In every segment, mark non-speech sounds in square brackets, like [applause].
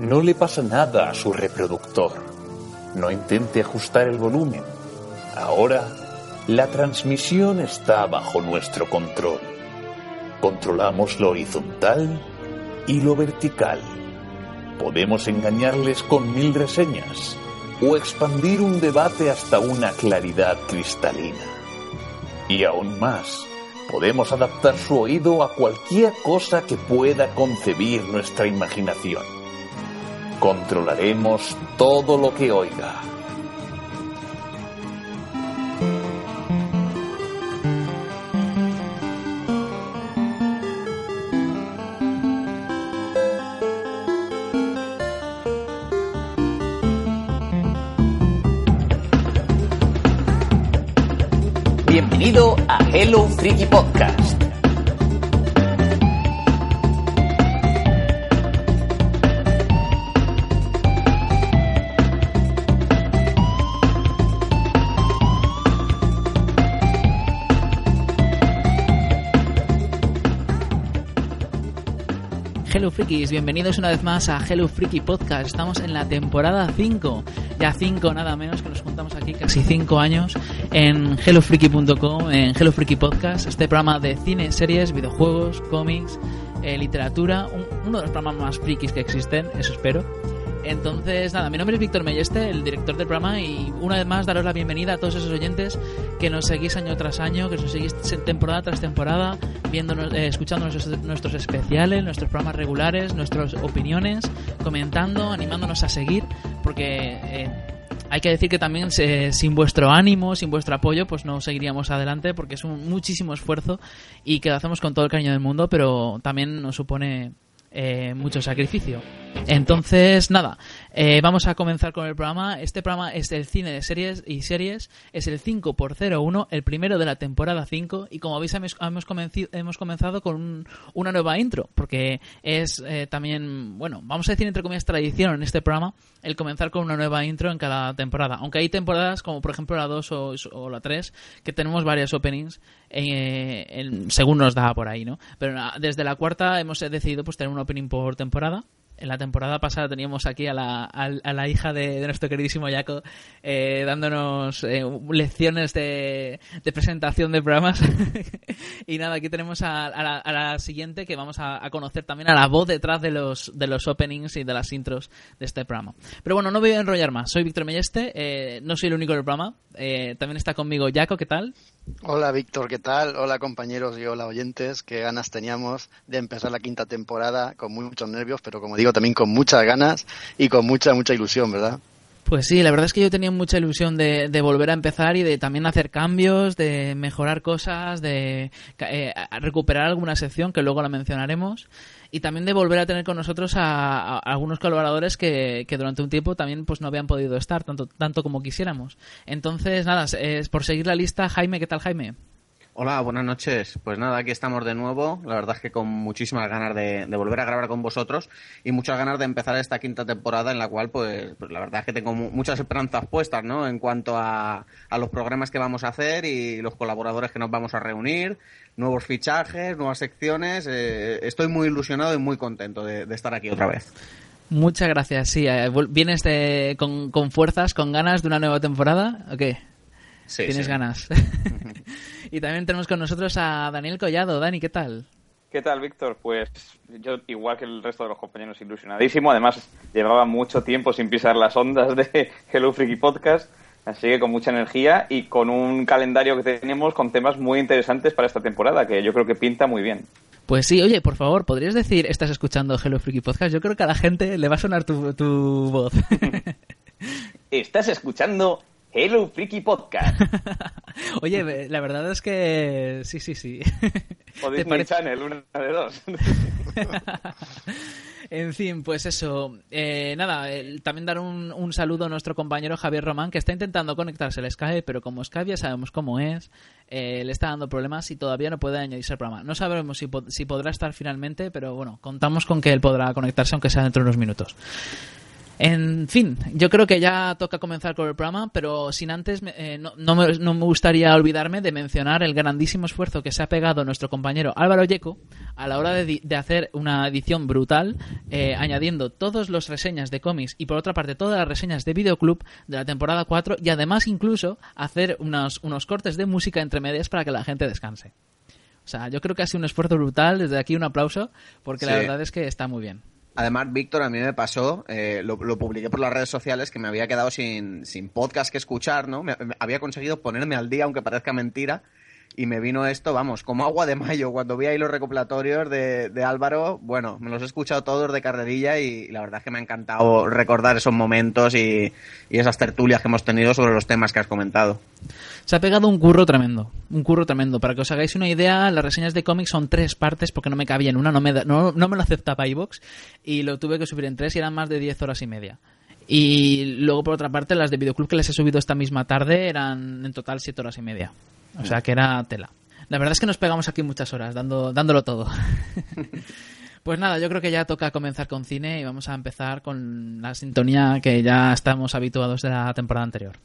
No le pasa nada a su reproductor. No intente ajustar el volumen. Ahora, la transmisión está bajo nuestro control. Controlamos lo horizontal y lo vertical. Podemos engañarles con mil reseñas o expandir un debate hasta una claridad cristalina. Y aún más, podemos adaptar su oído a cualquier cosa que pueda concebir nuestra imaginación. Controlaremos todo lo que oiga. Bienvenido a Hello Freaky Podcast. Frikis, bienvenidos una vez más a Hello Freaky Podcast. Estamos en la temporada 5, ya 5 nada menos que nos juntamos aquí casi 5 años en hellofreaky.com, en Hello Freaky Podcast, este programa de cine, series, videojuegos, cómics, eh, literatura, un- uno de los programas más frikis que existen, eso espero. Entonces, nada, mi nombre es Víctor Melleste, el director del programa, y una vez más daros la bienvenida a todos esos oyentes que nos seguís año tras año, que nos seguís temporada tras temporada, viéndonos, eh, escuchando nuestros, nuestros especiales, nuestros programas regulares, nuestras opiniones, comentando, animándonos a seguir, porque eh, hay que decir que también eh, sin vuestro ánimo, sin vuestro apoyo, pues no seguiríamos adelante, porque es un muchísimo esfuerzo y que lo hacemos con todo el cariño del mundo, pero también nos supone eh, mucho sacrificio. Entonces, nada, eh, vamos a comenzar con el programa. Este programa es el cine de series y series. Es el 5x01, el primero de la temporada 5. Y como veis, hemos, hemos, comenzado con un- una nueva intro. Porque es eh, también, bueno, vamos a decir entre comillas tradición en este programa el comenzar con una nueva intro en cada temporada. Aunque hay temporadas como por ejemplo la 2 o, o la 3 que tenemos varias openings eh, según nos da por ahí, ¿no? Pero desde la cuarta hemos decidido pues tener un opening por temporada. En la temporada pasada teníamos aquí a la, a la hija de, nuestro queridísimo Jaco eh, dándonos eh, lecciones de, de presentación de programas. [laughs] y nada, aquí tenemos a, a la, siguiente que vamos a, a conocer también a la voz detrás de los, de los openings y de las intros de este programa. Pero bueno, no voy a enrollar más. Soy Víctor Melleste, eh, no soy el único del programa. Eh, también está conmigo Jaco, ¿qué tal? Hola Víctor, ¿qué tal? Hola compañeros y hola oyentes. Qué ganas teníamos de empezar la quinta temporada con muchos nervios, pero como digo, también con muchas ganas y con mucha, mucha ilusión, ¿verdad? Pues sí, la verdad es que yo tenía mucha ilusión de, de volver a empezar y de también hacer cambios, de mejorar cosas, de eh, recuperar alguna sección que luego la mencionaremos y también de volver a tener con nosotros a, algunos colaboradores que, que durante un tiempo también pues no habían podido estar tanto tanto como quisiéramos. Entonces, nada, es por seguir la lista, Jaime, ¿qué tal Jaime? Hola, buenas noches. Pues nada, aquí estamos de nuevo. La verdad es que con muchísimas ganas de, volver a grabar con vosotros y muchas ganas de empezar esta quinta temporada en la cual, pues, pues la verdad es que tengo mu- muchas esperanzas puestas, ¿no? En cuanto a, a los programas que vamos a hacer y los colaboradores que nos vamos a reunir, nuevos fichajes, nuevas secciones. eh, estoy muy ilusionado y muy contento de, de estar aquí otra vez. Muchas gracias, sí. eh, ¿Vienes de, con, con fuerzas, con ganas de una nueva temporada? ¿O qué? Sí, Tienes sí. ganas. [laughs] [laughs] y también tenemos con nosotros a Daniel Collado. Dani, ¿qué tal? ¿Qué tal, Víctor? Pues yo, igual que el resto de los compañeros, ilusionadísimo. Además, llevaba mucho tiempo sin pisar las ondas de [laughs] Hello Freaky Podcast. Así que con mucha energía y con un calendario que tenemos con temas muy interesantes para esta temporada, que yo creo que pinta muy bien. Pues sí, oye, por favor, ¿podrías decir, estás escuchando Hello Freaky Podcast? Yo creo que a la gente le va a sonar tu, tu voz. [laughs] Estás escuchando Hello Freaky Podcast. [laughs] oye, la verdad es que sí, sí, sí. O [laughs] ¿Te Disney? Channel, una de dos. En fin, pues eso. Eh, nada, también dar un, un saludo a nuestro compañero Javier Román, que está intentando conectarse al Skype, pero como Skype ya sabemos cómo es, eh, le está dando problemas y todavía no puede añadirse al programa. No sabemos si, si podrá estar finalmente, pero bueno, contamos con que él podrá conectarse, aunque sea dentro de unos minutos. En fin, yo creo que ya toca comenzar con el programa, pero sin antes, eh, no, no, me, no, me, gustaría olvidarme de mencionar el grandísimo esfuerzo que se ha pegado nuestro compañero Álvaro Yeco a la hora de, de hacer una edición brutal, eh, añadiendo todas las reseñas de cómics y por otra parte todas las reseñas de Videoclub de la temporada 4 y además incluso hacer unos, unos cortes de música entre medias para que la gente descanse. O sea, yo creo que ha sido un esfuerzo brutal, desde aquí un aplauso, porque sí. la verdad es que está muy bien. Además, Víctor, a mí me pasó, eh, lo, publiqué por las redes sociales, que me había quedado sin, sin podcast que escuchar, ¿no? Me, había conseguido ponerme al día, aunque parezca mentira, y me vino esto, vamos, como agua de mayo. Cuando vi ahí los recopilatorios de, de, Álvaro, bueno, me los he escuchado todos de carrerilla y la verdad es que me ha encantado recordar esos momentos y, y esas tertulias que hemos tenido sobre los temas que has comentado. Se ha pegado un curro tremendo, un curro tremendo. Para que os hagáis una idea, las reseñas de cómics son tres partes porque no me cabía en una, no me, da, no, no me lo aceptaba iVox y lo tuve que subir en tres y eran más de diez horas y media. Y luego, por otra parte, las de Videoclub que les he subido esta misma tarde eran en total siete horas y media. O sea que era tela. La verdad es que nos pegamos aquí muchas horas, dando, dándolo todo. [laughs] Pues nada, yo creo que ya toca comenzar con cine y vamos a empezar con la sintonía que ya estamos habituados de la temporada anterior.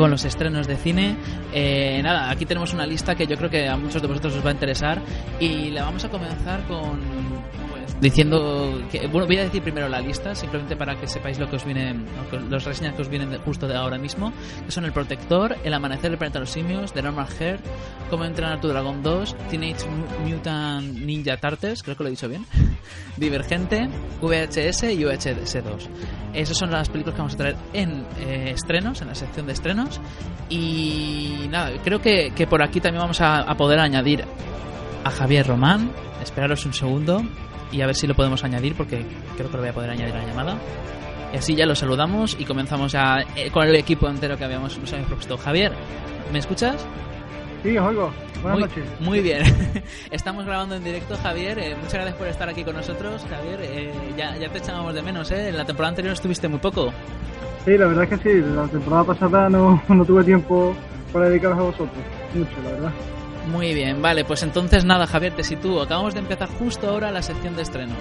Con, los estrenos de cine. Eh, nada, aquí tenemos una lista que yo creo que a muchos de vosotros os va a interesar y la vamos a comenzar con diciendo que bueno voy a decir primero la lista simplemente para que sepáis lo que os viene los reseñas que os vienen justo de ahora mismo que son el protector el amanecer del planeta de los simios de Normal Heart cómo entrenar tu dragón 2 Teenage Mutant Ninja Turtles creo que lo he dicho bien [laughs] Divergente VHS y UHS 2 esas son las películas que vamos a traer en eh, estrenos en la sección de estrenos. Y nada creo que, por aquí también vamos a poder añadir a Javier Román. Esperaros un segundo y a ver si lo podemos añadir porque creo que lo voy a poder añadir a la llamada. Y así ya lo saludamos y comenzamos ya eh, con el equipo entero que habíamos, nos habíamos propuesto. Javier, ¿me escuchas? Sí, os oigo. Buenas muy, noches. Muy bien. [laughs] Estamos grabando en directo, Javier. Eh, muchas gracias por estar aquí con nosotros, Javier. Eh, ya, ya te echábamos de menos, ¿eh? En la temporada anterior estuviste muy poco. Sí, la verdad es que sí. La temporada pasada no, [laughs] no tuve tiempo para dedicaros a vosotros. Mucho, la verdad. Muy bien, vale, pues entonces nada, Javier, te sitúo. Acabamos de empezar justo ahora la sección de estrenos.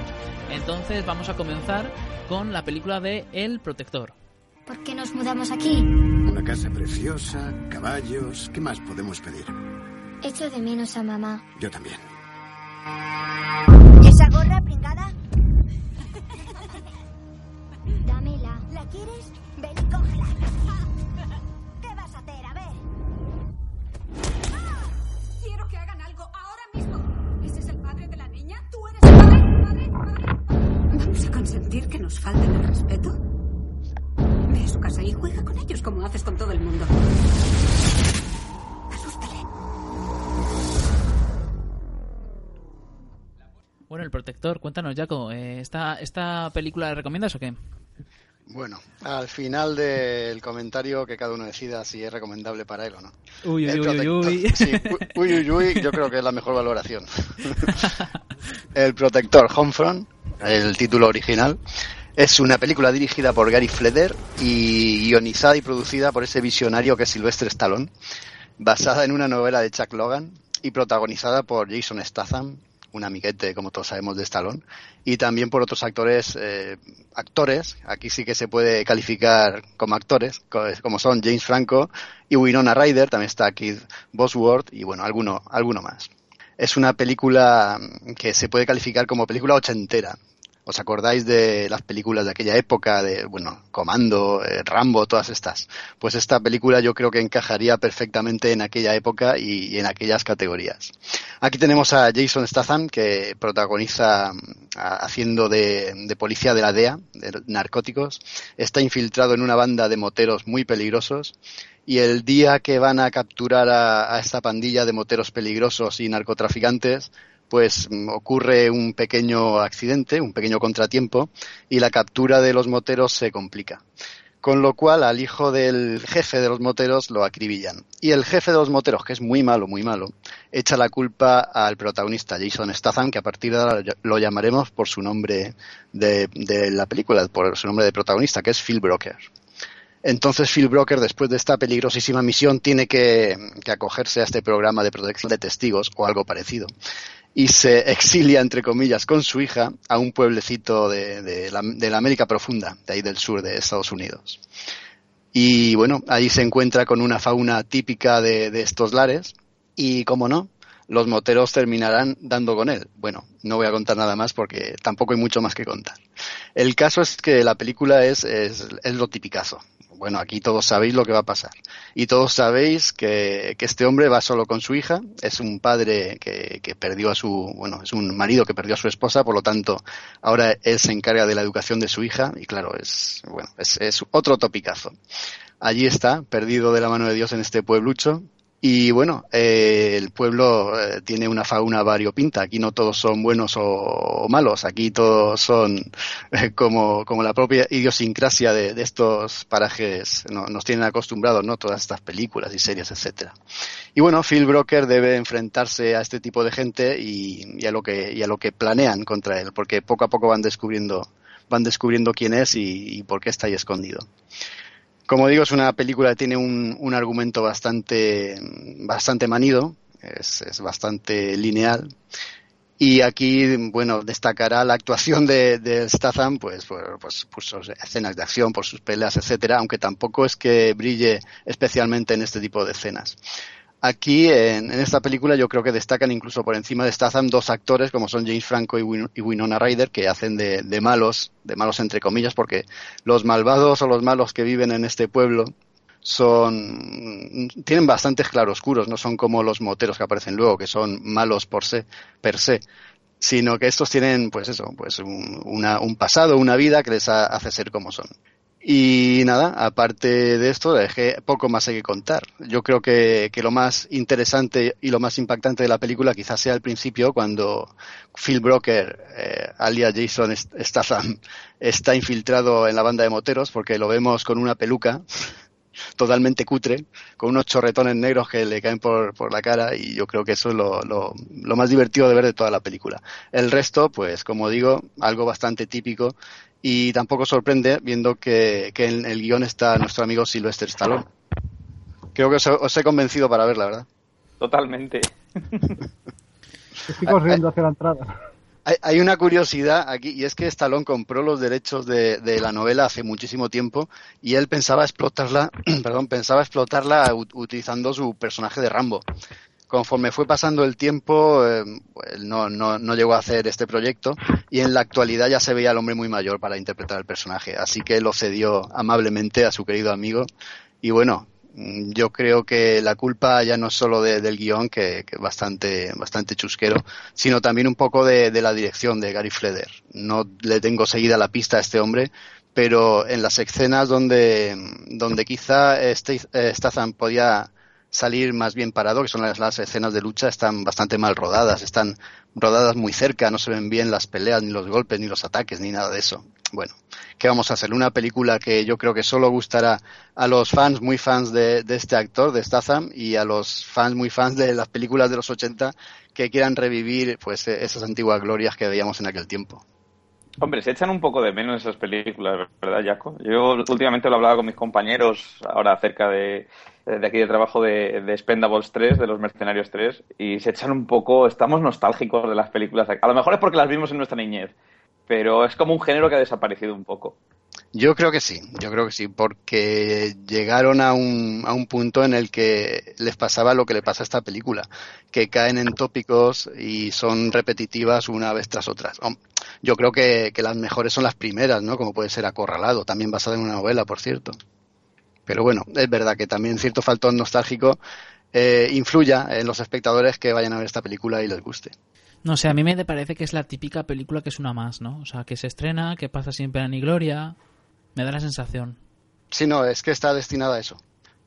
Entonces vamos a comenzar con la película de El Protector. ¿Por qué nos mudamos aquí? Una casa preciosa, caballos. ¿Qué más podemos pedir? Echo de menos a mamá. Yo también. ¿Esa gorra pringada? [laughs] Dámela. ¿La quieres? Ven y cógela. ¿Vamos a consentir que nos falten el respeto? Ve a su casa y juega con ellos como haces con todo el mundo. Asústale. Bueno, El Protector, cuéntanos, Jaco, eh, ¿esta, ¿esta película la recomiendas o qué? Bueno, al final del comentario que cada uno decida si es recomendable para él o no. Uy, uy, uy, uy. Sí, uy, uy, uy, yo creo que es la mejor valoración. [laughs] el Protector Homefront, el título original, es una película dirigida por Gary Fleder y guionizada y producida por ese visionario que es Sylvester Stallone, basada en una novela de Chuck Logan y protagonizada por Jason Statham, un amiguete, como todos sabemos, de Stallone, y también por otros actores, eh, actores, aquí sí que se puede calificar como actores, co- como son James Franco y Winona Ryder, también está Keith Bosworth y bueno, alguno, alguno más. Es una película que se puede calificar como película ochentera. ¿Os acordáis de las películas de aquella época, de, bueno, Comando, eh, Rambo, todas estas? Pues esta película yo creo que encajaría perfectamente en aquella época y, en aquellas categorías. Aquí tenemos a Jason Statham, que protagoniza mm, haciendo de, de policía de la DEA, de narcóticos. Está infiltrado en una banda de moteros muy peligrosos. Y el día que van a capturar a, a esta pandilla de moteros peligrosos y narcotraficantes, pues mm, ocurre un pequeño accidente, un pequeño contratiempo, y la captura de los moteros se complica. Con lo cual al hijo del jefe de los moteros lo acribillan. Y el jefe de los moteros, que es muy malo, muy malo, echa la culpa al protagonista, Jason Statham, que a partir de ahora lo llamaremos por su nombre de, de la película, por su nombre de protagonista, que es Phil Broker. Entonces Phil Broker, después de esta peligrosísima misión, tiene que, que acogerse a este programa de protección de testigos o algo parecido. Y se exilia, entre comillas, con su hija a un pueblecito de, la, América Profunda, de ahí del sur de Estados Unidos. Y bueno, ahí se encuentra con una fauna típica de, de estos lares y, como no, los moteros terminarán dando con él. Bueno, no voy a contar nada más porque tampoco hay mucho más que contar. El caso es que la película es, es, es lo tipicazo. Bueno, aquí todos sabéis lo que va a pasar. Y todos sabéis que, este hombre va solo con su hija. Es un padre que, que perdió a su, bueno, es un marido que perdió a su esposa, por lo tanto, ahora él se encarga de la educación de su hija. Y claro, es, bueno, es, es otro topicazo. Allí está, perdido de la mano de Dios en este pueblucho, y bueno, eh, el pueblo eh, tiene una fauna variopinta. Aquí no todos son buenos o, malos. Aquí todos son eh, como, como la propia idiosincrasia de, estos parajes no, nos tienen acostumbrados, ¿no? Todas estas películas y series, etcétera. Y bueno, Phil Broker debe enfrentarse a este tipo de gente y, y, a lo que, y a lo que planean contra él, porque poco a poco van descubriendo, van descubriendo quién es y, y por qué está ahí escondido. Como digo, es una película que tiene un, un argumento bastante, bastante manido, es, es, bastante lineal. Y aquí, bueno, destacará la actuación de, Statham, pues por, pues, por sus escenas de acción, por sus peleas, etcétera, aunque tampoco es que brille especialmente en este tipo de escenas. Aquí, en, esta película, yo creo que destacan incluso por encima de Statham dos actores como son James Franco y, Win y Winona Ryder, que hacen de, de, malos, de malos entre comillas, porque los malvados o los malos que viven en este pueblo son tienen bastantes claroscuros, no son como los moteros que aparecen luego, que son malos por se, per se, sino que estos tienen, pues eso, pues un, una, un pasado, una vida que les hace ser como son. Y nada, aparte de esto, dejé poco más hay que contar. Yo creo que, que, lo más interesante y lo más impactante de la película quizás sea al principio, cuando Phil Broker, eh, alias Jason Statham, [laughs] está infiltrado en la banda de moteros, porque lo vemos con una peluca [laughs] totalmente cutre, con unos chorretones negros que le caen por, por la cara y yo creo que eso es lo, lo, lo, más divertido de ver de toda la película. El resto, pues como digo, algo bastante típico y tampoco sorprende viendo que, que en el guion está nuestro amigo Sylvester Stallone. Creo que os, os he convencido para verla, ¿verdad? Totalmente. Estoy corriendo hacia la entrada. Hay, hay, una curiosidad aquí y es que Stallone compró los derechos de, de, la novela hace muchísimo tiempo y él pensaba explotarla, [clears throat] perdón, pensaba explotarla utilizando su personaje de Rambo. Conforme fue pasando el tiempo, eh, no, no, no, llegó a hacer este proyecto y en la actualidad ya se veía al hombre muy mayor para interpretar el personaje, así que lo cedió amablemente a su querido amigo y bueno, yo creo que la culpa ya no es solo de, del guion, que, que bastante, bastante chusquero, sino también un poco de, la dirección de Gary Fleder. No le tengo seguida la pista a este hombre, pero en las escenas donde, donde quizá Statham podía salir más bien parado, que son las, escenas de lucha, están bastante mal rodadas, están rodadas muy cerca, no se ven bien las peleas, ni los golpes, ni los ataques, ni nada de eso. Bueno, ¿qué vamos a hacer? Una película que yo creo que solo gustará a los fans muy fans de, este actor, de Statham, y a los fans muy fans de las películas de los 80 que quieran revivir pues esas antiguas glorias que veíamos en aquel tiempo. Hombre, se echan un poco de menos esas películas, ¿verdad, Jaco? Yo últimamente lo hablaba con mis compañeros ahora acerca de, de aquí de trabajo de, de Spendables 3, de los Mercenarios 3, y se echan un poco, estamos nostálgicos de las películas. A lo mejor es porque las vimos en nuestra niñez, pero es como un género que ha desaparecido un poco. Yo creo que sí, yo creo que sí, porque llegaron a un, a un punto en el que les pasaba lo que le pasa a esta película, que caen en tópicos y son repetitivas una vez tras otra. Yo creo que, que las mejores son las primeras, ¿no? Como puede ser Acorralado, también basada en una novela, por cierto. Pero bueno, es verdad que también cierto faltón nostálgico eh, influya en los espectadores que vayan a ver esta película y les guste. No sé, a mí me parece que es la típica película que es una más, ¿no? O sea, que se estrena, que pasa sin pena ni gloria. Me da la sensación. Sí, no, es que está destinada a eso.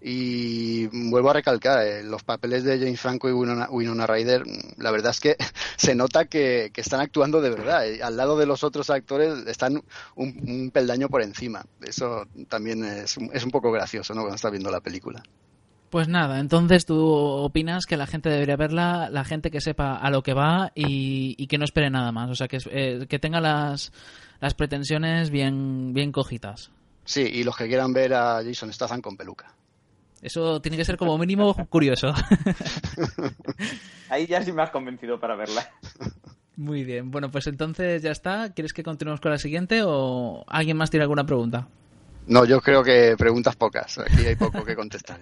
Y vuelvo a recalcar, eh, los papeles de James Franco y Winona, Winona Ryder, la verdad es que [laughs] se nota que, que están actuando de verdad. Eh, Al lado de los otros actores están un, un peldaño por encima. Eso también es, un- es un poco gracioso, ¿no? Cuando estás viendo la película. Pues nada, entonces tú opinas que la gente debería verla, la gente que sepa a lo que va y, y que no espere nada más. O sea, que, eh, que tenga las, las pretensiones bien, bien cogidas. Sí, y los que quieran ver a Jason Statham con peluca. Eso tiene que ser como mínimo curioso. Ahí ya sí me has convencido para verla. Muy bien, bueno, pues entonces ya está. ¿Quieres que continuemos con la siguiente o alguien más tiene alguna pregunta? No, yo creo que preguntas pocas. Aquí hay poco que contestar.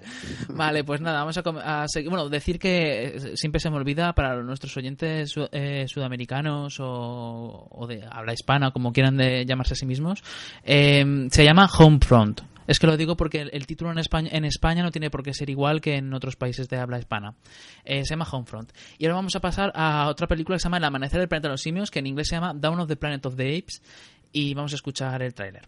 Vale, pues nada, vamos a, seguir. Bueno, decir que eh, siempre se me olvida para nuestros oyentes su- eh, sudamericanos o, o de habla hispana, como quieran de llamarse a sí mismos, eh, se llama Homefront. Es que lo digo porque el, título en España, en España no tiene por qué ser igual que en otros países de habla hispana. Eh, se llama Homefront. Y ahora vamos a pasar a otra película que se llama El amanecer del planeta de los simios, que en inglés se llama Down of the Planet of the Apes. Y vamos a escuchar el tráiler.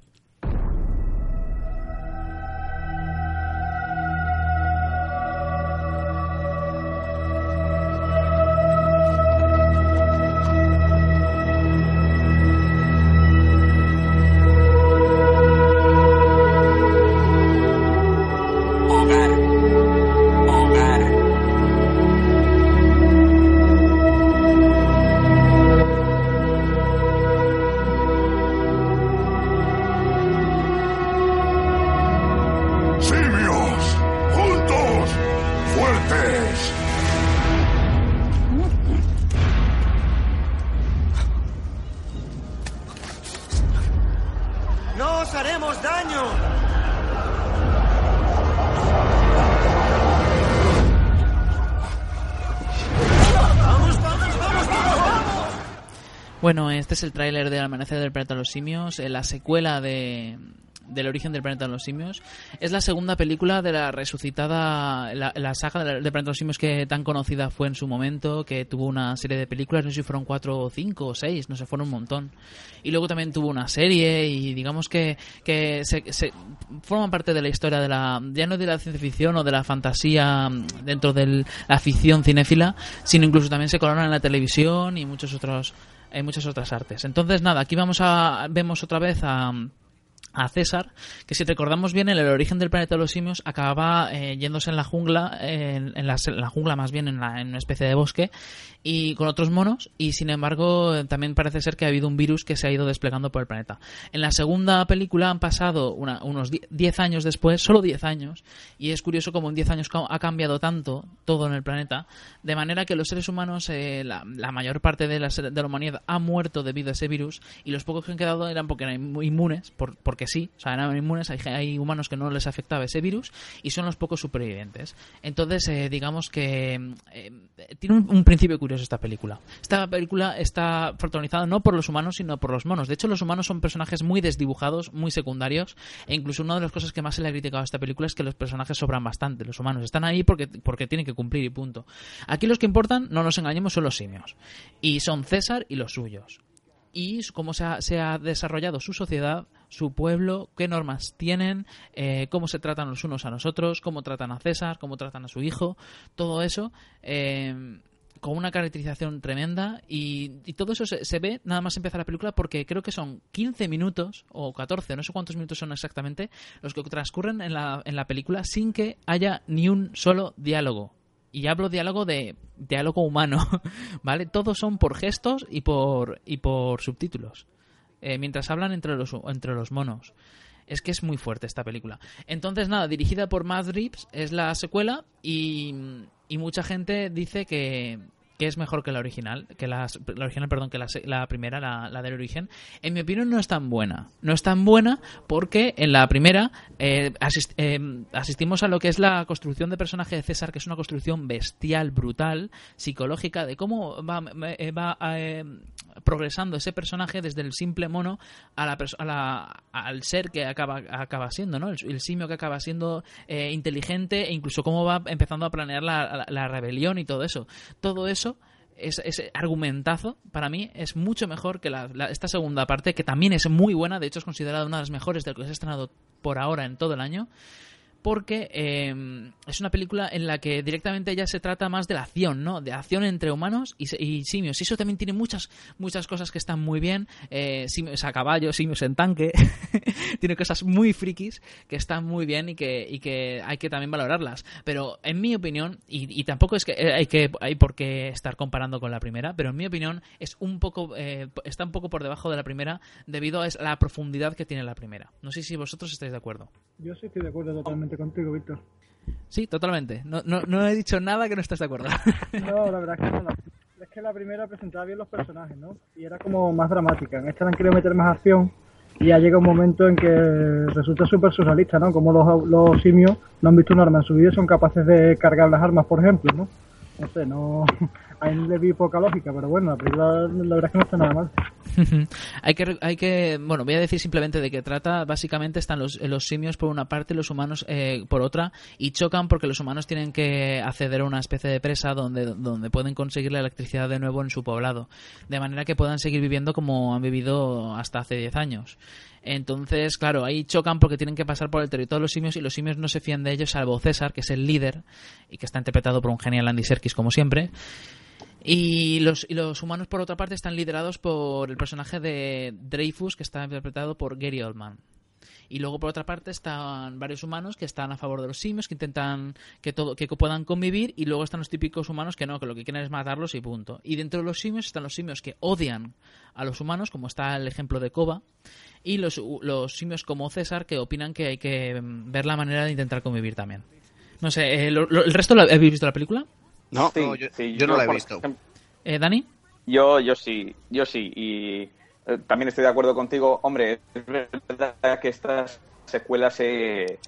Este es el tráiler del Amanecer del Planeta de los Simios, eh, la secuela de del origen del planeta de los simios. Es la segunda película de la resucitada, la, saga del planeta de los simios que tan conocida fue en su momento, que tuvo una serie de películas, no sé si fueron cuatro o cinco o seis, no sé, fueron un montón. Y luego también tuvo una serie y digamos que, que se, se forman parte de la historia de la, ya no de la ciencia ficción o de la fantasía mm, dentro de la ficción cinéfila, sino incluso también se colaron en la televisión y muchos otros, en muchas otras artes. Entonces nada, aquí vamos a, vemos otra vez a a César, que si recordamos bien, en el origen del planeta de los simios acababa eh, yéndose en la jungla, en, en la, en la jungla más bien, en, la- en una especie de bosque, y con otros monos, y sin embargo también parece ser que ha habido un virus que se ha ido desplegando por el planeta. En la segunda película han pasado una- unos 10 años después, solo 10 años, y es curioso como en 10 años ha cambiado tanto todo en el planeta, de manera que los seres humanos, eh, la, la mayor parte de la, de la humanidad ha muerto debido a ese virus, y los pocos que han quedado eran porque eran inmunes, por- porque sí, o sea, eran inmunes, hay, hay humanos que no les afectaba ese virus, y son los pocos supervivientes. Entonces, eh, digamos que eh, tiene un, un principio curioso esta película. Esta película está protagonizada no por los humanos, sino por los monos. De hecho, los humanos son personajes muy desdibujados, muy secundarios, e incluso una de las cosas que más se le ha criticado a esta película es que los personajes sobran bastante. Los humanos están ahí porque, porque tienen que cumplir y punto. Aquí los que importan, no nos engañemos, son los simios. Y son César y los suyos y cómo se ha, se ha desarrollado su sociedad, su pueblo, qué normas tienen, eh, cómo se tratan los unos a nosotros, cómo tratan a César, cómo tratan a su hijo, todo eso. eh, con una caracterización tremenda y, y todo eso se, se ve nada más empezar la película porque creo que son 15 minutos o 14, no sé cuántos minutos son exactamente, los que transcurren en la, en la película sin que haya ni un solo diálogo. Y hablo diálogo de diálogo humano, [laughs] ¿vale? Todos son por gestos y por, y por subtítulos. eh, mientras hablan entre los, entre los monos. Es que es muy fuerte esta película. Entonces, nada, dirigida por Matt Reeves, es la secuela y, y mucha gente dice que, que es mejor que la original, que la, la original, perdón, que la, la primera, la, la del origen. En mi opinión no es tan buena. No es tan buena porque en la primera eh, eh, asistimos a lo que es la construcción de personaje de César, que es una construcción bestial, brutal, psicológica, de cómo va, eh, va eh, progresando ese personaje desde el simple mono a la, a la al ser que acaba, acaba siendo, ¿no? El, simio que acaba siendo eh, inteligente e incluso cómo va empezando a planear la, la, rebelión y todo eso. Todo eso ese, argumentazo para mí es mucho mejor que esta segunda parte, que también es muy buena, de hecho es considerada una de las mejores de lo que se ha estrenado por ahora en todo el año porque eh, es una película en la que directamente ya se trata más de la acción, ¿no? De acción entre humanos y, simios. Y eso también tiene muchas, muchas cosas que están muy bien. Eh, simios a caballo, simios en tanque. [laughs] tiene cosas muy frikis que están muy bien y que, y que hay que también valorarlas. Pero en mi opinión, y, tampoco es que eh, hay que hay por qué estar comparando con la primera, pero en mi opinión es un poco eh, está un poco por debajo de la primera debido a la profundidad que tiene la primera. No sé si vosotros estáis de acuerdo. Yo sí estoy de acuerdo totalmente contigo, Víctor. Sí, totalmente. No, no, no he dicho nada que no estés de acuerdo. [laughs] no, la verdad es que no. Es que la primera presentaba bien los personajes, ¿no? Y era como más dramática. En esta han querido meter más acción y ya llega un momento en que resulta súper surrealista, ¿no? Como los, los simios no han visto un arma en su vida y son capaces de cargar las armas, por ejemplo, ¿no? No sé, no [laughs] ahí le vi poca lógica, pero bueno, la la verdad es que no está nada mal. [laughs] hay que hay que bueno voy a decir simplemente de qué trata básicamente están los, los simios por una parte los humanos eh, por otra y chocan porque los humanos tienen que acceder a una especie de presa donde donde pueden conseguir la electricidad de nuevo en su poblado de manera que puedan seguir viviendo como han vivido hasta hace 10 años entonces, claro, ahí chocan porque tienen que pasar por el territorio de los simios y los simios no se fían de ellos, salvo César, que es el líder y que está interpretado por un genial Andy Serkis, como siempre. Y los, y los humanos, por otra parte, están liderados por el personaje de Dreyfus, que está interpretado por Gary Oldman. Y luego, por otra parte, están varios humanos que están a favor de los simios, que intentan que todo que puedan convivir. Y luego están los típicos humanos que no, que lo que quieren es matarlos y punto. Y dentro de los simios están los simios que odian a los humanos, como está el ejemplo de Koba. Y los, los simios como César, que opinan que hay que ver la manera de intentar convivir también. No sé, eh, ¿el resto lo, habéis visto la película? No, yo, no la he visto. ¿Eh, ¿Dani? Yo, yo sí, yo sí. Y eh, también estoy de acuerdo contigo. Hombre, es verdad que estas secuelas se,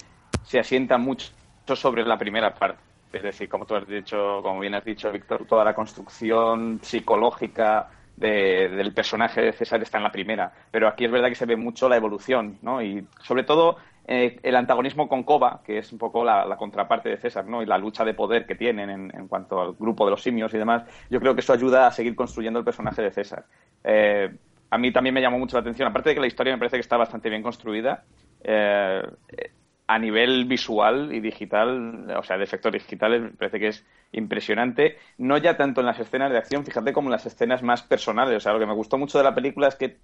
se asientan mucho sobre la primera parte. Es decir, como tú has dicho, como bien has dicho, Víctor, toda la construcción psicológica del personaje de César está en la primera. Pero aquí es verdad que se ve mucho la evolución, ¿no? Y sobre todo eh, el antagonismo con Koba, que es un poco la, contraparte de César, ¿no? Y la lucha de poder que tienen en, cuanto al grupo de los simios y demás, yo creo que eso ayuda a seguir construyendo el personaje de César. Eh, a mí también me llamó mucho la atención, aparte de que la historia me parece que está bastante bien construida, eh, a nivel visual y digital, o sea, de efectos digitales, me parece que es impresionante. No ya tanto en las escenas de acción, fíjate, como en las escenas más personales. O sea, lo que me gustó mucho de la película es que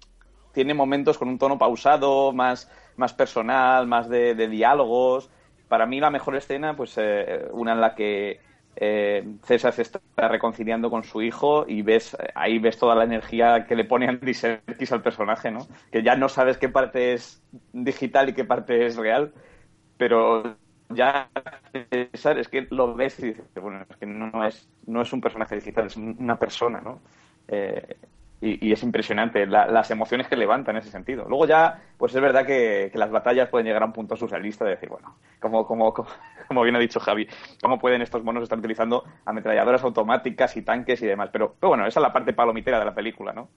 tiene momentos con un tono pausado, más, más personal, más de, diálogos. Para mí la mejor escena, pues eh, una en la que eh, César se está reconciliando con su hijo y ves ahí ves toda la energía que le pone Andy Serkis al personaje, ¿no? Que ya no sabes qué parte es digital y qué parte es real, pero ya César es que lo ves y dices, bueno, es que no es, no es un personaje digital, es una persona, ¿no? Eh, y, es impresionante las emociones que levanta en ese sentido. Luego ya, pues es verdad que, las batallas pueden llegar a un punto surrealista de decir, bueno, como, como, [laughs] como, bien ha dicho Javi, ¿cómo pueden estos monos estar utilizando ametralladoras automáticas y tanques y demás? Pero, pero bueno, esa es la parte palomitera de la película, ¿no?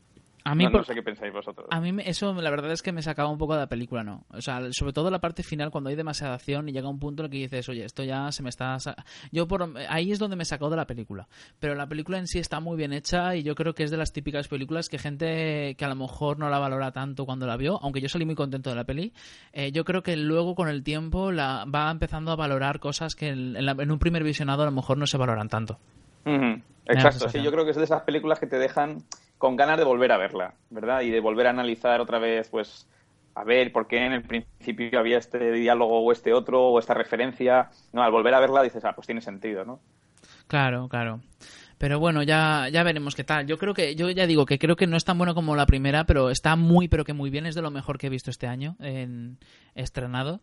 A mí, no, sé qué pensáis vosotros. A mí eso la verdad es que me sacaba un poco de la película, ¿no? O sea, sobre todo la parte final cuando hay demasiada acción y llega un punto en el que dices, oye, esto ya se me está... Yo por... Ahí es donde me sacó de la película. Pero la película en sí está muy bien hecha y yo creo que es de las típicas películas que gente que a lo mejor no la valora tanto cuando la vio, aunque yo salí muy contento de la peli, eh, yo creo que luego con el tiempo la va empezando a valorar cosas que en, en un primer visionado a lo mejor no se valoran tanto. Exacto, sí, yo creo que es de esas películas que te dejan con ganas de volver a verla, ¿verdad? Y de volver a analizar otra vez, pues, a ver por qué en el principio había este diálogo o este otro o esta referencia. No, al volver a verla dices, ah, pues tiene sentido, ¿no? Claro, claro. Pero bueno, ya, ya veremos qué tal. Yo creo que, yo ya digo que creo que no es tan bueno como la primera, pero está muy, pero que muy bien. Es de lo mejor que he visto este año en estrenado.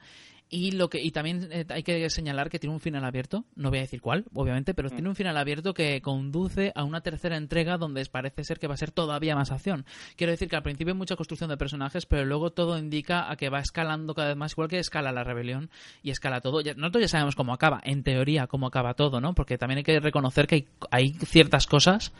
Y, lo que, y también eh, hay que señalar que tiene un final abierto, no voy a decir cuál, obviamente, pero mm. tiene un final abierto que conduce a una tercera entrega donde parece ser que va a ser todavía más acción. Quiero decir que al principio hay mucha construcción de personajes, pero luego todo indica a que va escalando cada vez más, igual que escala la rebelión y escala todo. Ya, nosotros ya sabemos cómo acaba, en teoría, cómo acaba todo, ¿no? Porque también hay que reconocer que hay, hay ciertas cosas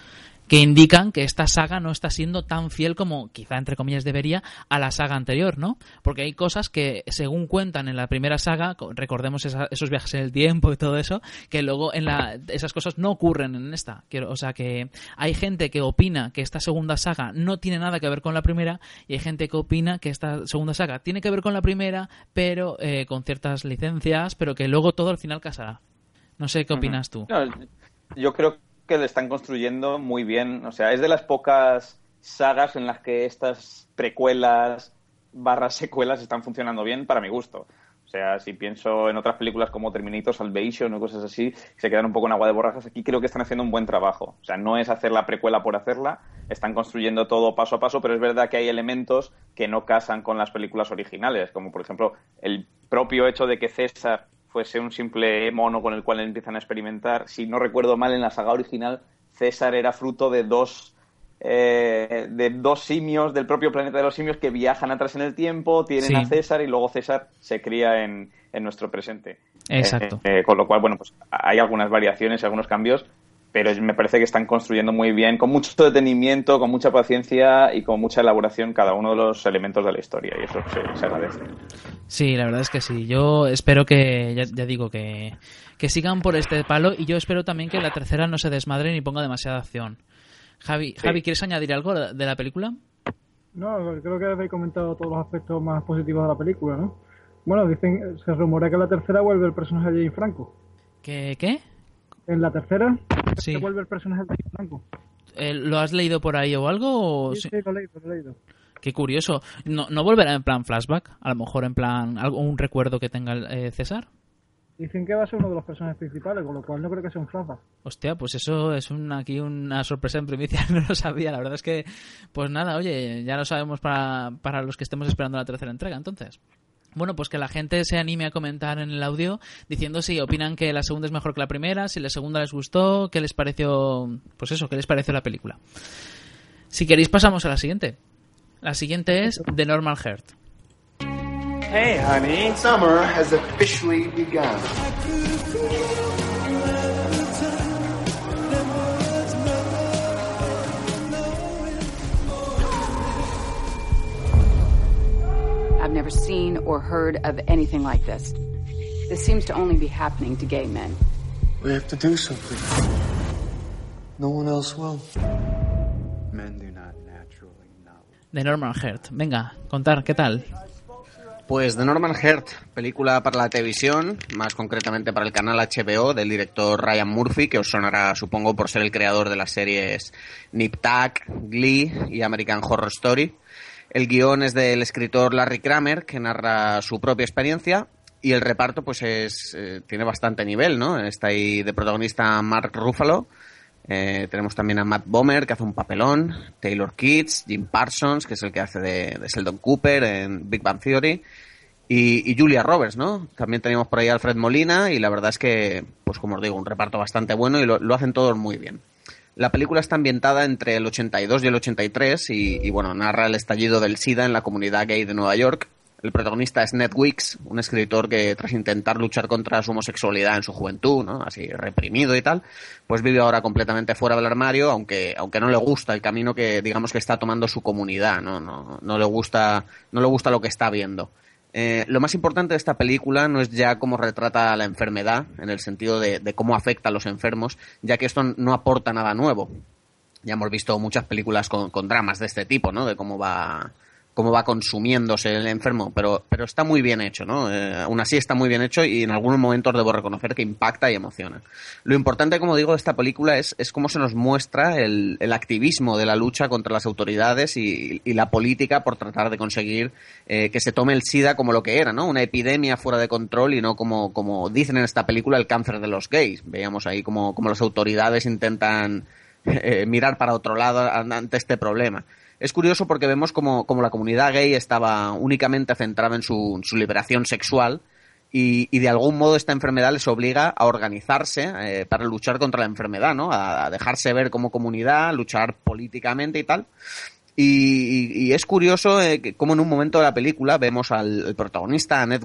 que indican que esta saga no está siendo tan fiel como quizá entre comillas debería a la saga anterior, ¿no? Porque hay cosas que según cuentan en la primera saga, recordemos esos viajes en el tiempo y todo eso, que luego en la, esas cosas no ocurren en esta. Quiero, o sea que hay gente que opina que esta segunda saga no tiene nada que ver con la primera y hay gente que opina que esta segunda saga tiene que ver con la primera, pero eh, con ciertas licencias, pero que luego todo al final casará. No sé qué opinas tú. yo creo que le están construyendo muy bien. O sea, es de las pocas sagas en las que estas precuelas barras secuelas están funcionando bien para mi gusto. O sea, si pienso en otras películas como Terminator, Salvation o cosas así, se quedan un poco en agua de borrajas, aquí creo que están haciendo un buen trabajo. O sea, no es hacer la precuela por hacerla, están construyendo todo paso a paso, pero es verdad que hay elementos que no casan con las películas originales, como por ejemplo el propio hecho de que César fuese un simple mono con el cual empiezan a experimentar. Si no recuerdo mal, en la saga original, César era fruto de dos, eh, de dos simios del propio planeta de los simios que viajan atrás en el tiempo, tienen a César y luego César se cría en, en nuestro presente. Exacto. Eh, eh, con lo cual, bueno, pues hay algunas variaciones, algunos cambios, pero me parece que están construyendo muy bien, con mucho detenimiento, con mucha paciencia y con mucha elaboración cada uno de los elementos de la historia, y eso se, agradece. Sí, la verdad es que sí. Yo espero que, ya, digo, que, que, sigan por este palo y yo espero también que la tercera no se desmadre ni ponga demasiada acción. Javi, Javi ¿quieres añadir algo de la película? No, creo que habéis comentado todos los aspectos más positivos de la película, ¿no? Bueno, dicen, se rumora que en la tercera vuelve el personaje de Jane Franco. ¿Qué? ¿Qué? En la tercera sí. vuelve el personaje de Franco. Eh, ¿Lo has leído por ahí o algo? Sí, sí, lo he leído, lo he leído. Qué curioso. ¿No, ¿No volverá en plan flashback? A lo mejor en plan algún recuerdo que tenga eh, César. Dicen que va a ser uno de los personajes principales, con lo cual no creo que sea un flashback. Hostia, pues eso es un, aquí una sorpresa en primicia, [laughs] no lo sabía. La verdad es que, pues nada, oye, ya lo sabemos para, para los que estemos esperando la tercera entrega, entonces. Bueno, pues que la gente se anime a comentar en el audio diciendo si opinan que la segunda es mejor que la primera, si la segunda les gustó, qué les pareció, pues eso, qué les pareció la película. Si queréis pasamos a la siguiente. La siguiente es The Normal Heart. Hey, honey. Summer has officially begun. I've never seen or heard of anything like this. This seems to only be happening to gay men. We have to do something. No one else will. Men do not naturally know. The Norman Heart. Venga, contar, ¿qué tal? Pues The Norman Heart, película para la televisión, más concretamente para el canal HBO del director Ryan Murphy, que os sonará, supongo, por ser el creador de las series Nip Tuck, Glee y American Horror Story. El guion es del escritor Larry Kramer, que narra su propia experiencia. Y el reparto, pues, es, eh, tiene bastante nivel, ¿no? Está ahí de protagonista Mark Ruffalo. Eh, tenemos también a Matt Bomer, que hace un papelón. Taylor Kitsch, Jim Parsons, que es el que hace de, de Sheldon Cooper en Big Bang Theory. Y, Julia Roberts, ¿no? También tenemos por ahí a Alfred Molina y la verdad es que, pues como os digo, un reparto bastante bueno y lo hacen todos muy bien. La película está ambientada entre el 82 y el 83 y, bueno, narra el estallido del SIDA en la comunidad gay de Nueva York. El protagonista es Ned Weeks, un escritor que tras intentar luchar contra su homosexualidad en su juventud, ¿no? así reprimido y tal, pues vive ahora completamente fuera del armario, aunque, aunque no le gusta el camino que digamos que está tomando su comunidad, ¿no? No, no le gusta, no le gusta lo que está viendo. Eh, lo más importante de esta película no es ya cómo retrata la enfermedad, en el sentido de, cómo afecta a los enfermos, ya que esto no aporta nada nuevo. Ya hemos visto muchas películas con, con dramas de este tipo, ¿no? De cómo va cómo va consumiéndose el enfermo, pero, pero está muy bien hecho, ¿no? Eh, aún así está muy bien hecho y en algunos momentos debo reconocer que impacta y emociona. Lo importante, como digo, de esta película es, es cómo se nos muestra el, activismo de la lucha contra las autoridades y, y la política por tratar de conseguir eh, que se tome el SIDA como lo que era, ¿no? Una epidemia fuera de control y no como, como dicen en esta película el cáncer de los gays. Veíamos ahí como, como las autoridades intentan eh, mirar para otro lado ante este problema. Es curioso porque vemos como, la comunidad gay estaba únicamente centrada en su, liberación sexual y, de algún modo esta enfermedad les obliga a organizarse eh, para luchar contra la enfermedad, ¿no? A, dejarse ver como comunidad, luchar políticamente y tal. Y, y, es curioso eh, que como en un momento de la película vemos al, protagonista, a Ned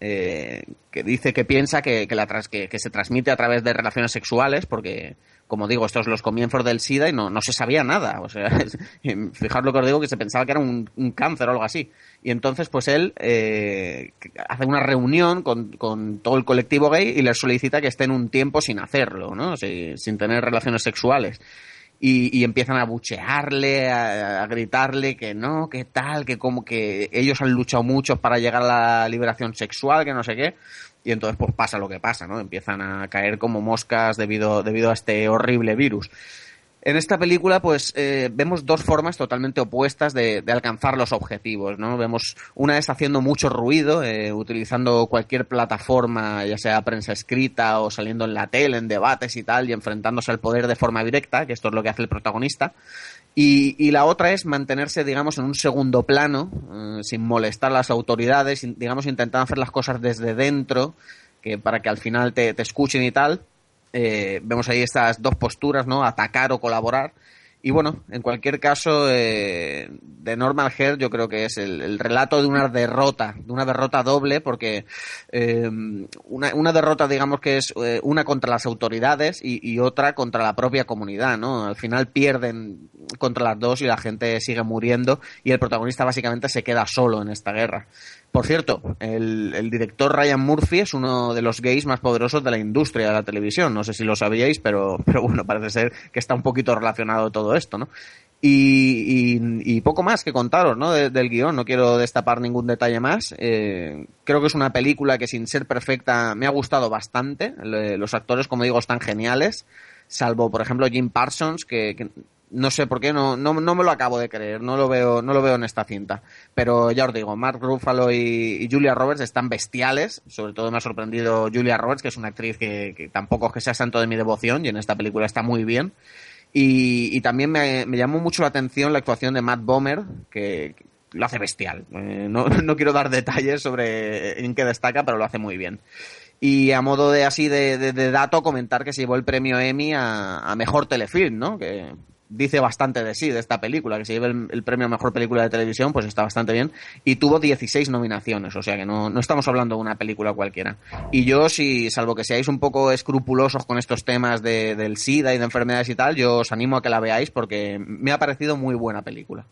eh, que dice que piensa que, que, la que, que, se transmite a través de relaciones sexuales, porque, como digo, estos los comienzos del SIDA y no, no se sabía nada. O sea, [laughs] fijaros lo que os digo, que se pensaba que era un, cáncer o algo así. Y entonces, pues él eh, hace una reunión con, con, todo el colectivo gay y les solicita que estén un tiempo sin hacerlo, ¿no? sin, tener relaciones sexuales. Y, y, empiezan a buchearle, a, a, gritarle que no, que tal, que como que ellos han luchado mucho para llegar a la liberación sexual, que no sé qué. Y entonces pues pasa lo que pasa, ¿no? Empiezan a caer como moscas debido, debido a este horrible virus. En esta película, pues, eh, vemos dos formas totalmente opuestas de, de, alcanzar los objetivos, ¿no? Vemos una es haciendo mucho ruido, eh, utilizando cualquier plataforma, ya sea prensa escrita o saliendo en la tele, en debates y tal, y enfrentándose al poder de forma directa, que esto es lo que hace el protagonista. Y, y la otra es mantenerse, digamos, en un segundo plano, eh, sin molestar a las autoridades, digamos, intentando hacer las cosas desde dentro, que para que al final te, te escuchen y tal, eh, vemos ahí estas dos posturas, ¿no? Atacar o colaborar. Y bueno, en cualquier caso, eh, de Normal Heart yo creo que es el, el, relato de una derrota, de una derrota doble, porque eh, una, una, derrota, digamos que es eh, una contra las autoridades y, otra contra la propia comunidad, ¿no? Al final pierden contra las dos y la gente sigue muriendo y el protagonista básicamente se queda solo en esta guerra. Por cierto, el, el, director Ryan Murphy es uno de los gays más poderosos de la industria de la televisión. No sé si lo sabíais, pero, pero bueno, parece ser que está un poquito relacionado todo esto, ¿no? Y, poco más que contaros, ¿no? De, del guion. No quiero destapar ningún detalle más. Eh, creo que es una película que sin ser perfecta me ha gustado bastante. Los actores, como digo, están geniales. Salvo, por ejemplo, Jim Parsons, que no sé por qué, no, no, no, me lo acabo de creer, no lo veo, no lo veo en esta cinta. Pero ya os digo, Mark Ruffalo y, Julia Roberts están bestiales, sobre todo me ha sorprendido Julia Roberts, que es una actriz que, tampoco es que sea santo de mi devoción, y en esta película está muy bien. Y, también me, llamó mucho la atención la actuación de Matt Bomer, que, lo hace bestial. Eh, no, [laughs] no quiero dar detalles sobre en qué destaca, pero lo hace muy bien. Y a modo de así de dato, comentar que se llevó el premio Emmy a, a mejor telefilm, ¿no? Que dice bastante de sí, de esta película, que se lleve el, el, premio a mejor película de televisión, pues está bastante bien. Y tuvo 16 nominaciones, o sea que no, no estamos hablando de una película cualquiera. Y yo, si, salvo que seáis un poco escrupulosos con estos temas de, del SIDA y de enfermedades y tal, yo os animo a que la veáis porque me ha parecido muy buena película.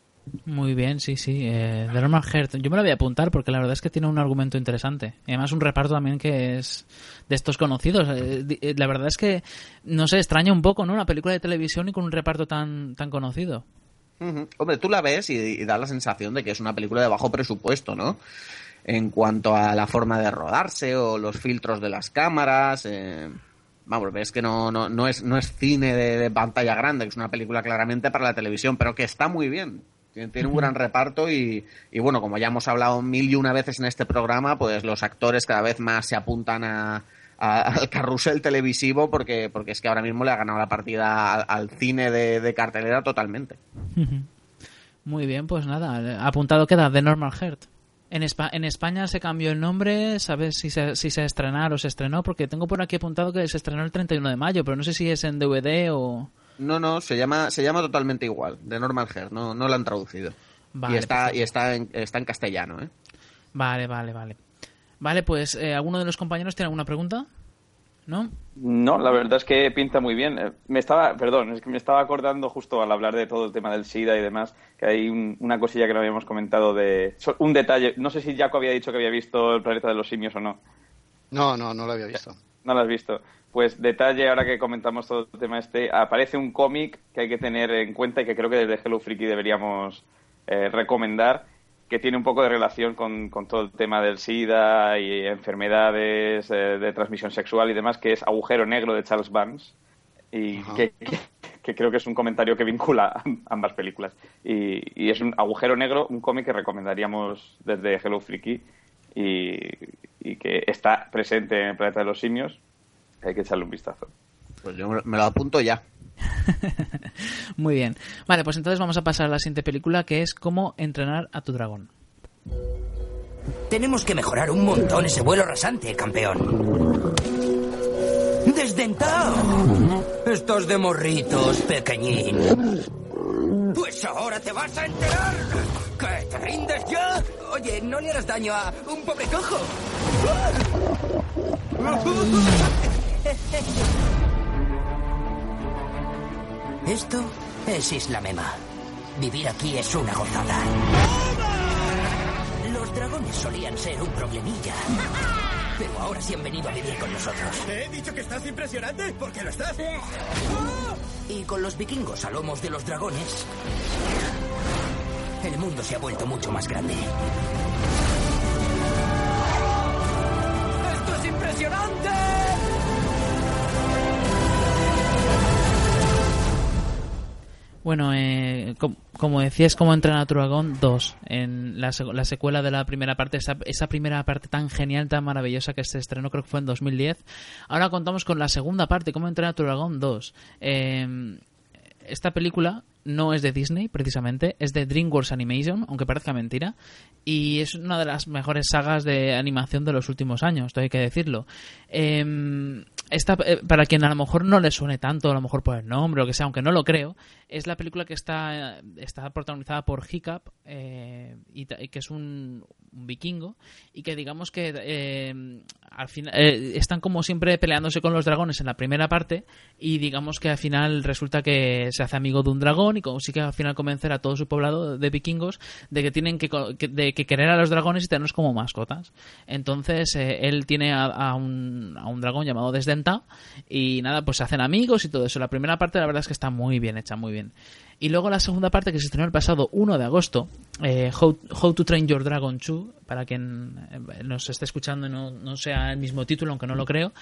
Muy bien, sí, sí. Eh, The Normal Heart. Yo me lo voy a apuntar porque la verdad es que tiene un argumento interesante. Además un reparto también que es de estos conocidos. Eh, la verdad es que, no sé, extraña un poco, ¿no? Una película de televisión y con un reparto tan, tan conocido. Hombre, tú la ves y, y, da la sensación de que es una película de bajo presupuesto, ¿no? En cuanto a la forma de rodarse o los filtros de las cámaras. Eh vamos, ves que no, no, no, es, no es cine de, de, pantalla grande, que es una película claramente para la televisión, pero que está muy bien. Tiene un gran reparto y, y, bueno, como ya hemos hablado mil y una veces en este programa, pues los actores cada vez más se apuntan a, a, al carrusel televisivo porque, porque es que ahora mismo le ha ganado la partida al, al cine de, de, cartelera totalmente. Muy bien, pues nada, apuntado queda The Normal Heart. En, Espa en, España se cambió el nombre, ¿sabes si se, si se estrenar o se estrenó? Porque tengo por aquí apuntado que se estrenó el 31 de mayo, pero no sé si es en DVD o... No, no, se llama, se llama totalmente igual, de Normal Hair, no, no lo han traducido. Vale, y está, perfecto. y está en, está en castellano, ¿eh? Vale, vale, vale. Vale, pues, eh, ¿alguno de los compañeros tiene alguna pregunta? ¿No? No, la verdad es que pinta muy bien. Eh, me estaba, perdón, es que me estaba acordando justo al hablar de todo el tema del SIDA y demás, que hay un, una cosilla que no habíamos comentado de... Un detalle, no sé si Jaco había dicho que había visto El planeta de los simios o no. No, no, no lo había visto. No lo has visto. Pues detalle, ahora que comentamos todo el tema este, aparece un cómic que hay que tener en cuenta y que creo que desde Hello Freaky deberíamos eh, recomendar, que tiene un poco de relación con, con, todo el tema del SIDA y enfermedades eh, de transmisión sexual y demás, que es Agujero Negro de Charles Barnes, y que, que, que, creo que es un comentario que vincula ambas películas. Y, y es un Agujero Negro, un cómic que recomendaríamos desde Hello Freaky y, y que está presente en el planeta de los simios, hay que echarle un vistazo. Pues yo me lo apunto ya. [laughs] Muy bien. Vale, pues entonces vamos a pasar a la siguiente película que es Cómo entrenar a tu dragón. Tenemos que mejorar un montón ese vuelo rasante, campeón. ¡Desdentado! Estos de morritos, pequeñín. Pues ahora te vas a enterar. ¿Qué? ¿Te rindes ya? Oye, no le harás daño a un pobre cojo. [laughs] Esto es Isla Mema. Vivir aquí es una gozada. Los dragones solían ser un problemilla. Pero ahora sí han venido a vivir con nosotros. ¿Te he dicho que estás impresionante? Porque lo estás. Y con los vikingos a lomos de los dragones, el mundo se ha vuelto mucho más grande. ¡Esto es impresionante! Bueno, eh, com- como decías, como entrenar a tu dragón 2, en la, la secuela de la primera parte, esa, primera parte tan genial, tan maravillosa que se estrenó creo que fue en 2010. Ahora contamos con la segunda parte, cómo entrenar a tu dragón 2. Eh, esta película no es de Disney, precisamente, es de DreamWorks Animation, aunque parezca mentira, y es una de las mejores sagas de animación de los últimos años, esto hay que decirlo. Eh, esta, eh, para quien a lo mejor no le suene tanto, a lo mejor por el nombre o que sea, aunque no lo creo, es la película que está, está protagonizada por Hiccup, eh, y que es un, un vikingo, y que digamos que eh, al final eh, están como siempre peleándose con los dragones en la primera parte, y digamos que al final resulta que se hace amigo de un dragón y consigue al final convencer a todo su poblado de vikingos de que tienen que, de que querer a los dragones y tenerlos como mascotas. Entonces eh, él tiene a, a un, a un dragón llamado Desdenta y nada, pues se hacen amigos y todo eso. La primera parte la verdad es que está muy bien hecha, muy bien. Y luego la segunda parte que se estrenó el pasado 1 de agosto, eh, How, How to Train Your Dragon 2, para quien eh, nos esté escuchando no, no sea el mismo título, aunque no lo creo.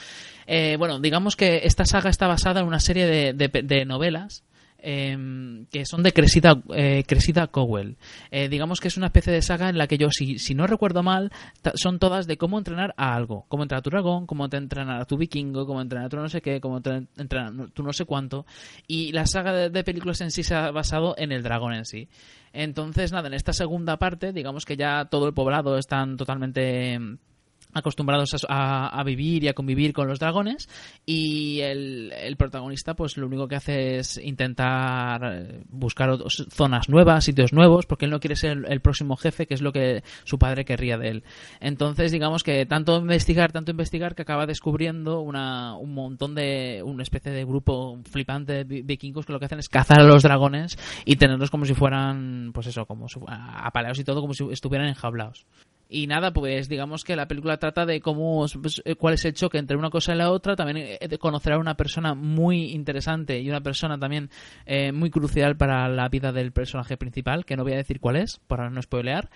Eh, bueno, digamos que esta saga está basada en una serie de- de novelas eh, que son de Cressida, eh, Cowell. Eh, digamos que es una especie de saga en la que yo, si, si no recuerdo mal, son todas de cómo entrenar a algo. Cómo entrenar a tu dragón, cómo te entrenar a tu vikingo, cómo entrenar a tu no sé qué, cómo tre- entrenar a tu no sé cuánto. Y la saga de, de películas en sí se ha basado en el dragón en sí. Entonces, nada, en esta segunda parte, digamos que ya todo el poblado están totalmente mm, acostumbrados a, a- vivir y a convivir con los dragones y el, el protagonista pues lo único que hace es intentar eh, buscar otros- zonas nuevas, sitios nuevos, porque él no quiere ser el, próximo jefe, que es lo que su padre querría de él. Entonces, digamos que tanto investigar, tanto investigar, que acaba descubriendo una, un montón de, una especie de grupo flipante de vi- vikingos que lo que hacen es cazar a los dragones y tenerlos como si fueran, pues eso, como si- apaleados y todo, como si estuvieran enjaulados. Y nada, pues digamos que la película trata de cómo, pues, eh, cuál es el choque entre una cosa y la otra, también eh, conocer a una persona muy interesante y una persona también eh, muy crucial para la vida del personaje principal, que no voy a decir cuál es, para no spoilear.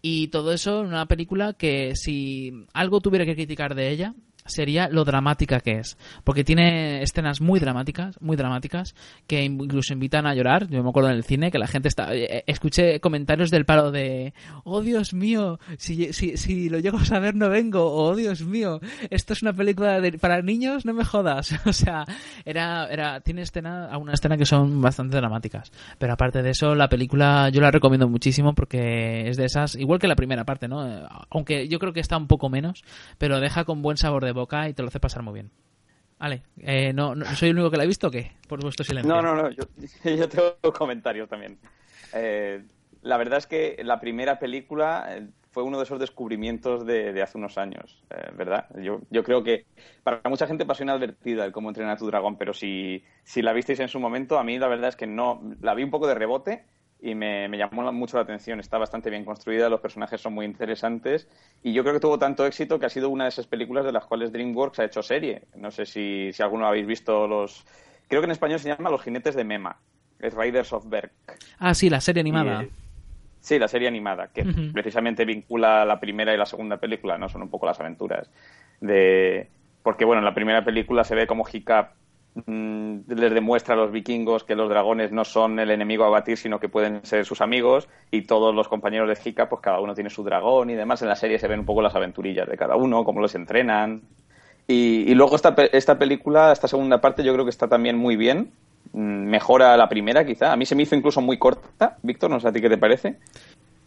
Y todo eso en una película que si algo tuviera que criticar de ella sería lo dramática que es, porque tiene escenas muy dramáticas, muy dramáticas, que incluso invitan a llorar. Yo me acuerdo en el cine que la gente está, eh, escuché comentarios del paro de, oh Dios mío, si, si, si lo llego a saber no vengo, oh Dios mío, esto es una película para niños, no me jodas. [laughs] o sea, era, era, tiene escena, alguna escena que son bastante dramáticas, pero aparte de eso, la película yo la recomiendo muchísimo porque es de esas, igual que la primera parte, ¿no? Eh, Aunque yo creo que está un poco menos, pero deja con buen sabor de boca y te lo hace pasar muy bien. Vale, eh, no, no- ¿soy el único que la ha visto o qué? Por vuestro silencio. No, no, no, [laughs] yo, tengo comentarios también. Eh, la verdad es que la primera película eh, fue uno de esos descubrimientos de, de hace unos años, eh, ¿verdad? Yo, yo creo que para mucha gente pasó inadvertida el cómo entrenar a tu dragón, pero si, si la visteis en su momento, a mí la verdad es que no, la vi un poco de rebote y me, me llamó la- mucho la atención. Está bastante bien construida, los personajes son muy interesantes y yo creo que tuvo tanto éxito que ha sido una de esas películas de las cuales DreamWorks ha hecho serie. No sé si, si alguno habéis visto los... Creo que en español se llama Los jinetes de Mema, es Riders of Berk. Ah, sí, la serie animada. Y, sí, la serie animada, que precisamente vincula la primera y la segunda película, ¿no? Son un poco las aventuras de... Porque, bueno, en la primera película se ve como Hiccup mm, les demuestra a los vikingos que los dragones no son el enemigo a batir, sino que pueden ser sus amigos, y todos los compañeros de Hiccup, pues cada uno tiene su dragón y demás. En la serie se ven un poco las aventurillas de cada uno, cómo los entrenan. Y, y luego esta, esta película, esta segunda parte, yo creo que está también muy bien. Mm, Mejora la primera, quizá. A mí se me hizo incluso muy corta. Víctor, no sé a ti qué te parece.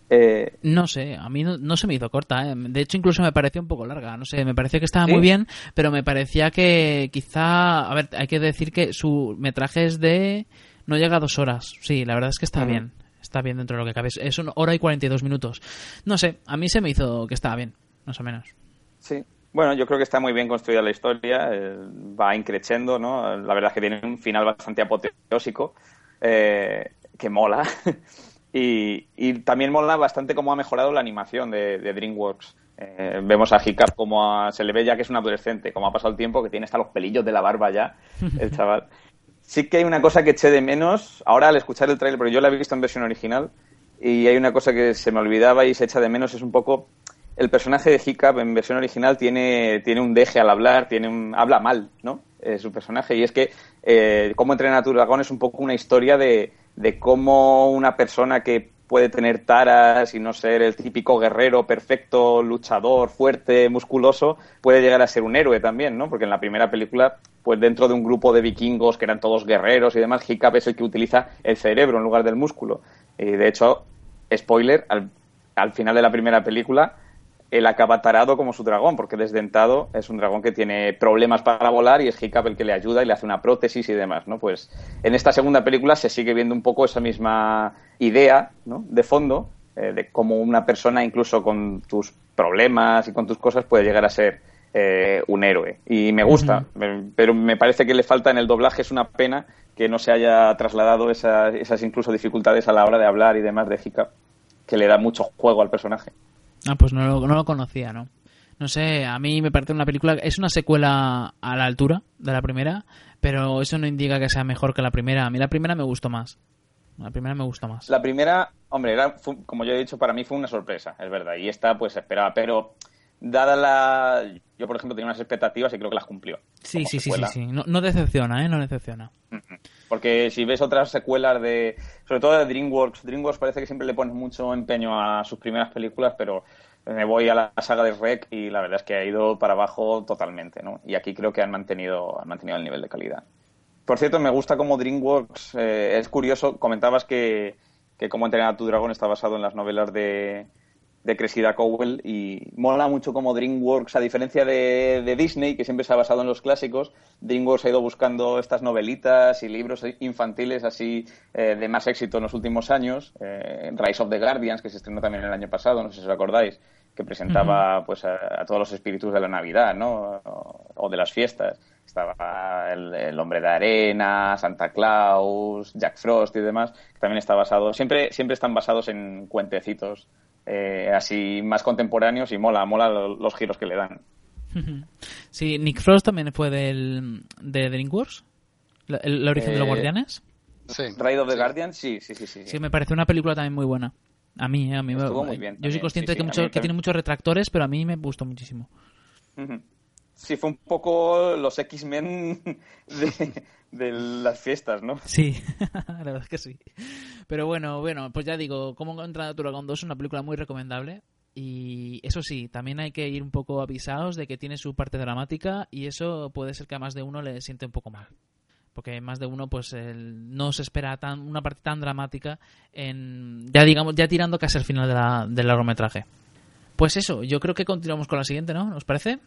Eh, No sé, a mí no, no se me hizo corta, ¿eh? de hecho incluso me pareció un poco larga, no sé, me pareció que estaba ¿Sí? muy bien, pero me parecía que quizá, a ver, hay que decir que su metraje es de No llega a dos horas. Sí, la verdad es que está bien. Está bien dentro de lo que cabe. Es una hora y 42 minutos. No sé, a mí se me hizo que estaba bien, más o menos. Sí. Bueno, yo creo que está muy bien construida la historia, eh, va increciendo, ¿no? La verdad es que tiene un final bastante apoteósico, eh, que mola. [laughs] y, y, también mola bastante cómo ha mejorado la animación de, de DreamWorks. Eh, vemos a Hiccup como se le ve ya que es un adolescente, como ha pasado el tiempo, que tiene hasta los pelillos de la barba ya, [laughs] el chaval. Sí que hay una cosa que eché de menos, ahora al escuchar el trailer, porque yo la he visto en versión original, y hay una cosa que se me olvidaba y se echa de menos, es un poco el personaje de Hiccup en versión original tiene, tiene un deje al hablar, tiene un, habla mal, ¿no? Eh, su personaje. Y es que eh, cómo entrena a tu dragón es un poco una historia de, de cómo una persona que puede tener taras y no ser el típico guerrero perfecto, luchador, fuerte, musculoso, puede llegar a ser un héroe también, ¿no? Porque en la primera película, pues dentro de un grupo de vikingos que eran todos guerreros y demás, Hiccup es el que utiliza el cerebro en lugar del músculo. Y de hecho, spoiler, al, al final de la primera película, él acaba tarado como su dragón, porque desdentado es un dragón que tiene problemas para volar y es Hiccup el que le ayuda y le hace una prótesis y demás, ¿no? Pues en esta segunda película se sigue viendo un poco esa misma idea, ¿no? De fondo, eh, de cómo una persona, incluso con tus problemas y con tus cosas, puede llegar a ser eh, un héroe. Y me gusta, uh -huh. pero me parece que le falta en el doblaje, es una pena que no se haya trasladado esas, esas incluso dificultades a la hora de hablar y demás de Hiccup, que le da mucho juego al personaje. Ah, pues no lo, no lo conocía, ¿no? No sé, a mí me parece una película... Es una secuela a la altura de la primera, pero eso no indica que sea mejor que la primera. A mí la primera me gustó más. La primera me gustó más. La primera, hombre, era, fue, como yo he dicho, para mí fue una sorpresa, es verdad. Y esta, pues, esperaba. Pero, dada la... Yo, por ejemplo, tenía unas expectativas y creo que las cumplió. Sí, sí, sí, sí, sí. No, no, decepciona, ¿eh? No decepciona. Porque si ves otras secuelas de... Sobre todo de DreamWorks. DreamWorks parece que siempre le pones mucho empeño a sus primeras películas, pero me voy a la saga de Rec y la verdad es que ha ido para abajo totalmente, ¿no? Y aquí creo que han mantenido, han mantenido el nivel de calidad. Por cierto, me gusta como DreamWorks, eh, es curioso, comentabas que, que Cómo entrenar a tu dragón está basado en las novelas de, de Cressida Cowell y mola mucho como DreamWorks, a diferencia de, de, Disney, que siempre se ha basado en los clásicos, DreamWorks ha ido buscando estas novelitas y libros infantiles así eh, de más éxito en los últimos años. Eh, Rise of the Guardians, que se estrenó también el año pasado, no sé si os acordáis, que presentaba uh -huh. pues a, a, todos los espíritus de la Navidad, ¿no? O, o de las fiestas. Estaba el, el, Hombre de Arena, Santa Claus, Jack Frost y demás, que también está basado, siempre, siempre están basados en cuentecitos eh, así más contemporáneos y mola, mola los giros que le dan. [laughs] Sí, Nick Frost también fue del, de DreamWorks, el, el origen eh, de los Guardianes. Sí. Ride of the sí. Guardian, sí, sí, sí, sí, sí. me parece una película también muy buena. A mí, a mí Estuvo me, muy bien. Yo también. soy consciente sí, de que, mucho, que tiene muchos retractores, pero a mí me gustó muchísimo. Uh -huh. Sí, fue un poco los X-Men [laughs] de, las fiestas, ¿no? Sí, [laughs] la verdad es que sí. Pero bueno, bueno, pues ya digo, Cómo encontrar a Dragon 2 es una película muy recomendable. Y eso sí, también hay que ir un poco avisados de que tiene su parte dramática y eso puede ser que a más de uno le siente un poco mal. Porque más de uno pues el, no se espera tan, una parte tan dramática en ya digamos ya tirando casi al final de la, del largometraje. Pues eso, yo creo que continuamos con la siguiente, ¿no? ¿Os parece?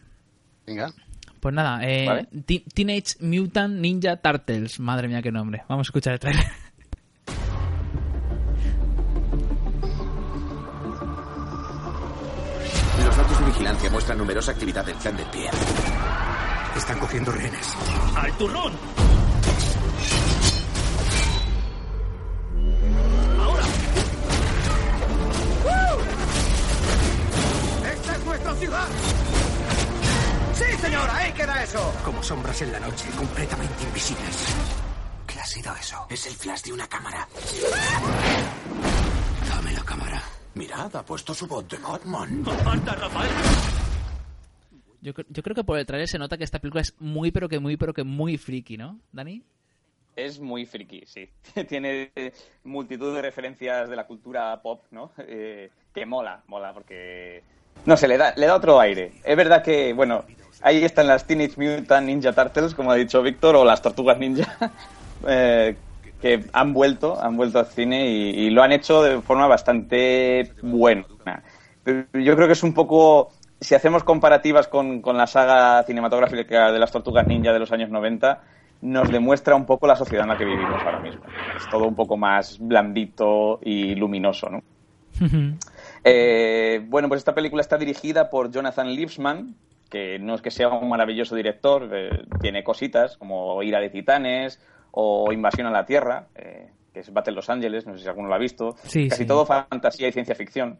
Venga. Pues nada, eh, ¿Vale? Teenage Mutant Ninja Turtles. Madre mía, qué nombre. Vamos a escuchar el trailer. Los datos de vigilancia muestran numerosa actividad del clan del pie. Están cogiendo rehenes. ¡Al turrón! ¡Ahora! ¡Esta es nuestra ciudad! ¡Sí, señora! ¡Ahí queda eso! Como sombras en la noche, completamente invisibles. ¿Qué ha sido eso? Es el flash de una cámara. Dame la cámara. Mirad, ha puesto su voz de Batman. ¡Aparta, Rafael! Yo, yo, creo que por el trailer se nota que esta película es muy, pero que muy, pero que muy friki, ¿no, Dani? Es muy friki, sí. [laughs] Tiene multitud de referencias de la cultura pop, ¿no? Eh, que mola, mola, porque... No sé, le da, le da otro aire. Es verdad que, bueno, ahí están las Teenage Mutant Ninja Turtles, como ha dicho Víctor, o las Tortugas Ninja, [laughs] eh, que han vuelto, han vuelto al cine y, y, lo han hecho de forma bastante buena. Yo creo que es un poco, si hacemos comparativas con, con la saga cinematográfica de las Tortugas Ninja de los años 90, nos demuestra un poco la sociedad en la que vivimos ahora mismo. Es todo un poco más blandito y luminoso, ¿no? Eh, bueno, pues esta película está dirigida por Jonathan Liebsman, que no es que sea un maravilloso director, eh, tiene cositas como Ira de Titanes o Invasión a la Tierra, eh, que es Battle Los Ángeles, no sé si alguno lo ha visto. Sí, Casi sí. todo fantasía y ciencia ficción.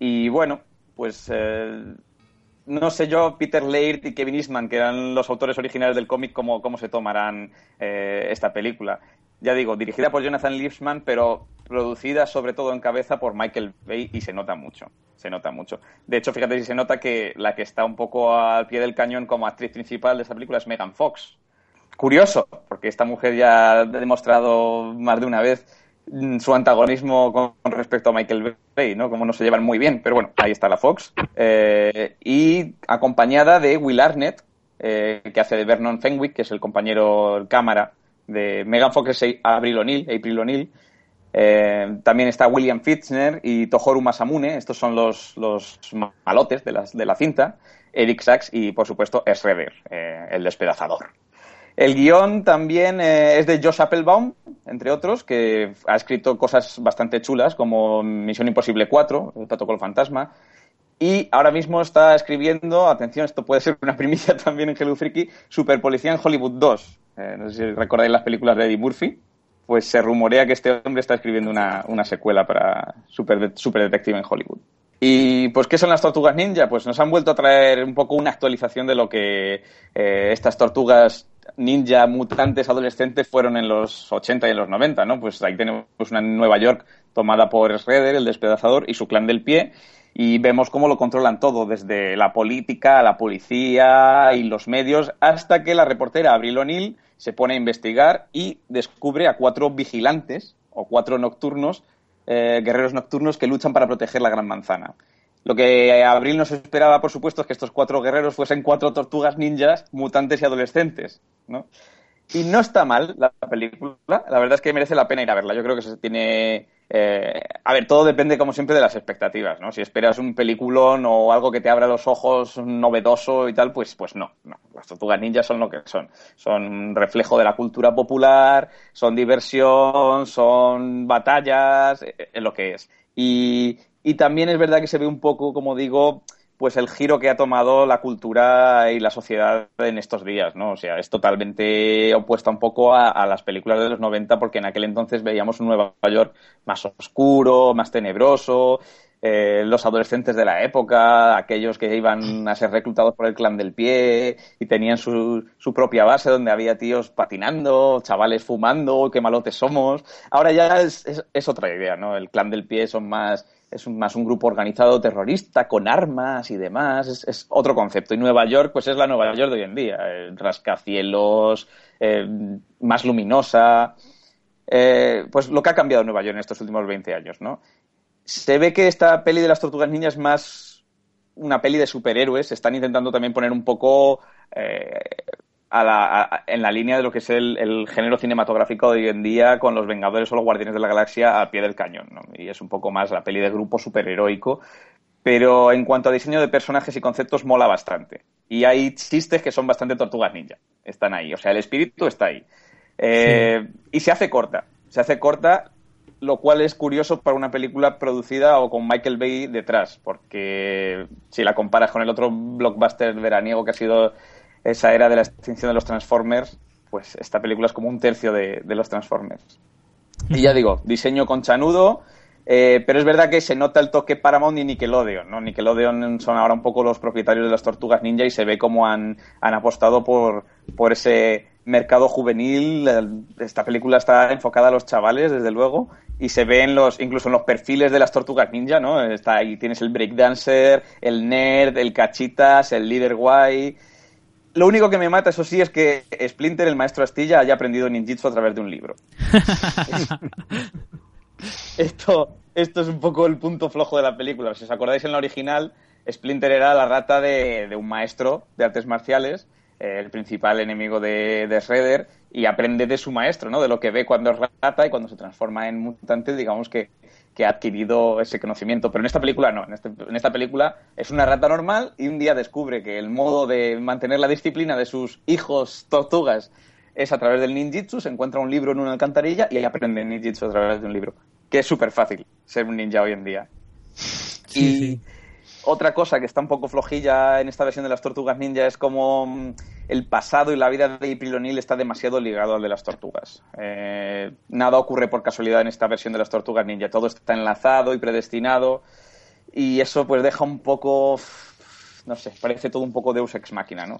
Y bueno, pues eh, no sé yo, Peter Laird y Kevin Eastman, que eran los autores originales del cómic, cómo, cómo se tomarán esta película. Ya digo, dirigida por Jonathan Liebsman, pero producida sobre todo en cabeza por Michael Bay y se nota mucho. Se nota mucho. De hecho, fíjate si se nota que la que está un poco al pie del cañón como actriz principal de esta película es Megan Fox. Curioso, porque esta mujer ya ha demostrado más de una vez mm, su antagonismo con, respecto a Michael Bay, ¿no? Como no se llevan muy bien, pero bueno, ahí está la Fox. Eh, y acompañada de Will Arnett, eh, que hace de Vernon Fenwick, que es el compañero cámara de Megan Fox, Abril O'Neill, April O'Neill. Eh, también está William Fitzner y Tohoru Masamune, estos son los, los malotes de, de la cinta, Eric Sachs y, por supuesto, Schroeder, eh, el despedazador. El guion también eh, es de Josh Applebaum, entre otros, que ha escrito cosas bastante chulas como Misión Imposible 4, El Protocolo Fantasma, y ahora mismo está escribiendo, atención, esto puede ser una primicia [laughs] también en Hello Freaky, Super Policía en Hollywood 2. Eh, no sé si recordáis las películas de Eddie Murphy. Pues se rumorea que este hombre está escribiendo una, una secuela para Super, Super Detective en Hollywood. Y pues, ¿qué son las tortugas ninja? Pues nos han vuelto a traer un poco una actualización de lo que eh, estas tortugas ninja mutantes adolescentes fueron en los 80 y en los 90, ¿no? Pues ahí tenemos una Nueva York tomada por Shredder, el despedazador, y su clan del pie, y vemos cómo lo controlan todo, desde la política, la policía y los medios, hasta que la reportera Abril O'Neill se pone a investigar y descubre a cuatro vigilantes, o cuatro nocturnos, eh, guerreros nocturnos que luchan para proteger la Gran Manzana. Lo que Abril nos esperaba, por supuesto, es que estos cuatro guerreros fuesen cuatro tortugas ninjas mutantes y adolescentes, ¿no? Y no está mal la película, la verdad es que merece la pena ir a verla. Yo creo que se tiene... eh, a ver, todo depende, como siempre, de las expectativas, ¿no? Si esperas un peliculón o algo que te abra los ojos novedoso y tal, pues, pues no, no. Las tortugas ninjas son lo que son. Son un reflejo de la cultura popular, son diversión, son batallas, eh, es lo que es. Y, y también es verdad que se ve un poco, como digo, pues el giro que ha tomado la cultura y la sociedad en estos días, ¿no? O sea, es totalmente opuesta un poco a, las películas de los 90 porque en aquel entonces veíamos un Nueva York más oscuro, más tenebroso, eh, los adolescentes de la época, aquellos que iban a ser reclutados por el clan del pie y tenían su, su propia base donde había tíos patinando, chavales fumando, qué malotes somos. Ahora ya es, es, es otra idea, ¿no? El clan del pie son más es más un grupo organizado terrorista con armas y demás, es, es, otro concepto. Y Nueva York, pues es la Nueva York de hoy en día, eh, rascacielos, eh, más luminosa, eh, pues lo que ha cambiado Nueva York en estos últimos 20 años, ¿no? Se ve que esta peli de las tortugas niñas es más una peli de superhéroes, están intentando también poner un poco a la, a, en la línea de lo que es el, el, género cinematográfico de hoy en día con los Vengadores o los Guardianes de la Galaxia al pie del cañón. ¿no? Y es un poco más la peli de grupo superheroico. Pero en cuanto a diseño de personajes y conceptos, mola bastante. Y hay chistes que son bastante tortugas ninja. Están ahí. O sea, el espíritu está ahí. Eh, sí. Y se hace corta. Se hace corta, lo cual es curioso para una película producida o con Michael Bay detrás. Porque si la comparas con el otro blockbuster veraniego que ha sido esa era de la extinción de los Transformers, pues esta película es como un tercio de, de los Transformers. Y ya digo, diseño conchanudo, eh, pero es verdad que se nota el toque Paramount y Nickelodeon, ¿no? Nickelodeon son ahora un poco los propietarios de las Tortugas Ninja y se ve cómo han, han apostado por, por ese mercado juvenil. Esta película está enfocada a los chavales, desde luego, y se ve en los, incluso en los perfiles de las Tortugas Ninja, ¿no? Está ahí tienes el breakdancer, el nerd, el cachitas, el líder guay lo único que me mata, eso sí, es que Splinter, el maestro Astilla, haya aprendido ninjitsu a través de un libro. [laughs] esto, esto es un poco el punto flojo de la película. Si os acordáis en la original, Splinter era la rata de, de un maestro de artes marciales, eh, el principal enemigo de, de Shredder, y aprende de su maestro, ¿no? De lo que ve cuando es rata y cuando se transforma en mutante, digamos que que ha adquirido ese conocimiento. Pero en esta película no. En, este, en, esta película es una rata normal y un día descubre que el modo de mantener la disciplina de sus hijos tortugas es a través del ninjitsu, se encuentra un libro en una alcantarilla y ahí aprende ninjitsu a través de un libro. Que es súper fácil ser un ninja hoy en día. y otra cosa que está un poco flojilla en esta versión de las tortugas ninja es como mm, el pasado y la vida de April O'Neil está demasiado ligado al de las tortugas. Eh, nada ocurre por casualidad en esta versión de las tortugas ninja. Todo está enlazado y predestinado. Y eso pues deja un poco, no sé, parece todo un poco Deus Ex Máquina, ¿no?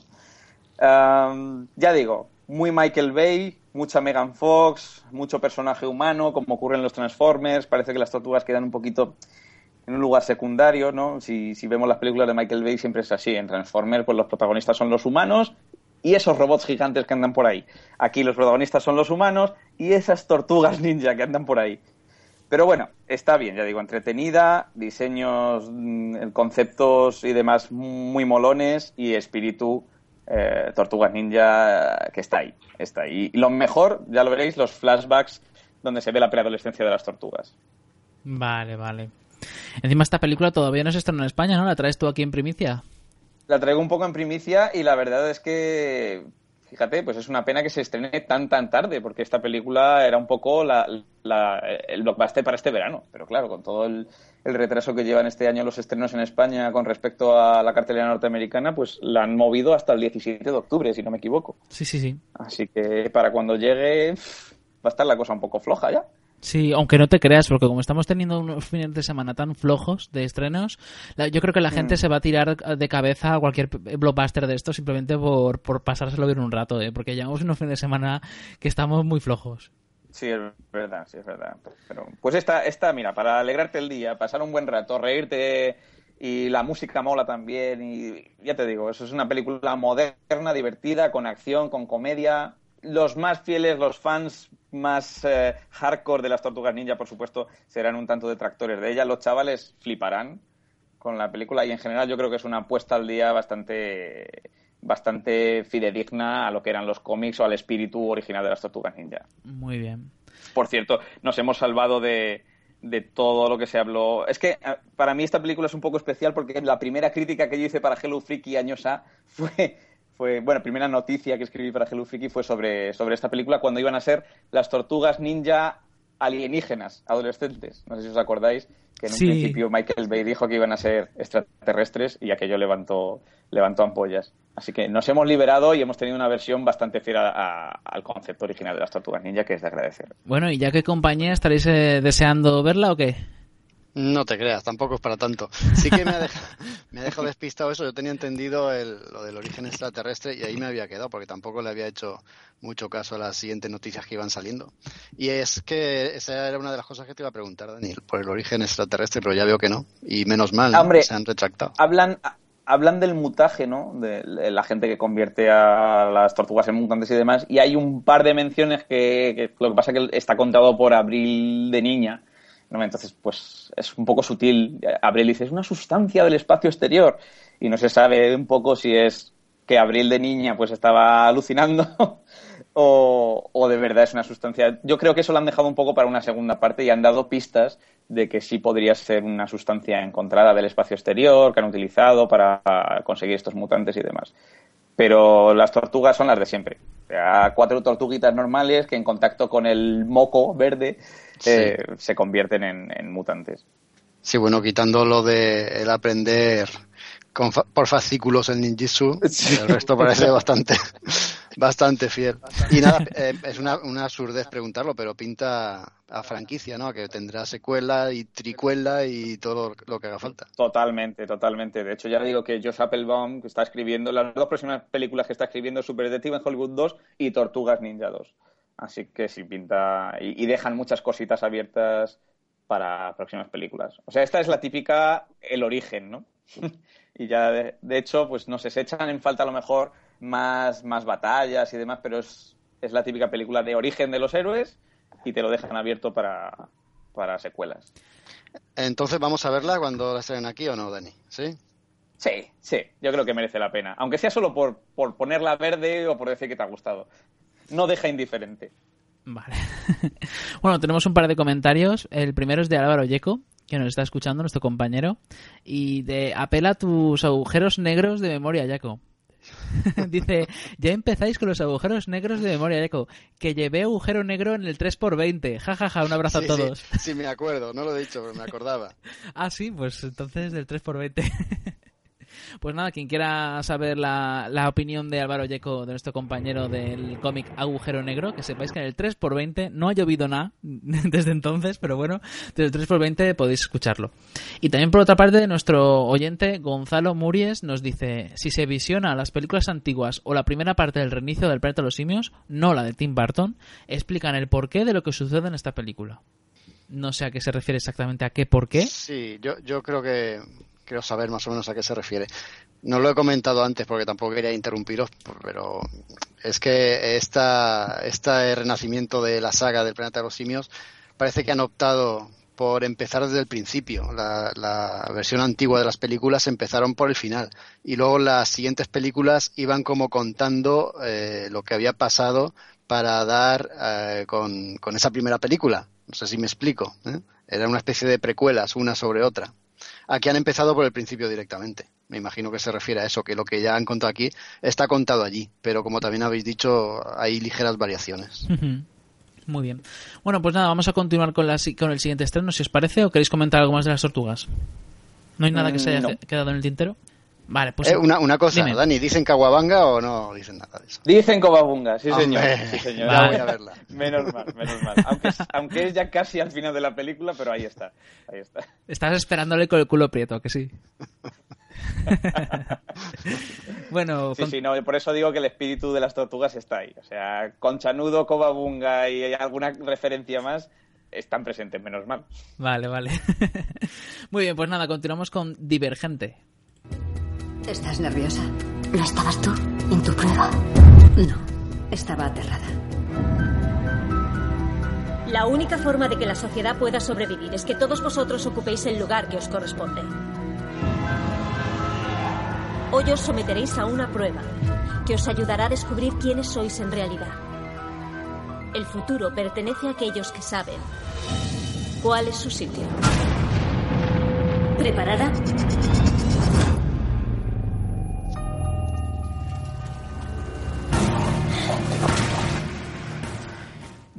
Ya digo, muy Michael Bay, mucha Megan Fox, mucho personaje humano, como ocurre en los Transformers. Parece que las tortugas quedan un poquito en un lugar secundario, ¿no? Si, si vemos las películas de Michael Bay siempre es así. En Transformers, pues los protagonistas son los humanos y esos robots gigantes que andan por ahí. Aquí los protagonistas son los humanos y esas tortugas [laughs] ninja que andan por ahí. Pero bueno, está bien, ya digo, entretenida, diseños, mm, conceptos y demás muy molones y espíritu eh, Tortugas Ninja que está ahí, está ahí. Y lo mejor, ya lo veréis, los flashbacks donde se ve la preadolescencia de las tortugas. Vale, vale. Encima esta película todavía no se estrenó en España, ¿no? ¿La traes tú aquí en primicia? La traigo un poco en primicia y la verdad es que fíjate, pues es una pena que se estrene tan tan tarde, porque esta película era un poco la, el blockbuster para este verano. Pero claro, con todo el, retraso que llevan este año los estrenos en España con respecto a la cartelera norteamericana, pues la han movido hasta el 17 de octubre, si no me equivoco. Sí, sí, sí. Así que para cuando llegue va a estar la cosa un poco floja ya. Sí, aunque no te creas, porque como estamos teniendo unos fines de semana tan flojos de estrenos, yo creo que la gente mm. se va a tirar de cabeza a cualquier blockbuster de esto simplemente por, por pasárselo bien un rato, ¿eh? porque llevamos unos fines de semana que estamos muy flojos. Sí, es verdad, sí, es verdad. Pero, pues esta, esta, mira, para alegrarte el día, pasar un buen rato, reírte y la música mola también y ya te digo, eso es una película moderna, divertida, con acción, con comedia. Los más fieles, los fans más eh, hardcore de las Tortugas Ninja, por supuesto, serán un tanto detractores de ella. Los chavales fliparán con la película y en general yo creo que es una apuesta al día bastante bastante fidedigna a lo que eran los cómics o al espíritu original de las Tortugas Ninja. Muy bien. Por cierto, nos hemos salvado de, de todo lo que se habló. Es que eh, para mí esta película es un poco especial porque la primera crítica que yo hice para Hello Freaky años A fue fue, bueno, primera noticia que escribí para Hello Freaky fue sobre, sobre esta película cuando iban a ser las tortugas ninja alienígenas, adolescentes. No sé si os acordáis que en un principio Michael Bay dijo que iban a ser extraterrestres y aquello levantó, levantó ampollas. Así que nos hemos liberado y hemos tenido una versión bastante fiel al concepto original de las tortugas ninja que es de agradecer. Bueno, ¿y ya qué compañía estaréis eh, deseando verla o qué? No te creas, tampoco es para tanto. Sí que me ha, [laughs] dejado, despistado eso. Yo tenía entendido lo del origen extraterrestre y ahí me había quedado porque tampoco le había hecho mucho caso a las siguientes noticias que iban saliendo. Y es que esa era una de las cosas que te iba a preguntar, Daniel, por el origen extraterrestre, pero ya veo que no. Y menos mal, se han retractado. Hablan, hablan del mutaje, ¿no? De la gente que convierte a las tortugas en mutantes y demás. Y hay un par de menciones que, que lo que pasa es que está contado por Abril de niña entonces, pues es un poco sutil. Abril dice, es una sustancia del espacio exterior. Y no se sabe un poco si es que Abril de niña pues estaba alucinando [laughs] o, de verdad es una sustancia. Yo creo que eso lo han dejado un poco para una segunda parte y han dado pistas de que sí podría ser una sustancia encontrada del espacio exterior que han utilizado para conseguir estos mutantes y demás. Pero las tortugas son las de siempre. O sea, cuatro tortuguitas normales que en contacto con el moco verde eh, se convierten en, mutantes. Sí, bueno, quitando lo de el aprender por fascículos el ninjitsu, [laughs] el resto parece bastante [laughs] bastante fiel. Y nada, eh, es una, una absurdez preguntarlo, pero pinta a franquicia, ¿no? Que tendrá secuela y tricuela y todo lo que haga falta. Totalmente, totalmente. De hecho, ya digo que Josh Applebaum que está escribiendo las dos próximas películas que está escribiendo Super Detective en Hollywood 2 y Tortugas Ninja 2. Así que sí pinta y, dejan muchas cositas abiertas para próximas películas. O sea, esta es la típica el origen, ¿no? [laughs] y ya de, hecho, pues no sé, se echan en falta a lo mejor más, más batallas y demás, pero es, es la típica película de origen de los héroes y te lo dejan abierto para, para secuelas. Entonces, ¿vamos a verla cuando la estén aquí o no, Dani? ¿Sí? Sí, sí, yo creo que merece la pena. Aunque sea solo por, por ponerla verde o por decir que te ha gustado no deja indiferente. Vale. [laughs] bueno, tenemos un par de comentarios. El primero es de Álvaro Yeco, que nos está escuchando, nuestro compañero. Y de apela a tus agujeros negros de memoria, Jaco. [laughs] Dice, ya empezáis con los agujeros negros de memoria eco. Que llevé agujero negro en el 3x20. Ja, ja, ja, un abrazo Sí, a todos. Sí, sí, me acuerdo, no lo he dicho, pero me acordaba. [laughs] Ah, sí, pues entonces del 3x20. Pues nada, quien quiera saber la, la opinión de Álvaro Yeco, de nuestro compañero del cómic Agujero Negro, que sepáis que en el 3x20 no ha llovido nada [laughs] desde entonces, pero bueno, desde el 3x20 podéis escucharlo. Y también por otra parte, nuestro oyente Gonzalo Muries nos dice, si se visiona las películas antiguas o la primera parte del reinicio del planeta de los simios, no la de Tim Burton, explican el porqué de lo que sucede en esta película. No sé a qué se refiere exactamente a qué por qué. Sí, yo, yo creo que quiero saber más o menos a qué se refiere. No lo he comentado antes porque tampoco quería interrumpiros, pero es que esta, este renacimiento de la saga del planeta de los simios parece que han optado por empezar desde el principio. La, la, versión antigua de las películas empezaron por el final y luego las siguientes películas iban como contando eh, lo que había pasado para dar eh, con, con, esa primera película. No sé si me explico. ¿eh? Era una especie de precuelas una sobre otra. Aquí han empezado por el principio directamente. Me imagino que se refiere a eso, que lo que ya han contado aquí está contado allí, pero como también habéis dicho, hay ligeras variaciones. Muy bien. Bueno, pues nada, vamos a continuar con, la, con el siguiente estreno, si os parece, o queréis comentar algo más de las tortugas. ¿No hay nada que se haya no. quedado en el tintero? Vale, pues. Eh, una, una, cosa, dime. Dani, ¿dicen Kawabanga o no dicen nada de eso? Dicen Cobabunga, sí señor. Hombre, Sí, señor. ya voy a verla. [laughs] Menos mal, menos mal. Aunque es, aunque es ya casi al final de la película, pero ahí está. Ahí está. Estás esperándole con el culo prieto, que sí. [laughs] bueno, Sí, con- sí, no, por eso digo que el espíritu de las tortugas está ahí. O sea, Conchanudo, Cobabunga y alguna referencia más están presentes, menos mal. vale, vale. [laughs] Muy bien, pues nada, continuamos con Divergente. ¿Estás nerviosa? ¿No estabas tú en tu prueba? No, estaba aterrada. La única forma de que la sociedad pueda sobrevivir es que todos vosotros ocupéis el lugar que os corresponde. Hoy os someteréis a una prueba que os ayudará a descubrir quiénes sois en realidad. El futuro pertenece a aquellos que saben cuál es su sitio. ¿Preparada?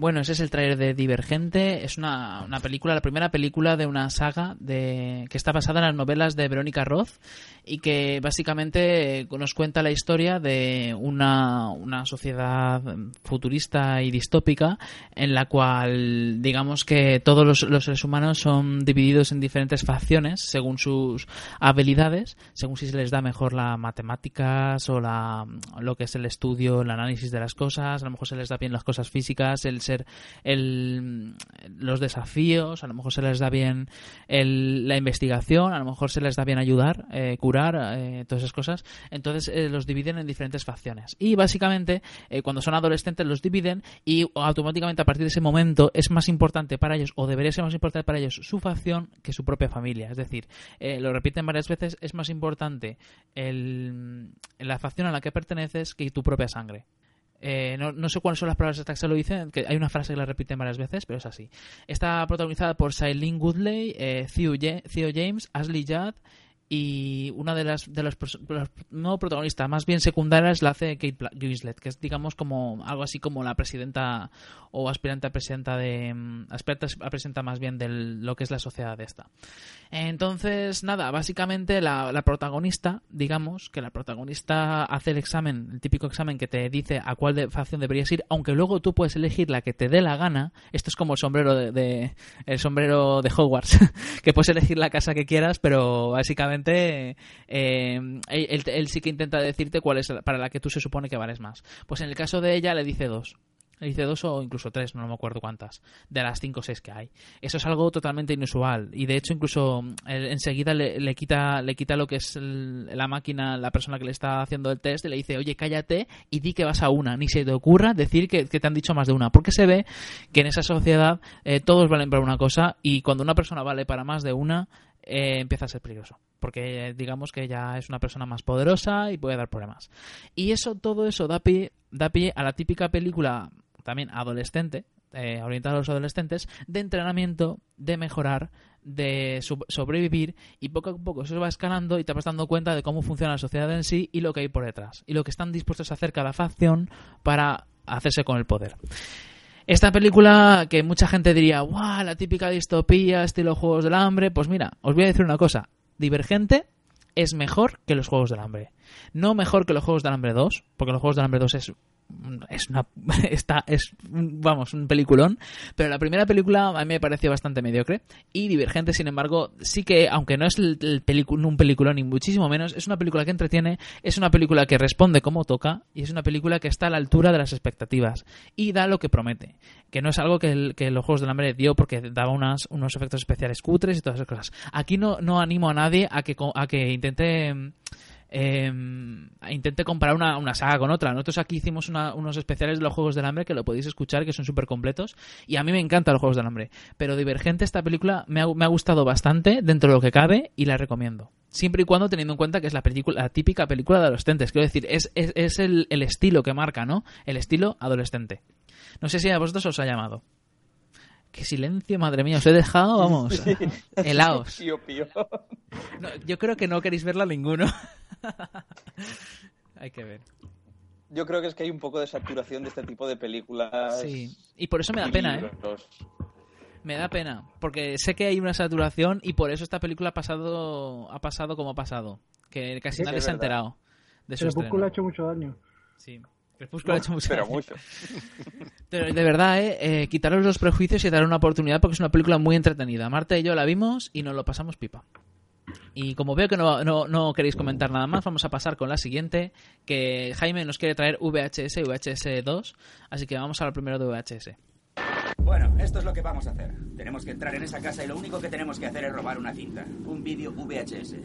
Bueno, ese es el trailer de Divergente. Es una, una película, la primera película de una saga de, que está basada en las novelas de Verónica Roth y que básicamente eh, nos cuenta la historia de una, una sociedad futurista y distópica en la cual, digamos que todos los, los seres humanos son divididos en diferentes facciones según sus habilidades, según si se les da mejor las matemáticas o la, lo que es el estudio, el análisis de las cosas, a lo mejor se les da bien las cosas físicas, el ser el, los desafíos, a lo mejor se les da bien el, la investigación, a lo mejor se les da bien ayudar, eh, eh, todas esas cosas. Entonces eh, los dividen en diferentes facciones. Y básicamente, eh, cuando son adolescentes, los dividen y automáticamente a partir de ese momento es más importante para ellos, o debería ser más importante para ellos, su facción que su propia familia. Es decir, eh, lo repiten varias veces, es más importante el, la facción a la que perteneces que tu propia sangre. Eh, no, no sé cuáles son las palabras exactas que se lo dicen, que hay una frase que la repiten varias veces, pero es así. Está protagonizada por Shailene Woodley, eh, Theo, Theo James, Ashley Judd y una de las de los- no protagonistas, más bien secundarias la hace Kate Winslet, que es digamos como algo así como la presidenta o aspirante a presidenta de mm, aspirante a presidenta más bien de lo que es la sociedad de esta. Entonces, nada, básicamente la, la protagonista, digamos, que la protagonista hace el examen, el típico examen que te dice a cuál de facción deberías ir, aunque luego tú puedes elegir la que te dé la gana. Esto es como el sombrero de- el sombrero de Hogwarts, [laughs] que puedes elegir la casa que quieras, pero básicamente eh, él, él sí que intenta decirte cuál es la- para la que tú se supone que vales más. Pues en el caso de ella le dice dos. Le dice dos o incluso tres, no me acuerdo cuántas, de las cinco o seis que hay. Eso es algo totalmente inusual y de hecho incluso enseguida le, le quita le quita lo que es el- la máquina, la persona que le está haciendo el test y le dice, oye, cállate y di que vas a una. Ni se te ocurra decir que, que te han dicho más de una, porque se ve que en esa sociedad eh, todos valen para una cosa y cuando una persona vale para más de una, eh, empieza a ser peligroso. Porque digamos que ya es una persona más poderosa y puede dar problemas. Y eso, todo eso da pie, da pie a la típica película también adolescente, eh, orientada a los adolescentes, de entrenamiento, de mejorar, de so- sobrevivir y poco a poco eso va escalando y te vas dando cuenta de cómo funciona la sociedad en sí y lo que hay por detrás y lo que están dispuestos a hacer cada facción para hacerse con el poder. Esta película que mucha gente diría, ¡guau! La típica distopía, estilo Juegos del Hambre. Pues mira, os voy a decir una cosa. Divergente es mejor que los Juegos del Hambre. No mejor que los Juegos del Hambre 2, porque los Juegos del Hambre 2 es es una [laughs] está es vamos un peliculón pero la primera película a mí me pareció bastante mediocre y Divergente sin embargo sí que aunque no es el, un peliculón ni muchísimo menos es una película que entretiene es una película que responde como toca y es una película que está a la altura de las expectativas y da lo que promete que no es algo que, el- que los Juegos del Hambre dio porque daba unas, unos efectos especiales cutres y todas esas cosas. Aquí no, no animo a nadie a que, a que intente eh, intenté comparar una, una saga con otra. Nosotros aquí hicimos una- unos especiales de los Juegos del Hambre que lo podéis escuchar, que son súper completos. Y a mí me encantan los Juegos del Hambre. Pero Divergente, esta película me ha, me ha gustado bastante dentro de lo que cabe y la recomiendo. Siempre y cuando teniendo en cuenta que es la, película, la típica película de adolescentes. Quiero decir, es, es, es el, el estilo que marca, ¿no? El estilo adolescente. No sé si a vosotros os ha llamado. Qué silencio, madre mía, os he dejado, vamos, [laughs] pío. No, yo creo que no queréis verla ninguno. [laughs] [laughs] Hay que ver. Yo creo que es que hay un poco de saturación de este tipo de películas. Sí, y por eso me da pena, ¿eh? Me da pena, porque sé que hay una saturación y por eso esta película ha pasado, ha pasado como ha pasado. Que casi Sí, nadie se ha enterado de su Crepúsculo ha hecho mucho daño. Sí. Crepúsculo ha hecho mucho Pero daño. mucho. [laughs] Pero de verdad, ¿eh? eh quitaros los prejuicios y dar una oportunidad porque es una película muy entretenida. Marta y yo la vimos y nos lo pasamos pipa. Y como veo que no, no, no queréis comentar nada más, vamos a pasar con la siguiente, que Jaime nos quiere traer VHS y VHS 2, así que vamos a hablar primero de VHS. Bueno, esto es lo que vamos a hacer. Tenemos que entrar en esa casa y lo único que tenemos que hacer es robar una cinta. Un vídeo VHS.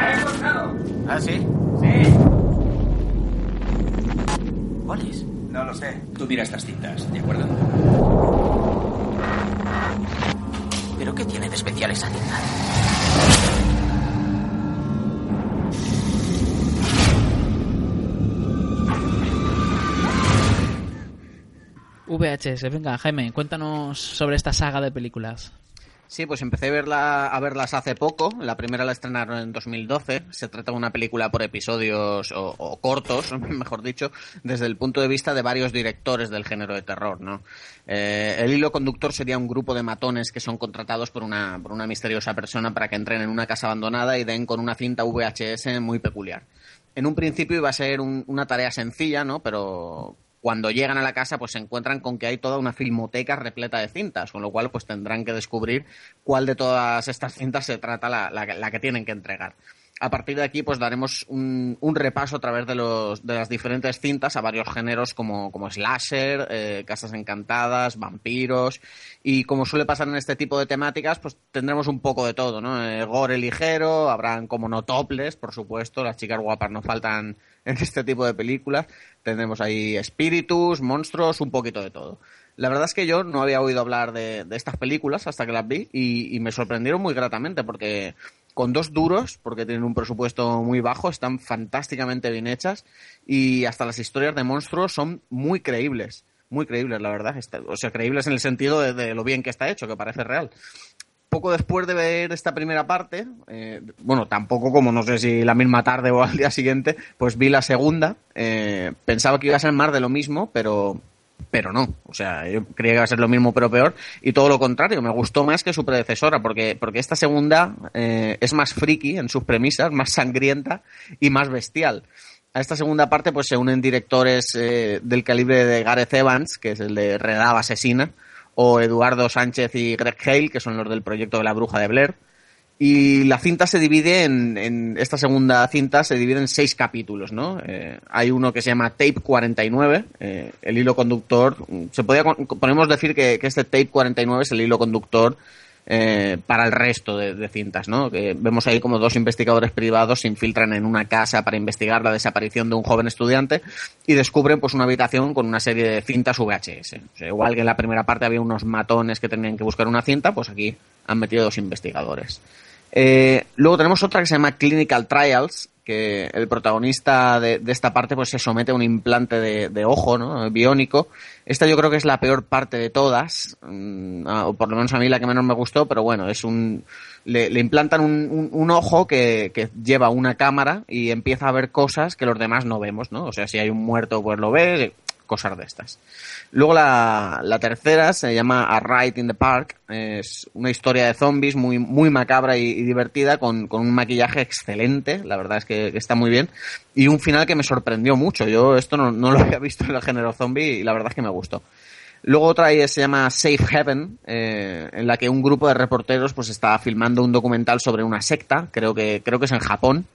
¡He encontrado! ¿Ah, sí? ¡Sí! ¿Cuál es? No lo sé. Tú mira estas cintas, ¿de acuerdo? ¿Pero qué tiene de especial esa cinta? VHS, venga, Jaime, cuéntanos sobre esta saga de películas. Sí, pues empecé a, verla, a verlas hace poco. La primera la estrenaron en 2012. Se trata de una película por episodios o, cortos, [laughs] mejor dicho, desde el punto de vista de varios directores del género de terror. ¿no? Eh, el hilo conductor sería un grupo de matones que son contratados por una, por una misteriosa persona para que entren en una casa abandonada y den con una cinta VHS muy peculiar. En un principio iba a ser un- una tarea sencilla, ¿no? Pero cuando llegan a la casa pues se encuentran con que hay toda una filmoteca repleta de cintas, con lo cual pues tendrán que descubrir cuál de todas estas cintas se trata la, la- que tienen que entregar. A partir de aquí pues daremos un, un repaso a través de, los, de las diferentes cintas a varios géneros como, como slasher, eh, casas encantadas, vampiros y como suele pasar en este tipo de temáticas pues tendremos un poco de todo, ¿no? Eh, gore ligero, habrán como no toples, por supuesto, las chicas guapas no faltan en este tipo de películas. Tendremos ahí espíritus, monstruos, un poquito de todo. La verdad es que yo no había oído hablar de, de estas películas hasta que las vi y, me sorprendieron muy gratamente porque con dos duros, porque tienen un presupuesto muy bajo, están fantásticamente bien hechas y hasta las historias de monstruos son muy creíbles. Muy creíbles, la verdad. O sea, creíbles en el sentido de lo bien que está hecho, que parece real poco después de ver esta primera parte, eh, bueno, tampoco como no sé si la misma tarde o al día siguiente, pues vi la segunda. eh, pensaba que iba a ser más de lo mismo, pero pero no. O sea, yo creía que iba a ser lo mismo pero peor y todo lo contrario, me gustó más que su predecesora porque, porque esta segunda eh, es más friki en sus premisas, más sangrienta y más bestial. A esta segunda parte pues se unen directores eh, del calibre de Gareth Evans, que es el de Redaba Asesina, o Eduardo Sánchez y Greg Hale, que son los del proyecto de la bruja de Blair. Y la cinta se divide en, esta segunda cinta se divide en seis capítulos, ¿no? Eh, hay uno que se llama Tape 49, eh, el hilo conductor. Se podía, podemos decir que, que este Tape 49 es el hilo conductor eh, para el resto de, cintas, ¿no? Vemos ahí como dos investigadores privados se infiltran en una casa para investigar la desaparición de un joven estudiante y descubren pues una habitación con una serie de cintas VHS. O sea, igual que en la primera parte había unos matones que tenían que buscar una cinta, pues aquí han metido dos investigadores. Eh, luego tenemos otra que se llama Clinical Trials, que el protagonista de, esta parte pues se somete a un implante de, de ojo, ¿no? Biónico. Esta yo creo que es la peor parte de todas, mm, o por lo menos a mí la que menos me gustó, pero bueno, es un... Le, implantan un, ojo que, que lleva una cámara y empieza a ver cosas que los demás no vemos, ¿no? O sea, si hay un muerto, pues lo ves, cosas de estas. Luego la, tercera se llama A Ride in the Park. Es una historia de zombies muy, muy macabra y, divertida con, con, un maquillaje excelente. La verdad es que, que, está muy bien. Y un final que me sorprendió mucho. Yo esto no, no lo había visto en el género zombie y la verdad es que me gustó. Luego otra se llama Safe Heaven, eh, en la que un grupo de reporteros pues está filmando un documental sobre una secta, creo que, creo que es en Japón,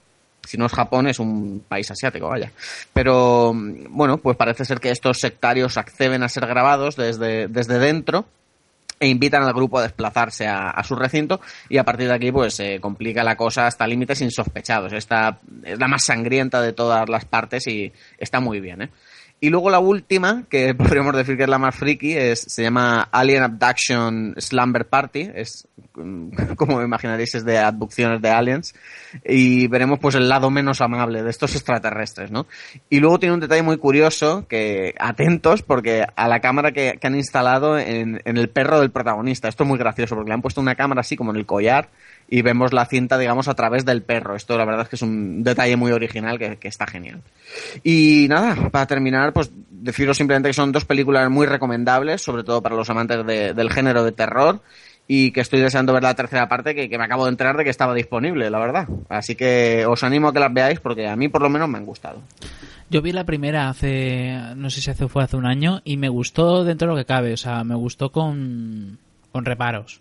si no es Japón, es un país asiático, vaya. Pero, bueno, pues parece ser que estos sectarios acceden a ser grabados desde, desde dentro e invitan al grupo a desplazarse a, su recinto y a partir de aquí pues se complica la cosa hasta límites insospechados. Esta es la más sangrienta de todas las partes y está muy bien, ¿eh? Y luego la última, que [laughs] podríamos decir que es la más friki, es, se llama Alien Abduction Slumber Party. Es, [laughs] como me imaginaréis, es de abducciones de aliens. Y veremos pues el lado menos amable de estos extraterrestres, ¿no? Y luego tiene un detalle muy curioso, que atentos, porque a la cámara que, que han instalado en, en el perro del protagonista. Esto es muy gracioso, porque le han puesto una cámara así como en el collar y vemos la cinta, digamos, a través del perro. Esto la verdad es que es un detalle muy original que, está genial. Y nada, para terminar, pues deciros simplemente que son dos películas muy recomendables, sobre todo para los amantes de, del género de terror y que estoy deseando ver la tercera parte que, que, me acabo de enterar de que estaba disponible, la verdad. Así que os animo a que las veáis porque a mí por lo menos me han gustado. Yo vi la primera hace, no sé si hace, fue hace un año y me gustó dentro de lo que cabe, o sea, me gustó con, con reparos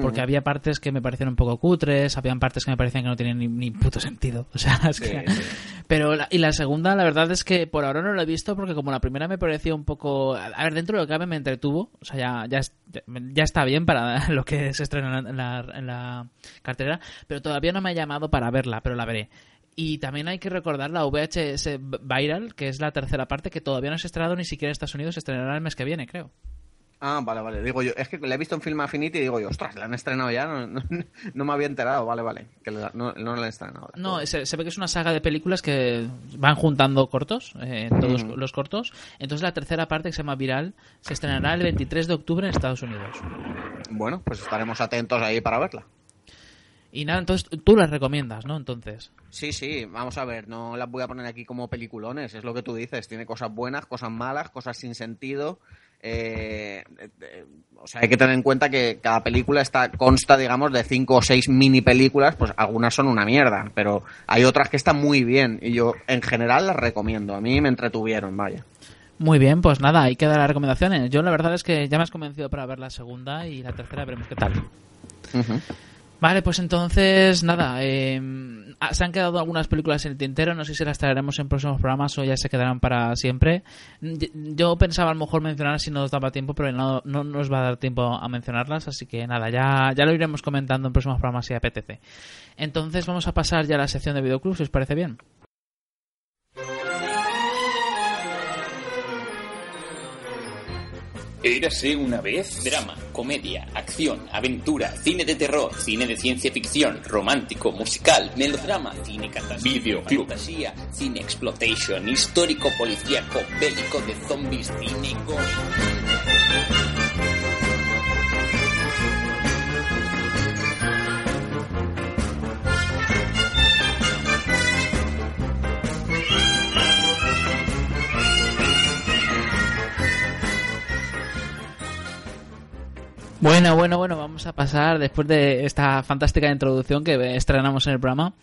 porque mm. había partes que me parecieron un poco cutres, habían partes que me parecían que no tenían ni, ni puto sentido. [laughs] O sea, es sí, que... Sí. Pero, la, y la segunda, la verdad es que por ahora no la he visto porque como la primera me pareció un poco... A ver, dentro de lo que cabe me entretuvo, o sea, ya, ya, ya está bien para [laughs] lo que se estrena en la, en la cartera, pero todavía no me ha llamado para verla, pero la veré. Y también hay que recordar la VHS Viral, que es la tercera parte, que todavía no se ha estrenado ni siquiera en Estados Unidos, se estrenará el mes que viene, creo. Ah, vale, vale. Digo yo, es que la he visto en Film Affinity y digo yo, ostras, la han estrenado ya, no, no, no me había enterado, vale, vale, que la, no, no la han estrenado. No, se, se, ve que es una saga de películas que van juntando cortos, eh, todos mm. los cortos. Entonces la tercera parte, que se llama Viral, se estrenará el 23 de octubre en Estados Unidos. Bueno, pues estaremos atentos ahí para verla. Y nada, entonces tú las recomiendas, ¿no? Entonces. Sí, sí, vamos a ver, no las voy a poner aquí como peliculones, es lo que tú dices, tiene cosas buenas, cosas malas, cosas sin sentido, eh, eh, o sea, hay que tener en cuenta que cada película está consta, digamos, de cinco o seis mini películas, pues algunas son una mierda, pero hay otras que están muy bien y yo en general las recomiendo. A mí me entretuvieron, vaya. Muy bien, pues nada, hay que dar las recomendaciones. Yo la verdad es que ya me has convencido para ver la segunda y la tercera veremos qué tal. Uh -huh. Vale, pues entonces, nada, eh, se han quedado algunas películas en el tintero, no sé si las traeremos en próximos programas o ya se quedarán para siempre. Yo pensaba a lo mejor mencionar si no nos daba tiempo, pero no, no nos va a dar tiempo a mencionarlas, así que nada, ya, ya lo iremos comentando en próximos programas si apetece. Entonces vamos a pasar ya a la sección de videoclubs, si os parece bien. Érase una vez. Drama, comedia, acción, aventura, cine de terror, cine de ciencia ficción, romántico, musical, melodrama, cine catástrofe, videoclub, fantasía, cine exploitation, histórico, policíaco, bélico de zombies, cine gore. Bueno, bueno, bueno, vamos a pasar, después de esta fantástica introducción que estrenamos en el programa,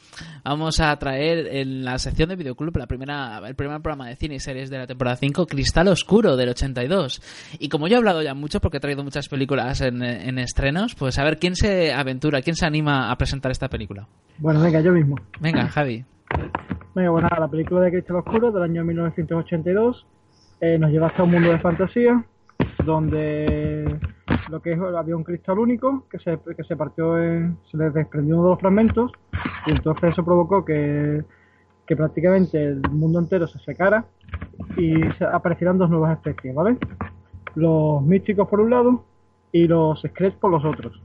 vamos a traer en la sección de Videoclub la primera, el primer programa de cine y series de la temporada 5, Cristal Oscuro, del 82. Y como yo he hablado ya mucho, porque he traído muchas películas en, en estrenos, pues a ver, ¿quién se aventura, quién se anima a presentar esta película? Bueno, venga, yo mismo. Venga, Javi. Venga, bueno, la película de Cristal Oscuro del año 1982 eh, nos lleva hasta un mundo de fantasía donde lo que es había un cristal único que se, que se partió en, se le desprendió uno de los fragmentos y entonces eso provocó que, que prácticamente el mundo entero se secara y aparecieran dos nuevas especies, ¿vale? Los místicos por un lado y los Screts por los otros.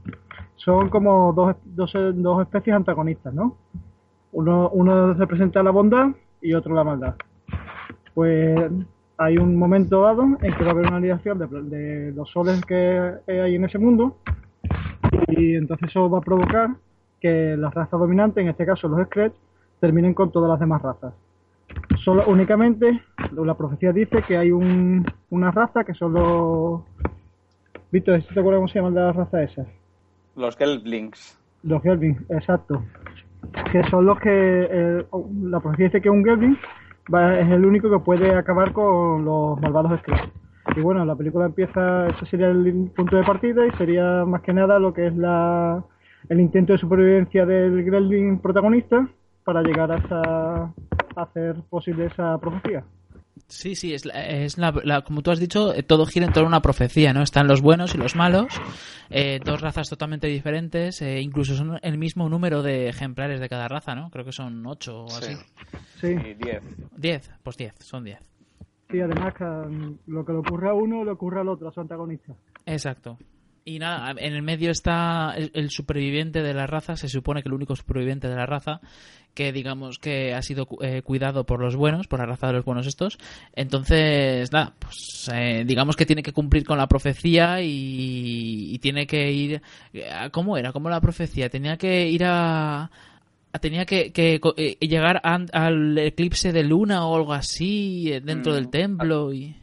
Son como dos, dos, dos especies antagonistas, ¿no? Uno, uno representa la bondad y otro la maldad. Pues hay un momento dado en que va a haber una alineación de, de los soles que hay en ese mundo y entonces eso va a provocar que la raza dominante, en este caso los Skretch, terminen con todas las demás razas. Solo, únicamente, la profecía dice que hay un, una raza que son los... Víctor, ¿te acuerdas cómo se llaman las razas esas? Los Gelblings. Los Gelblings, exacto. Que son los que... eh, la profecía dice que un Gelbling va- es el único que puede acabar con los malvados Skretch. Y bueno, la película empieza, ese sería el punto de partida y sería más que nada lo que es la, el intento de supervivencia del Gremlin protagonista para llegar hasta a hacer posible esa profecía. Sí, sí, es, la- es la, la- como tú has dicho, eh, todo gira en torno a una profecía, ¿no? Están los buenos y los malos, eh, dos razas totalmente diferentes, eh, incluso son el mismo número de ejemplares de cada raza, ¿no? Creo que son ocho o así. Sí. Y 10. Diez, pues diez, son diez. Sí, además que um, lo que le ocurre a uno le ocurre al otro, a su antagonista. Exacto. Y nada, en el medio está el, el superviviente de la raza, se supone que el único superviviente de la raza, que digamos que ha sido eh, cuidado por los buenos, por la raza de los buenos estos. Entonces, nada, pues eh, digamos que tiene que cumplir con la profecía y, y tiene que ir... eh, ¿Cómo era? ¿Cómo la profecía? Tenía que ir a... Tenía que, que co- eh, llegar al eclipse de luna o algo así dentro Mm, del templo y...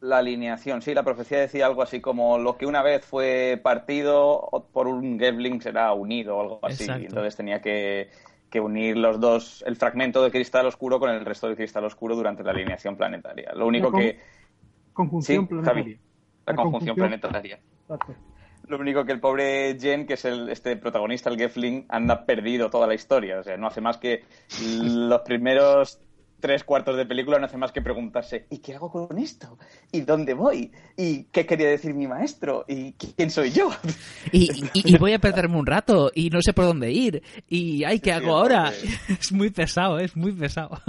La alineación, sí, la profecía decía algo así como lo que una vez fue partido por un Gebling será unido o algo así. Exacto. Entonces tenía que, que unir los dos, el fragmento de cristal oscuro con el resto del cristal oscuro durante la alineación planetaria. Lo único La con- que... Conjunción Sí, planetaria. Javi, la conjunción planetaria. Exacto. Lo único que el pobre Jen, que es el, este protagonista, el Gefling, anda perdido toda la historia. O sea, no hace más que [laughs] los primeros tres cuartos de película no hace más que preguntarse ¿y qué hago con esto? ¿y dónde voy? ¿y qué quería decir mi maestro? ¿y quién soy yo? [laughs] Y, y- y voy a perderme un rato y no sé por dónde ir. Y ay, ¿qué hago ahora? [laughs] Es muy pesado, es muy pesado.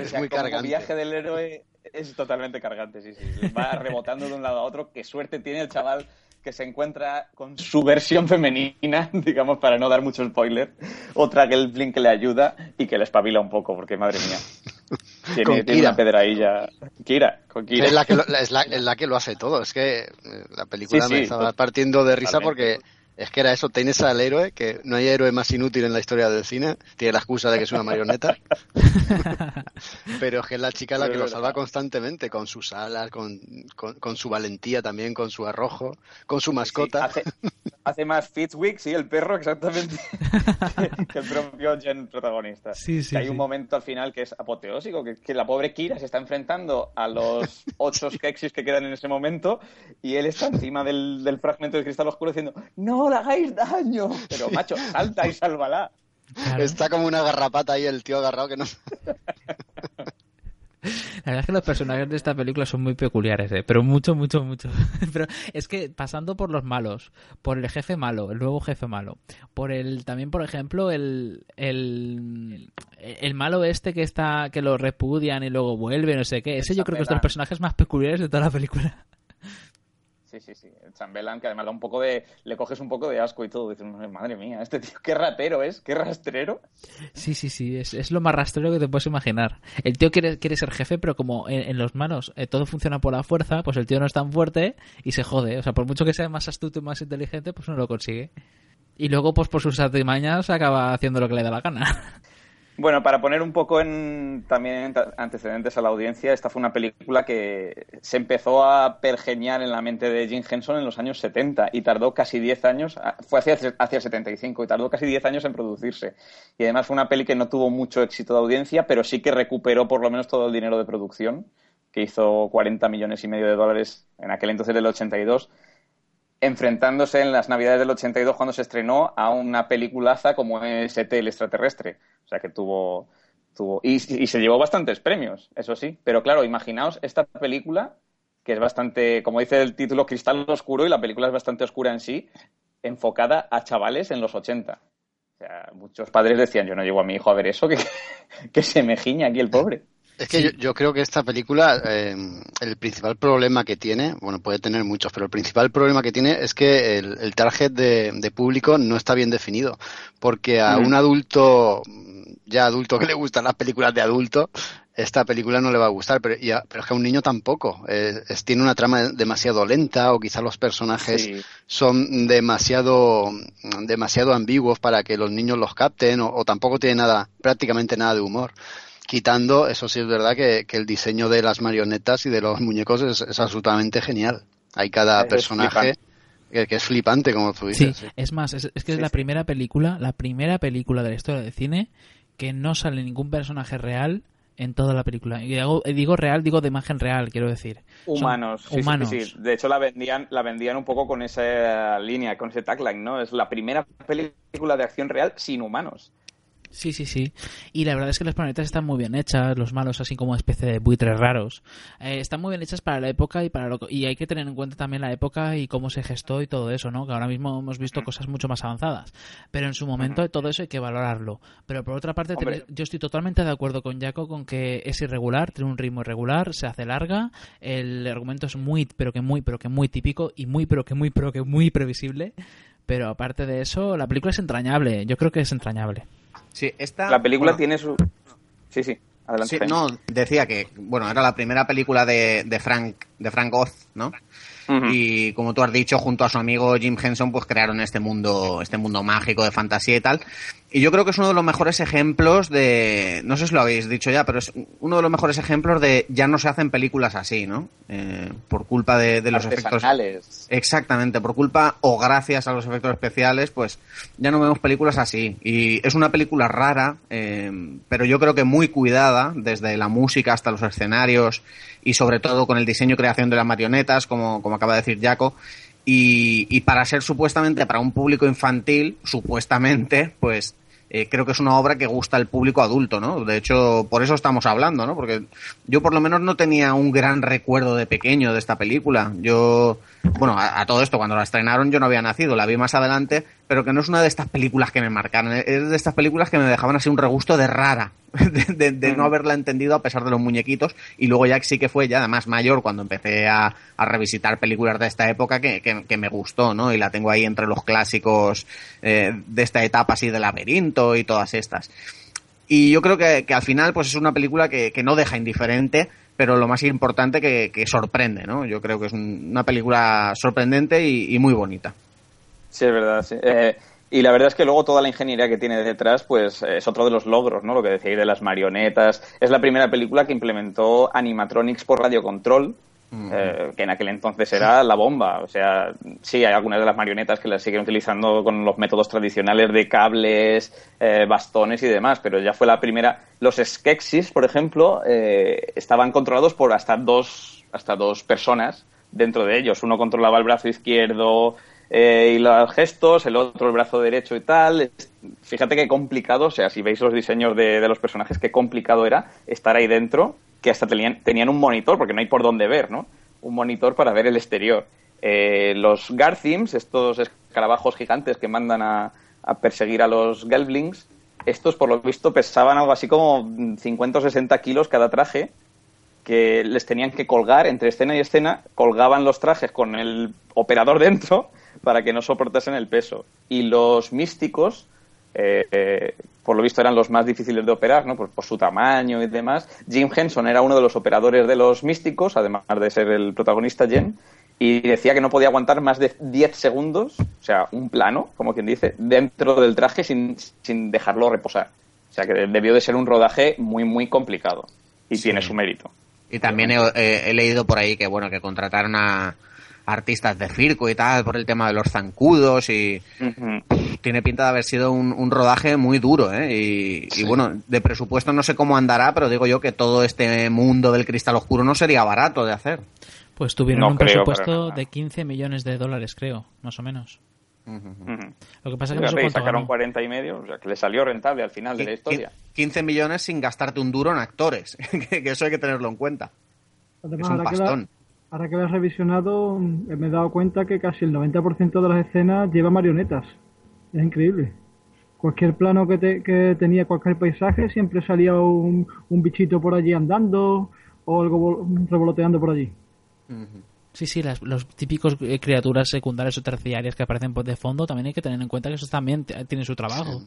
O sea, como viaje del héroe es totalmente cargante, sí, sí. Va rebotando de un lado a otro. Qué suerte tiene el chaval que se encuentra con su versión femenina, [laughs] digamos, para no dar mucho spoiler. Otra que el Blink que le ayuda y que le espabila un poco, porque madre mía. [laughs] Tiene, Con tiene Kira. una pedradilla. Kira, con Kira. Es la, que lo, es, la, es la que lo hace todo. Es que eh, la película Sí, me sí, estaba partiendo de risa porque es que era eso. Tienes al héroe, que no hay héroe más inútil en la historia del cine. Tiene la excusa de que es una marioneta. Pero es que es la chica la que lo salva constantemente, con sus alas, con, con, con su valentía también, con su arrojo, con su mascota. hace, hace más Fitzwick, sí, el perro, exactamente, que el propio Jen protagonista. Sí, sí, Que hay sí. un momento al final que es apoteósico, que, que la pobre Kira se está enfrentando a los ocho [laughs] Skeksis que quedan en ese momento y él está encima del, del fragmento de cristal oscuro diciendo ¡No le hagáis daño! Pero, macho, salta y sálvala. Está como una garrapata ahí el tío agarrado que no... La verdad es que los personajes de esta película son muy peculiares, ¿eh? pero mucho, mucho, mucho. [laughs] Pero es que pasando por los malos, por el jefe malo, el nuevo jefe malo, por el también, por ejemplo, el, el, el malo este que está que lo repudian y luego vuelve, no sé qué. Ese yo creo que es de los personajes más peculiares de toda la película. Sí, sí, sí. El chambelán, que además da un poco de... Le coges un poco de asco y todo. Dices, madre mía, este tío qué ratero es, qué rastrero. Sí, sí, sí, es, es lo más rastrero que te puedes imaginar. El tío quiere, quiere ser jefe, pero como en, los manos eh, todo funciona por la fuerza, pues el tío no es tan fuerte y se jode. O sea, por mucho que sea más astuto y más inteligente, pues no lo consigue. Y luego, pues por sus artimañas, acaba haciendo lo que le da la gana. [laughs] Bueno, para poner un poco en también antecedentes a la audiencia, esta fue una película que se empezó a pergeñar en la mente de Jim Henson en los años 70 y tardó casi 10 años, fue hacia, hacia el 75 y tardó casi 10 años en producirse. Y además fue una peli que no tuvo mucho éxito de audiencia, pero sí que recuperó por lo menos todo el dinero de producción, que hizo 40 millones y medio de dólares en aquel entonces del 82 enfrentándose en las navidades del 82 cuando se estrenó a una peliculaza como es ET, el extraterrestre. O sea que tuvo... tuvo y, se llevó bastantes premios, eso sí. Pero claro, imaginaos esta película, que es bastante, como dice el título, cristal oscuro, y la película es bastante oscura en sí, enfocada a chavales en los 80. O sea, muchos padres decían, yo no llevo a mi hijo a ver eso, que, [laughs] que se me giña aquí el pobre. Es que yo, yo creo que esta película, eh, el principal problema que tiene, bueno, puede tener muchos, pero el principal problema que tiene es que el, el target de, de público no está bien definido. Porque a Mm. un adulto, ya adulto que le gustan las películas de adulto, esta película no le va a gustar, pero, es que a un niño tampoco. Eh, es, tiene una trama demasiado lenta o quizás los personajes Sí. son demasiado, demasiado ambiguos para que los niños los capten o, o tampoco tiene nada, prácticamente nada de humor. Quitando, eso sí es verdad que, que el diseño de las marionetas y de los muñecos es, es absolutamente genial. Hay cada Es personaje que, que es flipante, como tú dices. sí. es más, es, es que es la sí. primera película, la primera película de la historia del cine que no sale ningún personaje real en toda la película. Y digo, digo real, digo de imagen real, quiero decir. Humanos, sí, sí, humanos. sí, sí. De hecho, la vendían, la vendían un poco con esa línea, con ese tagline, ¿no? Es la primera película de acción real sin humanos. Sí, sí, sí. Y la verdad es que las planetas están muy bien hechas, los malos así como especie de buitres raros. Eh, están muy bien hechas para la época y para lo y hay que tener en cuenta también la época y cómo se gestó y todo eso, ¿no? Que ahora mismo hemos visto cosas mucho más avanzadas. Pero en su momento todo eso hay que valorarlo. Pero por otra parte, Hombre. yo estoy totalmente de acuerdo con Jaco con que es irregular, tiene un ritmo irregular, se hace larga, el argumento es muy, pero que muy, pero que muy típico y muy, pero que muy, pero que muy previsible. Pero aparte de eso, la película es entrañable. Yo creo que es entrañable. Sí, esta... La película bueno, tiene su... Sí, sí, adelante. Sí, no, decía que, bueno, era la primera película de, de Frank, de Frank Oz, ¿no? Y como tú has dicho, junto a su amigo Jim Henson, pues crearon este mundo, este mundo mágico de fantasía y tal. Y yo creo que es uno de los mejores ejemplos de, no sé si lo habéis dicho ya, pero es uno de los mejores ejemplos de ya no se hacen películas así, ¿no? Eh, por culpa de, de los efectos. Artesanales. Exactamente, por culpa o gracias a los efectos especiales, pues ya no vemos películas así. Y es una película rara, eh, pero yo creo que muy cuidada, desde la música hasta los escenarios y sobre todo con el diseño y creación de las marionetas, como, como acaba de decir Jaco. Y, y para ser supuestamente para un público infantil, supuestamente, pues eh, creo que es una obra que gusta al público adulto, ¿no? De hecho, por eso estamos hablando, ¿no? Porque yo por lo menos no tenía un gran recuerdo de pequeño de esta película. Yo, bueno, a, a todo esto, cuando la estrenaron yo no había nacido, la vi más adelante, pero que no es una de estas películas que me marcaron, es de estas películas que me dejaban así un regusto de rara, [laughs] de, de- de no haberla entendido a pesar de los muñequitos, y luego ya sí que fue ya además mayor cuando empecé a, a revisitar películas de esta época que, que- que me gustó, ¿no? Y la tengo ahí entre los clásicos eh, de esta etapa así de laberinto y todas estas. Y yo creo que, que al final pues es una película que, que no deja indiferente, pero lo más importante que, que sorprende, ¿no? Yo creo que es un- una película sorprendente y, muy bonita. Sí, es verdad, sí. Eh, y la verdad es que luego toda la ingeniería que tiene detrás, pues es otro de los logros, ¿no? Lo que decíais de las marionetas. Es la primera película que implementó animatronics por radiocontrol, eh, que en aquel entonces era la bomba. O sea, sí, hay algunas de las marionetas que las siguen utilizando con los métodos tradicionales de cables, eh, bastones y demás, pero ya fue la primera. Los Skeksis, por ejemplo, eh, estaban controlados por hasta dos, hasta dos personas dentro de ellos. Uno controlaba el brazo izquierdo eh, y los gestos, el otro el brazo derecho y tal. Fíjate qué complicado, o sea, si veis los diseños de, los personajes, qué complicado era estar ahí dentro, que hasta tenían, tenían un monitor, porque no hay por dónde ver, ¿no? Un monitor para ver el exterior. Eh, los Garthims, estos escarabajos gigantes que mandan a, a perseguir a los Gelblings, estos por lo visto pesaban algo así como 50 o 60 kilos cada traje, que les tenían que colgar entre escena y escena, colgaban los trajes con el operador [laughs] dentro para que no soportasen el peso. Y los místicos, eh, eh, por lo visto eran los más difíciles de operar, ¿no? Por, por su tamaño y demás. Jim Henson era uno de los operadores de los místicos, además de ser el protagonista Jen, y decía que no podía aguantar más de 10 segundos, o sea, un plano, como quien dice, dentro del traje sin, sin dejarlo reposar. O sea, que debió de ser un rodaje muy, muy complicado. Y tiene su mérito. Y también he, he- he leído por ahí que bueno que contrataron a artistas de circo y tal por el tema de los zancudos y tiene pinta de haber sido un, un rodaje muy duro ¿eh? y, y, bueno de presupuesto no sé cómo andará pero digo yo que todo este mundo del cristal oscuro no sería barato de hacer Pues tuvieron No un creo presupuesto de 15 millones de dólares, creo, más o menos. Lo que pasa es que no sacaron ganó. 40 y medio, o sea, que le salió rentable al final de la historia. 15 millones sin gastarte un duro en actores [laughs] que, eso hay que tenerlo en cuenta Además, es un ahora, pastón ahora que lo he revisionado, me he dado cuenta que casi el 90% de las escenas lleva marionetas. Es increíble. Cualquier plano que, te- que tenía cualquier paisaje, siempre salía un, un bichito por allí andando o algo vol- revoloteando por allí. Sí, sí, las, los típicos eh, criaturas secundarias o terciarias que aparecen por de fondo también hay que tener en cuenta que eso también t- tiene su trabajo.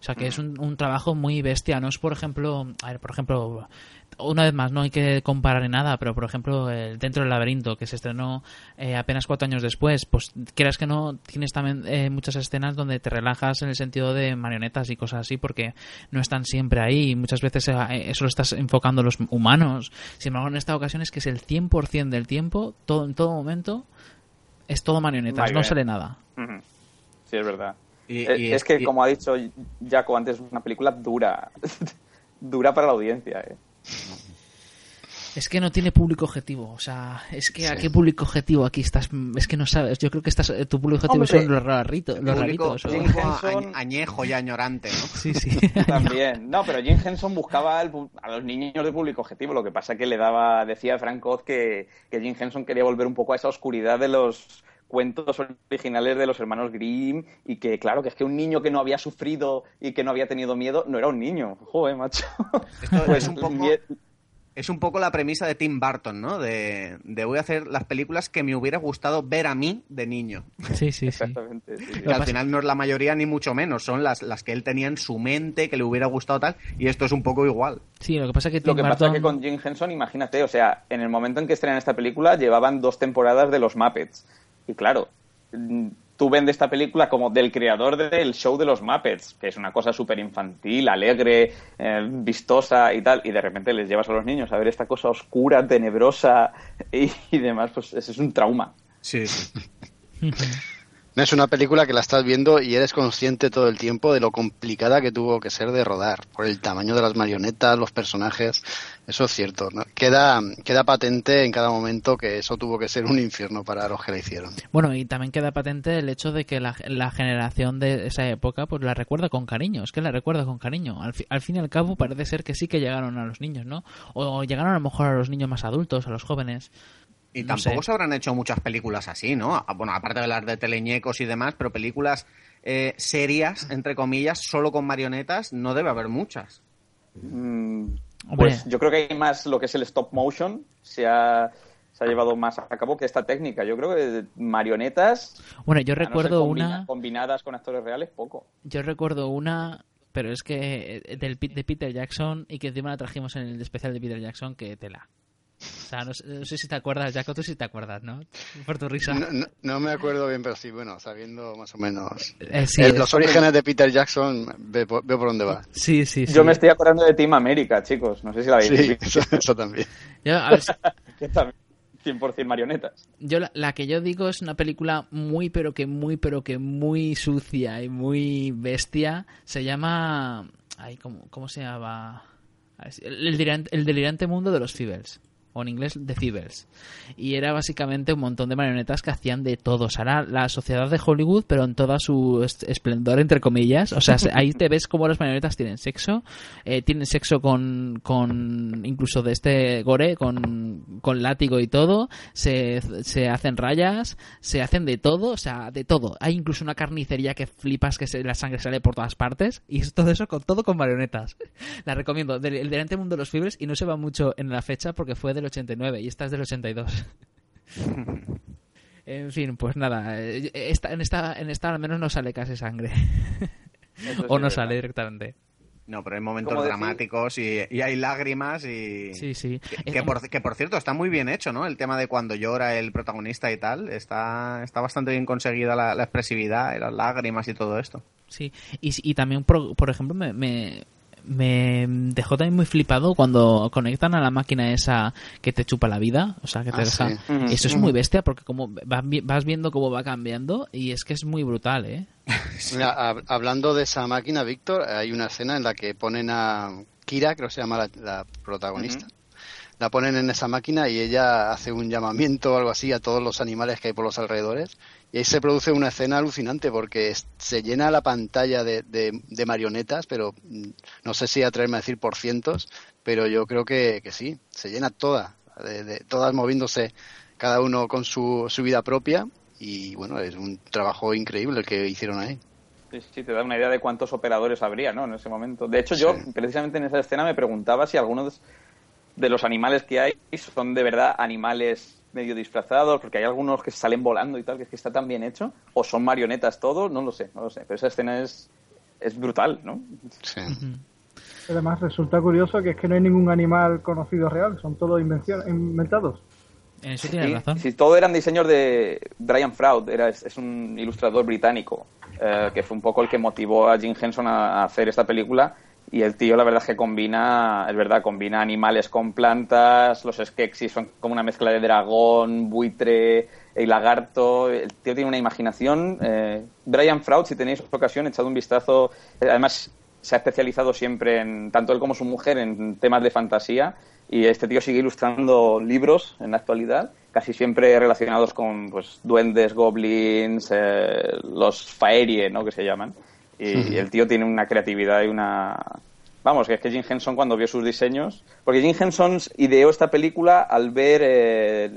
O sea que es un, un trabajo muy bestia, no es por ejemplo, a ver, por ejemplo, una vez más, no hay que comparar en nada, pero por ejemplo, el Dentro del Laberinto, que se estrenó eh, apenas cuatro años después, pues quieras que no, tienes también eh, muchas escenas donde te relajas en el sentido de marionetas y cosas así, porque no están siempre ahí, y muchas veces eh, eso lo estás enfocando los humanos. Sin embargo, en esta ocasión es que es el 100% del tiempo, todo en todo momento, es todo marionetas, no sale nada. Sí, es verdad. Eh, es, que, como ha dicho Jaco antes, es una película dura. [laughs] dura para la audiencia, ¿eh? Es que no tiene público objetivo, o sea, es que a qué público objetivo aquí estás, es que no sabes, yo creo que estás, tu público objetivo Hombre, son los raritos, los Público- raritos. añ- añejo y añorante, ¿no? Sí, sí. [laughs] También. No, pero Jim Henson buscaba al a los niños de público objetivo. Lo que pasa que le daba, decía Frank Oz que, que Jim Henson quería volver un poco a esa oscuridad de los cuentos originales de los hermanos Grimm y que claro que es que un niño que no había sufrido y que no había tenido miedo no era un niño joder macho Esto Pues es un poco es un poco la premisa de Tim Burton, ¿no? De, de voy a hacer las películas que me hubiera gustado ver a mí de niño. Sí, sí, sí. Exactamente, sí, sí. Que al final no es la mayoría ni mucho menos, son las, las que él tenía en su mente, que le hubiera gustado tal, y esto es un poco igual. Sí, lo que pasa es que Lo Tim que pasa Burton... que con Jim Henson, imagínate, o sea, en el momento en que estrenan esta película llevaban dos temporadas de los Muppets. Y claro, tú vendes esta película como del creador del show de los Muppets, que es una cosa súper infantil, alegre, eh, vistosa y tal, y de repente les llevas a los niños a ver esta cosa oscura, tenebrosa y, [laughs] y demás, pues ese es un trauma. Sí. [laughs] Es una película que la estás viendo y eres consciente todo el tiempo de lo complicada que tuvo que ser de rodar, por el tamaño de las marionetas, los personajes, eso es cierto. ¿no? Queda, queda patente en cada momento que eso tuvo que ser un infierno para los que la hicieron. Bueno, y también queda patente el hecho de que la, generación de esa época pues la recuerda con cariño, es que la recuerda con cariño. Al, fi- al fin y al cabo parece ser que sí que llegaron a los niños, ¿no? O, llegaron a lo mejor a los niños más adultos, a los jóvenes. Y No tampoco sé. se habrán hecho muchas películas así, ¿no? Bueno, aparte de las de teleñecos y demás, pero películas eh, serias, entre comillas, solo con marionetas, no debe haber muchas. Mm, Hombre. Pues yo creo que hay más lo que es el stop motion, se ha, se ha llevado más a cabo que esta técnica. Yo creo que marionetas, Bueno, yo no recuerdo combina- una... combinadas con actores reales, poco. Yo recuerdo una, pero es que eh, del, de Peter Jackson y que encima la trajimos en el especial de Peter Jackson, que tela. O sea, no, sé- no sé si te acuerdas, Jaco, tú sí te acuerdas, ¿no? Por tu risa. No, no- no me acuerdo bien, pero sí, bueno, sabiendo más o menos Eh, sí, eh, los orígenes de Peter Jackson, ve por- veo por dónde va. Sí, sí, sí. Yo me estoy acordando de Team América, chicos. No sé si la habéis Sí, visto. eso, eso también. Yo, a ver, si- [laughs] que también 100% marionetas. yo la, la que yo digo es una película muy, pero que muy, pero que muy sucia y muy bestia. Se llama... Ay, ¿cómo, cómo se llama? El, el delirante, el delirante mundo de los Feebles. O en inglés, Feebles. Y era básicamente un montón de marionetas que hacían de todo. O sea, era la sociedad de Hollywood, pero en toda su esplendor, entre comillas. O sea, se- ahí te ves cómo las marionetas tienen sexo. eh, tienen sexo con, con incluso de este gore, con, con látigo y todo. Se, se hacen rayas, se hacen de todo. O sea, de todo. Hay incluso una carnicería que flipas que se, la sangre sale por todas partes. Y es todo eso con todo con marionetas. La recomiendo. El delante mundo de los fibres y no se va mucho en la fecha porque fue del 89 y esta es del 82. [laughs] en fin, pues nada. eh, Esta, en, esta, en esta al menos no sale casi sangre. O no sale verdad. directamente. No, pero hay momentos dramáticos y, y hay lágrimas y... Sí, sí. Que, que por, que por cierto está muy bien hecho, ¿no? El tema de cuando llora el protagonista y tal, está, está bastante bien conseguida la, la expresividad y las lágrimas y todo esto. Sí, y, y también, por, por ejemplo, me, me, me dejó también muy flipado cuando conectan a la máquina esa que te chupa la vida, o sea, que te Ah, deja... sí. Eso es muy bestia porque como vas, vi- vas viendo cómo va cambiando y es que es muy brutal, ¿eh? [laughs] Mira, hab- hablando de esa máquina, Víctor, hay una escena en la que ponen a Kira, creo que se llama la, la protagonista. La ponen en esa máquina y ella hace un llamamiento o algo así a todos los animales que hay por los alrededores. Y ahí se produce una escena alucinante porque se llena la pantalla de, de- de marionetas, pero mm, no sé si atreverme a decir por cientos, pero yo creo que, que sí, se llena toda, de, de- todas moviéndose cada uno con su, su vida propia. Y bueno, es un trabajo increíble el que hicieron ahí. Sí, sí, te da una idea de cuántos operadores habría, ¿no? En ese momento. De hecho, yo precisamente en esa escena me preguntaba si algunos de los animales que hay son de verdad animales medio disfrazados, porque hay algunos que salen volando y tal, que es que está tan bien hecho, o son marionetas todos, no lo sé, no lo sé. Pero esa escena es es brutal, ¿no? Sí. Además resulta curioso que es que no hay ningún animal conocido real, son todos inventados. En eso tienes Sí, razón. sí, todo eran diseños de Brian Fraud, era, es, es un ilustrador británico, eh, que fue un poco el que motivó a Jim Henson a, a hacer esta película. Y el tío, la verdad es que combina, es verdad, combina animales con plantas, los Skeksis son como una mezcla de dragón, buitre y lagarto. El tío tiene una imaginación. eh, Brian Fraud, si tenéis ocasión, echad un vistazo. Eh, Además, se ha especializado siempre en, tanto él como su mujer, en temas de fantasía. Y este tío sigue ilustrando libros en la actualidad, casi siempre relacionados con pues, duendes, goblins, eh, los faerie, ¿no? que se llaman. Y, el tío tiene una creatividad y una... Vamos, que es que Jim Henson cuando vio sus diseños... Porque Jim Henson ideó esta película al ver eh,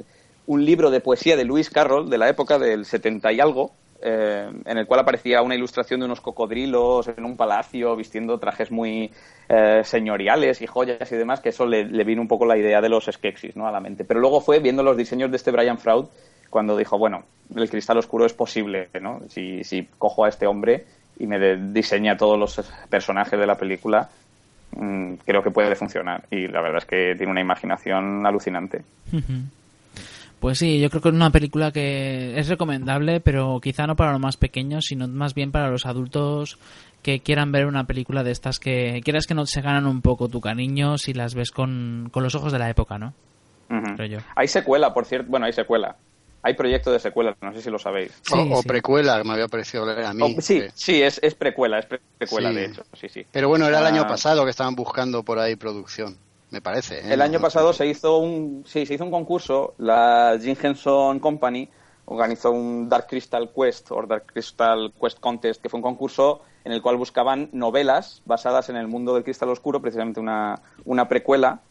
un libro de poesía de Lewis Carroll de la época del 70 y algo, eh, en el cual aparecía una ilustración de unos cocodrilos en un palacio vistiendo trajes muy eh, señoriales y joyas y demás, que eso le, le vino un poco la idea de los Skeksis ¿no? a la mente. Pero luego fue viendo los diseños de este Brian Fraud cuando dijo, bueno, el cristal oscuro es posible, ¿no? Si, si cojo a este hombre y me de- diseña todos los personajes de la película, mm, creo que puede funcionar. Y la verdad es que tiene una imaginación alucinante. Pues sí, yo creo que es una película que es recomendable, pero quizá no para los más pequeños, sino más bien para los adultos que quieran ver una película de estas que quieras que no se ganan un poco tu cariño si las ves con, con los ojos de la época, ¿no? Creo yo. Hay secuela, por cierto. Bueno, hay secuela. Hay proyecto de secuela, no sé si lo sabéis. o, o precuela, me había parecido leer a mí. Sí, que- sí, es, es precuela, es pre- precuela Sí. de hecho, sí, sí. Pero bueno, era el año Ah, pasado que estaban buscando por ahí producción, me parece. ¿eh? El No- año no- pasado se hizo un sí, se hizo un concurso, la Jim Henson Company organizó un Dark Crystal Quest o Dark Crystal Quest Contest, que fue un concurso en el cual buscaban novelas basadas en el mundo del cristal oscuro, precisamente una, una precuela.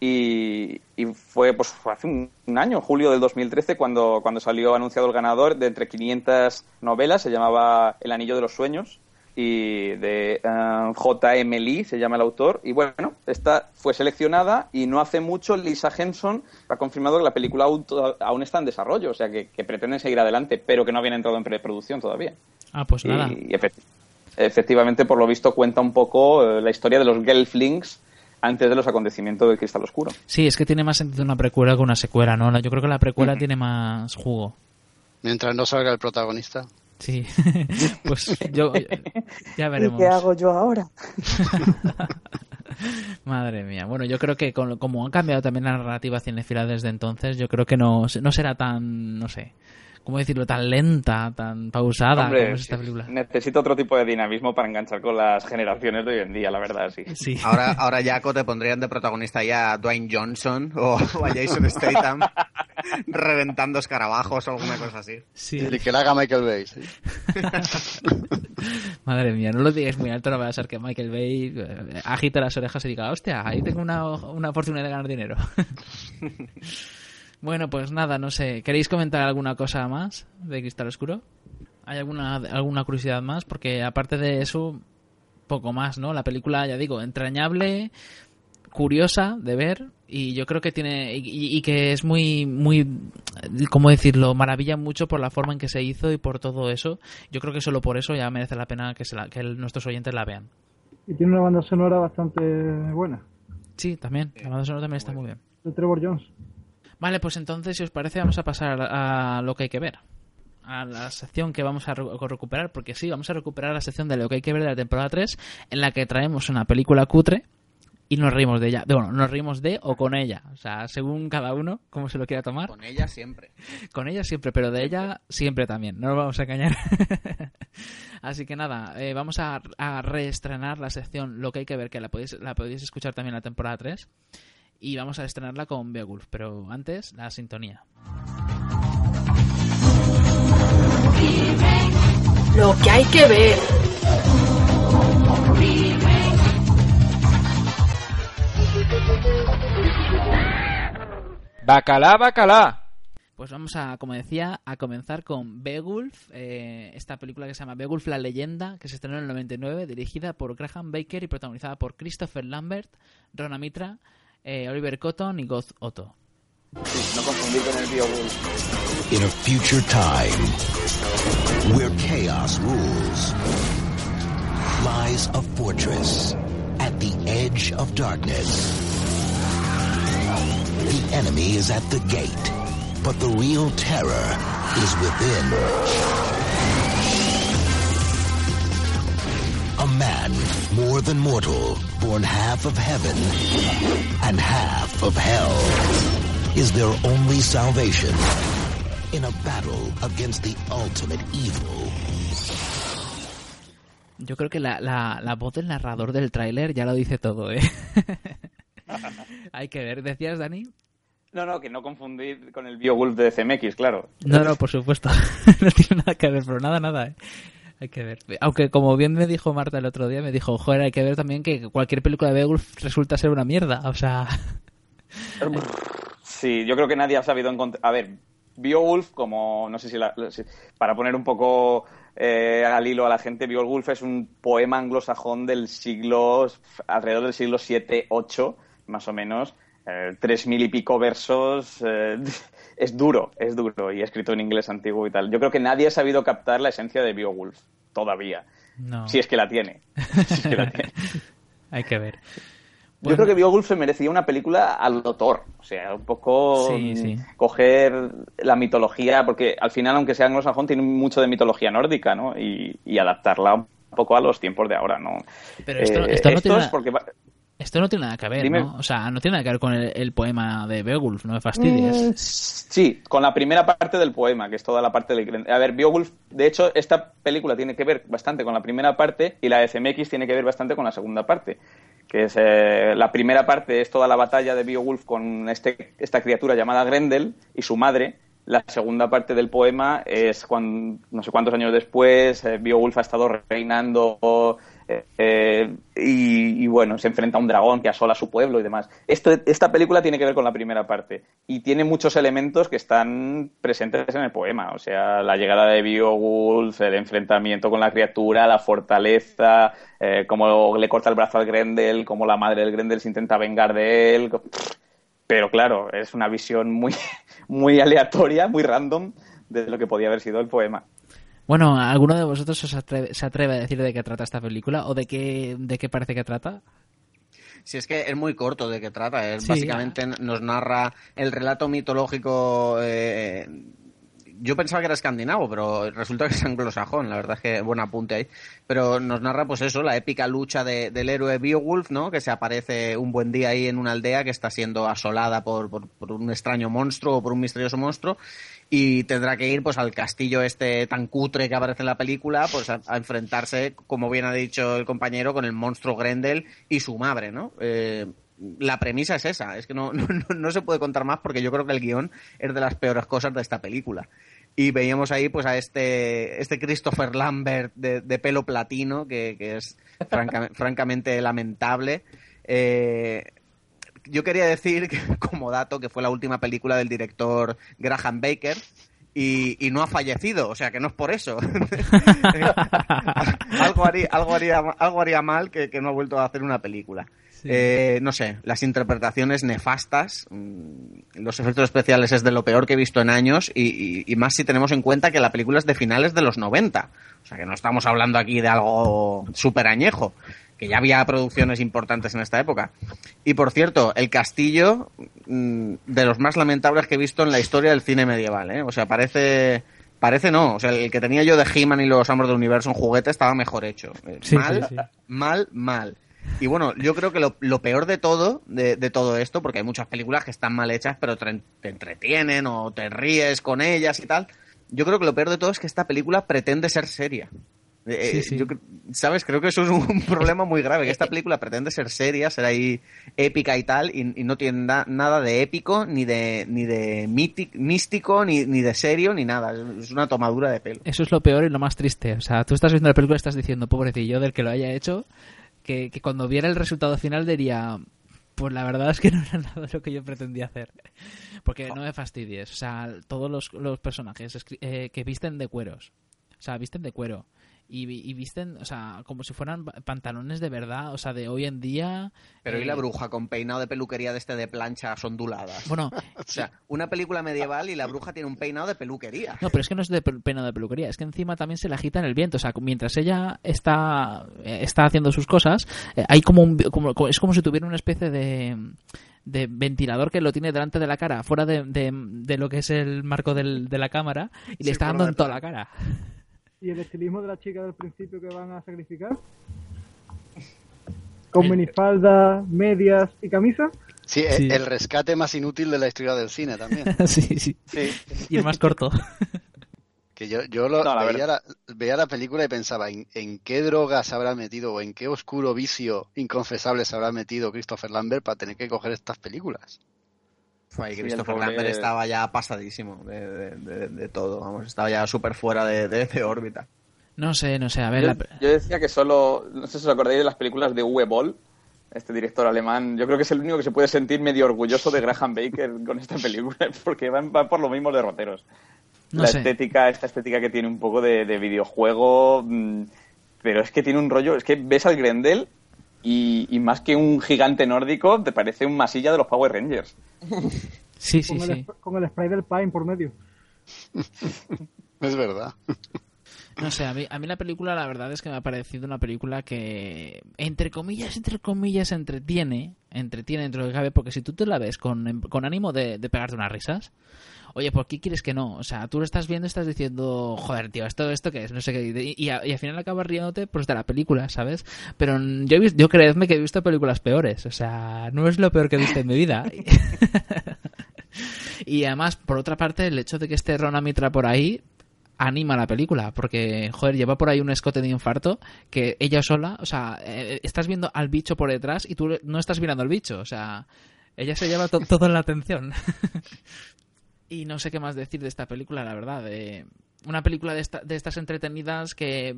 Y, y fue pues hace un, un año, julio del 2013, cuando, cuando salió anunciado el ganador de entre 500 novelas, se llamaba El Anillo de los Sueños, y de eh, J.M. Lee se llama el autor. Y bueno, esta fue seleccionada y no hace mucho Lisa Henson ha confirmado que la película aún, está en desarrollo, o sea que, que pretenden seguir adelante, pero que no habían entrado en preproducción todavía. Ah, pues nada. Y, efect- efectivamente, por lo visto, cuenta un poco eh, la historia de los Gelflings antes de los acontecimientos del Cristal Oscuro. Sí, es que tiene más sentido una precuela que una secuela, ¿no? Yo creo que la precuela tiene más jugo. Mientras no salga el protagonista. Sí, [laughs] pues yo ya veremos. ¿Y qué hago yo ahora? [laughs] Madre mía. Bueno, yo creo que con- como han cambiado también la narrativa cinefila desde entonces, yo creo que no, no será tan, no sé, ¿cómo decirlo? Tan lenta, tan pausada Hombre, como es esta sí, película. necesito otro tipo de dinamismo para enganchar con las generaciones de hoy en día, la verdad, sí. Ahora, ahora Jaco te pondrían de protagonista ya a Dwayne Johnson o, o a Jason Statham [laughs] reventando escarabajos o alguna cosa así. Sí. Y que la haga Michael Bay. sí. [laughs] Madre mía, no lo digáis muy alto, no va a ser que Michael Bay eh, agite las orejas y diga, hostia, ahí tengo una, una oportunidad de ganar dinero. [laughs] bueno, pues nada, no sé. ¿Queréis comentar alguna cosa más de Cristal Oscuro? ¿Hay alguna, alguna curiosidad más? Porque aparte de eso, poco más, ¿no? La película, ya digo, entrañable, curiosa de ver y yo creo que tiene y, que es muy muy cómo decirlo maravilla mucho por la forma en que se hizo y por todo eso yo creo que solo por eso ya merece la pena que se la- que el- nuestros oyentes la vean Y tiene una banda sonora bastante buena, sí también la banda sonora también está muy bien de Trevor Jones. Vale pues entonces si os parece vamos a pasar a, lo que hay que ver a la sección que vamos a re- recuperar porque sí vamos a recuperar la sección de lo que hay que ver de la temporada 3 en la que traemos una película cutre y nos reímos de ella. Bueno, nos reímos de o con ella. O sea, según cada uno, como se lo quiera tomar. Con ella siempre. [laughs] Con ella siempre, pero de ella siempre también. No nos vamos a engañar. [laughs] Así que nada, eh, vamos a, a reestrenar la sección Lo que hay que ver, que la podéis, la podéis escuchar también en la temporada 3. Y vamos a estrenarla con Beowulf. Pero antes, la sintonía. Lo que hay que ver. Bacalá, bacalá. Pues vamos a, como decía, a comenzar con Beowulf, eh, esta película que se llama Beowulf la leyenda, que se estrenó en el 99, dirigida por Graham Baker y protagonizada por Christopher Lambert, Rona Mitra, eh, Oliver Cotton y Otto. In a future time where chaos rules, lies a fortress at the edge of darkness. The enemy is at the gate, but the real terror is within. Man more than mortal, born half of heaven and half of hell, is their only salvation in a battle against the ultimate evil. Yo creo que la, la, la voz del narrador del tráiler ya lo dice todo, ¿eh? [laughs] Hay que ver. ¿Decías, Dani? No, no, que no confundir con el BioWolf de CMX, claro. No, no, por supuesto. [laughs] no tiene nada que ver, pero nada, nada, ¿eh? Hay que ver. Aunque como bien me dijo Marta el otro día, me dijo, joder, hay que ver también que cualquier película de Beowulf resulta ser una mierda. O sea... Sí, yo creo que nadie ha sabido encontrar... A ver, Beowulf, como no sé si, la, si para poner un poco eh, al hilo a la gente, Beowulf es un poema anglosajón del siglo, alrededor del siglo 7, 8, más o menos, eh, tres mil y pico versos, eh, es duro, es duro, y escrito en inglés antiguo y tal. Yo creo que nadie ha sabido captar la esencia de Beowulf, todavía. No. Si es que la tiene. [laughs] Si es que la tiene. Hay que ver. Yo creo que Beowulf se merecía una película al doctor, o sea, un poco Sí, sí. coger la mitología, porque al final, aunque sea anglosajón, tiene mucho de mitología nórdica, ¿no? Y, y adaptarla un poco a los tiempos de ahora, ¿no? Pero esto, Eh, esto no esto tiene es porque va- esto no tiene nada que ver, Dime. ¿no? O sea, no tiene nada que ver con el, el poema de Beowulf, no me fastidies. Mm, Sí, con la primera parte del poema, que es toda la parte del... A ver, Beowulf, de hecho, esta película tiene que ver bastante con la primera parte y la de CMX tiene que ver bastante con la segunda parte. Que es, eh, la primera parte es toda la batalla de Beowulf con este, esta criatura llamada Grendel y su madre. La segunda parte del poema es cuando, no sé cuántos años después, eh, Beowulf ha estado reinando eh, y, bueno, se enfrenta a un dragón que asola su pueblo y demás. Esta película tiene que ver con la primera parte y tiene muchos elementos que están presentes en el poema. O sea, la llegada de Beowulf, el enfrentamiento con la criatura, la fortaleza, eh, cómo le corta el brazo al Grendel, cómo la madre del Grendel se intenta vengar de él. Pero claro, es una visión muy, [laughs] muy aleatoria, muy random de lo que podía haber sido el poema. Bueno, ¿alguno de vosotros os atreve- se atreve a decir de qué trata esta película o de qué, de qué parece que trata? Si es que es muy corto de qué trata. Es Sí, básicamente nos narra el relato mitológico. eh, yo pensaba que era escandinavo, pero resulta que es anglosajón. La verdad es que buen apunte ahí. Pero nos narra, pues eso, la épica lucha de- del héroe Beowulf, ¿no? Que se aparece un buen día ahí en una aldea que está siendo asolada por, por- por un extraño monstruo o por un misterioso monstruo y tendrá que ir pues al castillo este tan cutre que aparece en la película pues a, enfrentarse como bien ha dicho el compañero con el monstruo Grendel y su madre no Eh, la premisa es esa es que [laughs] no, no, no- se puede contar más porque yo creo que el guion es de las peores cosas de esta película. Y veíamos ahí pues a este este Christopher Lambert de, pelo platino que, es franca- [laughs] francamente lamentable. Eh, yo quería decir, que, [laughs] como dato, que fue la última película del director Graham Baker y, y no ha fallecido, o sea que no es por eso. [laughs] [laughs] algo, haría, algo, haría, algo haría mal que, que no ha vuelto a hacer una película. Eh, no sé, las interpretaciones nefastas, mm, los efectos especiales es de lo peor que he visto en años y, y- y más si tenemos en cuenta que la película es de finales de los 90. O sea que no estamos hablando aquí de algo súper añejo, que ya había producciones importantes en esta época. Y por cierto, el castillo, mm, de los más lamentables que he visto en la historia del cine medieval, ¿eh? O sea, parece... Parece no, o sea, el que tenía yo de He-Man y los Amos del Universo en juguete estaba mejor hecho. Eh, Sí, mal, sí, sí. mal, mal. Y bueno, yo creo que lo, lo peor de todo, de, de todo esto, porque hay muchas películas que están mal hechas, pero te, te entretienen o te ríes con ellas y tal. Yo creo que lo peor de todo es que esta película pretende ser seria. Eh, Sí, sí. yo ¿Sabes? Creo que eso es un problema muy grave, que esta película pretende ser seria, ser ahí épica y tal, y, y no tiene na- nada de épico, ni de, ni de mític- místico, ni, ni de serio, ni nada. Es una tomadura de pelo. Eso es lo peor y lo más triste. O sea, tú estás viendo la película y estás diciendo, pobrecillo del que lo haya hecho, que, que cuando viera el resultado final diría, pues la verdad es que no era [laughs] nada lo que yo pretendía hacer. Porque no me fastidies. O sea, todos los, los personajes eh, que visten de cueros. O sea, visten de cuero. Y, y visten, o sea, como si fueran pa- pantalones de verdad, o sea, de hoy en día. Pero y eh, la bruja con peinado de peluquería de este de planchas onduladas. Bueno, [laughs] o sea, una película medieval y la bruja tiene un peinado de peluquería. No, pero es que no es de peinado de peluquería, es que encima también se le agita en el viento. O sea, mientras ella está, eh, está haciendo sus cosas, eh, hay como un. Como, es como si tuviera una especie de de ventilador que lo tiene delante de la cara, fuera de, de, de lo que es el marco del- de la cámara, y le Sí, está dando en toda la cara. ¿Y el estilismo de la chica del principio que van a sacrificar? [laughs] ¿Con minifalda, medias y camisa? Sí, Sí. el rescate más inútil de la historia del cine también. [laughs] sí, sí, Y el más corto. [laughs] Que yo, yo lo, No, la veía, verdad- la, veía la película y pensaba en, en qué droga se habrá metido o en qué oscuro vicio inconfesable se habrá metido Christopher Lambert para tener que coger estas películas. Fue Christopher pobre- Lambert estaba ya pasadísimo de, de- de- de todo, vamos, estaba ya súper fuera de, de- de órbita. No sé, no sé, a ver. Yo, la- yo decía que solo, no sé si os acordáis de las películas de Uwe Boll, este director alemán. Yo creo que es el único que se puede sentir medio orgulloso de Graham Baker [laughs] con esta película, [laughs] porque van, van por los mismos derroteros. No la sé. estética, esta estética que tiene un poco de, de videojuego, mm, pero es que tiene un rollo, es que ves al Grendel y, y más que un gigante nórdico, te parece un masilla de los Power Rangers. [laughs] Sí, sí, con, el, sí. sp- con el spray del Pine por medio. [laughs] Es verdad. [laughs] No sé, a mí, a mí la película la verdad es que me ha parecido una película que, entre comillas, entre comillas, entretiene, entretiene dentro de lo que cabe, porque si tú te la ves con, con ánimo de, de pegarte unas risas, oye, ¿por qué quieres que no? O sea, tú lo estás viendo y estás diciendo, joder, tío, ¿esto, esto qué es? No sé qué. Y, al final acabas riéndote pues, de la película, ¿sabes? Pero yo, yo creedme que he visto películas peores, o sea, no es lo peor que he visto en mi vida. [laughs] Y además, por otra parte, el hecho de que esté Rona Mitra por ahí anima la película, porque, joder, lleva por ahí un escote de infarto que ella sola, o sea, eh, estás viendo al bicho por detrás y tú no estás mirando al bicho, o sea, ella se lleva to- todo en la atención. [laughs] y no sé qué más decir de esta película, la verdad. eh, una película de, esta- de estas entretenidas que,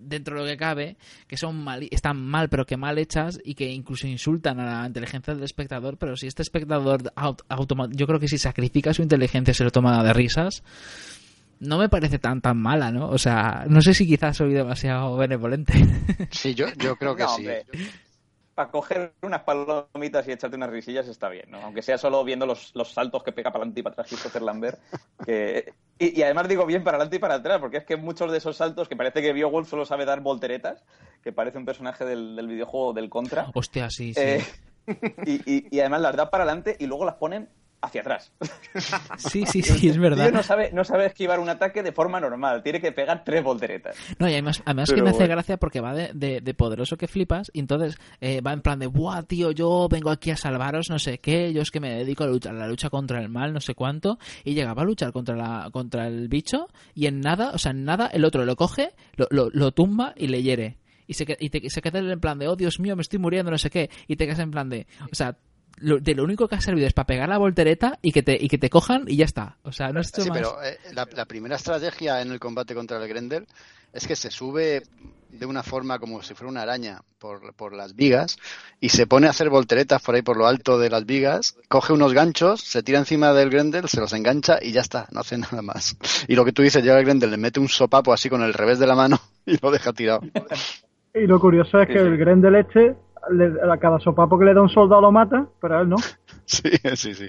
dentro de lo que cabe, que son mal, están mal, pero que mal hechas y que incluso insultan a la inteligencia del espectador. Pero si este espectador, aut- automa- yo creo que si sacrifica su inteligencia se lo toma de risas, no me parece tan tan mala, ¿no? O sea, no sé si quizás soy demasiado benevolente. Sí, yo, yo creo que No, sí. hombre, Para coger unas palomitas y echarte unas risillas está bien, ¿no? Aunque sea solo viendo los, los saltos que pega para adelante y para atrás Christopher Lambert. Que... Y, y además digo bien para adelante y para atrás, porque es que muchos de esos saltos que parece que Beowulf solo sabe dar volteretas, que parece un personaje del, del videojuego del Contra. Hostia, sí, sí. Eh, [laughs] y, y- y además las da para adelante y luego las ponen hacia atrás. [laughs] Sí, sí, sí, es verdad. Tío no sabe, no sabe esquivar un ataque de forma normal, tiene que pegar tres volteretas. No, y además, además que me hace gracia porque va de, de- de poderoso que flipas y entonces eh, va en plan de, buah, tío, yo vengo aquí a salvaros, no sé qué, yo es que me dedico a, lucha- a la lucha contra el mal, no sé cuánto, y llegaba a luchar contra, la, contra el bicho y en nada, o sea, en nada, el otro lo coge, lo, lo, lo tumba y le hiere. Y se, y te- se queda en plan de, oh, Dios mío, me estoy muriendo, no sé qué, y te quedas en plan de, o sea, lo, de lo único que ha servido es para pegar la voltereta y que te, y que te cojan y ya está. O sea, no has hecho Sí, más. pero eh, la, la primera estrategia en el combate contra el Grendel es que se sube de una forma como si fuera una araña por, por las vigas y se pone a hacer volteretas por ahí por lo alto de las vigas, coge unos ganchos, se tira encima del Grendel, se los engancha y ya está, no hace nada más. Y lo que tú dices, llega el Grendel, le mete un sopapo así con el revés de la mano [laughs] y lo deja tirado. Y lo curioso es Sí, que sí. el Grendel este, le- a cada sopapo que le da un soldado lo mata, pero a él no. [laughs] Sí, sí, sí.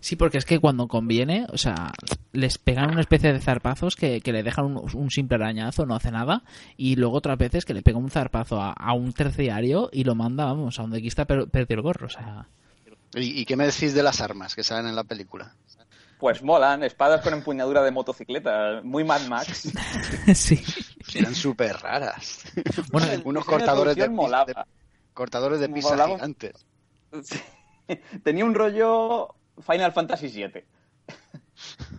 Sí, porque es que cuando conviene, o sea, les pegan una especie de zarpazos que, que le dejan un, un simple arañazo, no hace nada, y luego otras veces que le pega un zarpazo a, a un terciario y lo manda, vamos, a donde aquí está per- perdió el gorro, o sea... ¿Y, y qué me decís de las armas que salen en la película? Pues molan, espadas con empuñadura de motocicleta, muy Mad Max. [laughs] [laughs] sí. Eran súper raras. Bueno, unos cortadores de, de- cortadores de pizza Molaba. gigantes. [laughs] Tenía un rollo Final Fantasy VII.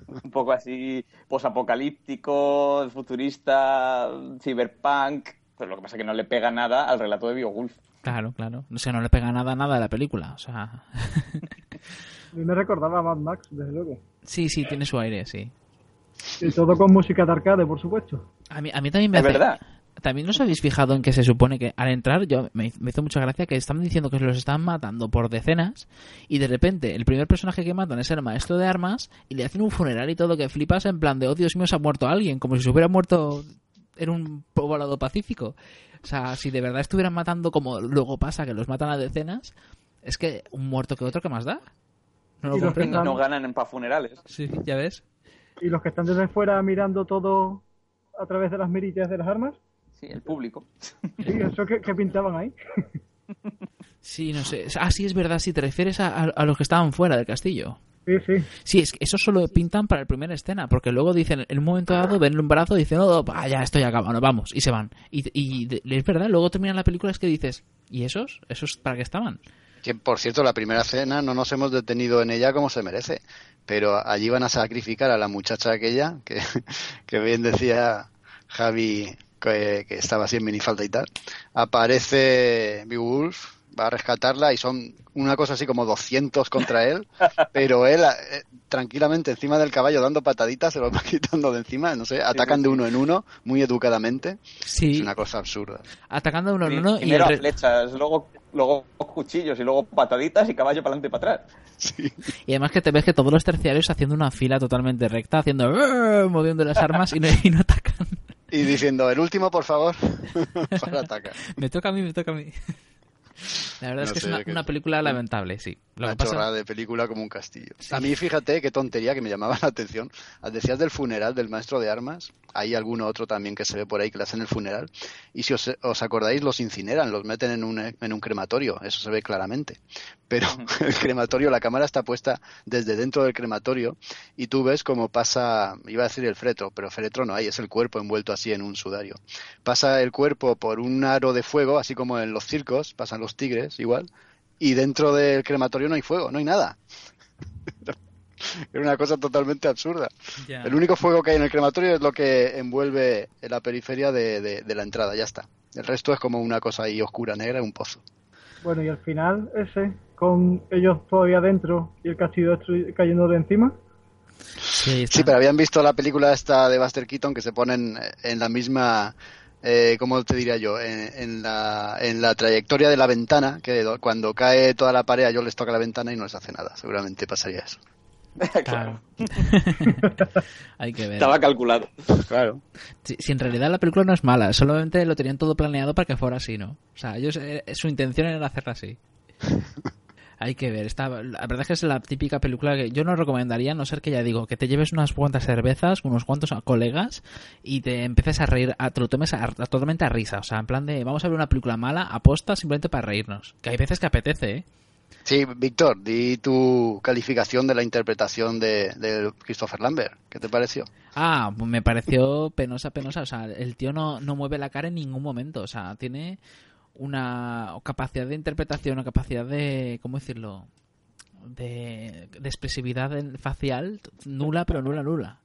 [laughs] un poco así, posapocalíptico, futurista, cyberpunk. Pero lo que pasa es que no le pega nada al relato de Beowulf. Claro, claro. O sea, no le pega nada, nada a la película, o sea... [laughs] A mí me recordaba a Mad Max, desde luego. Sí, sí, tiene su aire, sí. Y todo con música de arcade, por supuesto. A mí, a mí también me Es hace... verdad. También os habéis fijado en que se supone que al entrar, yo me, me hizo mucha gracia que estaban diciendo que los están matando por decenas y de repente el primer personaje que matan es el maestro de armas y le hacen un funeral y todo que flipas en plan de, oh Dios mío, se ha muerto alguien, como si se hubiera muerto en un poblado pacífico. O sea, si de verdad estuvieran matando como luego pasa, que los matan a decenas, es que un muerto que otro, ¿qué más da? No lo Y los que comprendo. están- No ganan en pa' funerales. Sí, ya ves. Y los que están desde fuera mirando todo a través de las mirillas de las armas. Sí, el público. Sí, eso que, que pintaban ahí. [laughs] Sí, no sé. Ah, sí, es verdad, si te refieres a, a- a los que estaban fuera del castillo. Sí, sí. Sí, es que eso solo pintan para la primera escena, porque luego dicen, en un momento dado, ven un brazo y dicen, oh, va, ya estoy acabado, vamos, y se van. Y, y de- es verdad, luego termina la película es que dices, ¿y esos? ¿Esos para qué estaban? Que, por cierto, la primera cena no nos hemos detenido en ella como se merece, pero allí van a sacrificar a la muchacha aquella, que, [laughs] que bien decía Javi que, que estaba así en minifalda y tal. Aparece Beowulf, va a rescatarla y son una cosa así como 200 contra él, [laughs] pero él eh, tranquilamente encima del caballo dando pataditas se lo va [laughs] quitando de encima, no sé, atacan de uno en uno muy educadamente. Sí. Es una cosa absurda. Atacando uno en uno y Primero flechas, luego, luego cuchillos y luego pataditas y caballo para adelante y para atrás. [laughs] Y además que te ves que todos los terciarios haciendo una fila totalmente recta, haciendo moviendo las armas y no, y no atacan. Y diciendo, el último, por favor, [laughs] para atacar. [laughs] Me toca a mí, me toca a mí. La verdad es que es una, que- una película lamentable, sí. Lo Una que pasa- chorrada de película como un castillo. A mí, fíjate, qué tontería que me llamaba [laughs] la atención. Decías del funeral del maestro de armas. Hay alguno otro también que se ve por ahí que le hacen el funeral. Y si os, os acordáis, los incineran, los meten en un, en un crematorio. Eso se ve claramente. Pero [laughs] el crematorio, la cámara está puesta desde dentro del crematorio y tú ves cómo pasa, iba a decir el féretro, pero féretro no hay, es el cuerpo envuelto así en un sudario. Pasa el cuerpo por un aro de fuego, así como en los circos, pasan los tigres igual, y dentro del crematorio no hay fuego, no hay nada. [laughs] Era una cosa totalmente absurda. El único fuego que hay en el crematorio es lo que envuelve en la periferia de, de- de la entrada, ya está. El resto es como una cosa ahí oscura, negra, un pozo. Bueno, y al final ese, con ellos todavía dentro y el castillo cayendo de encima. Sí, Sí, pero habían visto la película esta de Buster Keaton que se ponen en la misma, eh, ¿cómo te diría yo? En, en la, en la trayectoria de la ventana, que do- cuando cae toda la pared ellos les toca la ventana y no les hace nada. Seguramente pasaría eso. [laughs] Claro. [laughs] Hay que ver. Estaba calculado. Claro. Si, si en realidad la película no es mala, solamente lo tenían todo planeado para que fuera así, ¿no? O sea, ellos, eh, su intención era hacerla así. Hay que ver. Esta, la verdad es que es la típica película que yo no recomendaría, a no ser que ya digo, que te lleves unas cuantas cervezas, unos cuantos colegas y te empieces a reír, a, te lo tomes a- a- totalmente a risa. O sea, en plan de, vamos a ver una película mala, aposta simplemente para reírnos. Que hay veces que apetece, ¿eh? Sí, Víctor, di tu calificación de la interpretación de, de Christopher Lambert. ¿Qué te pareció? Ah, pues me pareció penosa, penosa. O sea, el tío no, no mueve la cara en ningún momento. O sea, tiene una capacidad de interpretación, una capacidad de, ¿cómo decirlo? De, de expresividad facial nula, pero nula, nula.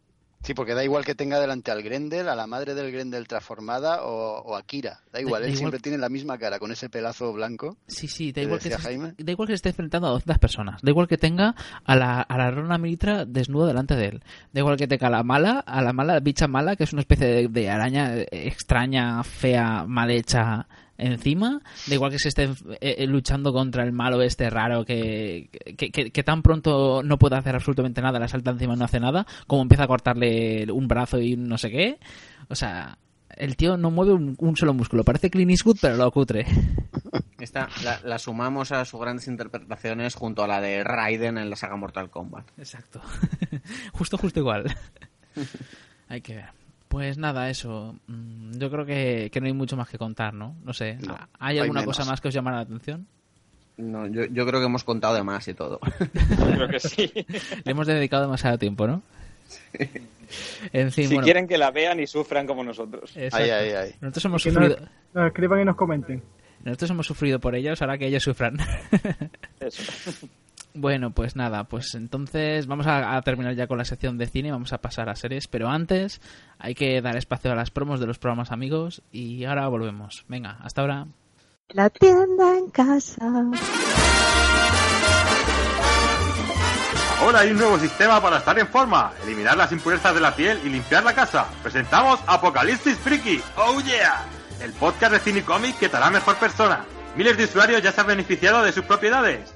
Sí, porque da igual que tenga delante al Grendel, a la madre del Grendel transformada o, o a Kira. Da igual, da él siempre tiene la misma cara, con ese pelazo blanco. Sí, sí, da que igual que, se, da igual que se esté enfrentando a 200 personas. Da igual que tenga a la, a la Rona Mitra desnuda delante de él. Da igual que tenga a la mala, a la mala bicha mala, que es una especie de, de araña eh, extraña, fea, mal hecha encima. Da igual que se esté eh, eh, luchando contra el malo este raro que, que, que- que tan pronto no puede hacer absolutamente nada, le salta encima y no hace nada, como empieza a cortarle un brazo y no sé qué. O sea, el tío no mueve un, un solo músculo. Parece Clint Eastwood, pero lo cutre. [laughs] Esta la, la sumamos a sus grandes interpretaciones junto a la de Raiden en la saga Mortal Kombat. Exacto. [laughs] justo, justo igual. [laughs] Hay que ver. Pues nada, eso. Mm, Yo creo que, que no hay mucho más que contar, ¿no? No sé. ¿Hay hay alguna cosa más que os llamara la atención? No, yo, yo creo que hemos contado de más y todo. [laughs] Creo que sí. Le hemos dedicado demasiado tiempo, ¿no? [laughs] En fin, si bueno. quieren que la vean y sufran como nosotros. Exacto. Nosotros hemos Que sufrido. nos, nos escriban y nos comenten. Nosotros hemos sufrido por ellos, ahora que ellos sufran. Eso. [laughs] Bueno, pues nada, pues entonces vamos a, a terminar ya con la sección de cine, vamos a pasar a series, pero antes hay que dar espacio a las promos de los programas amigos y ahora volvemos. Venga, hasta ahora. La tienda en casa. Ahora hay un nuevo sistema para estar en forma, eliminar las impurezas de la piel y limpiar la casa. Presentamos Apocalipsis Freaky, oh yeah, el podcast de cine y cómic que te hará mejor persona. Miles de usuarios ya se han beneficiado de sus propiedades.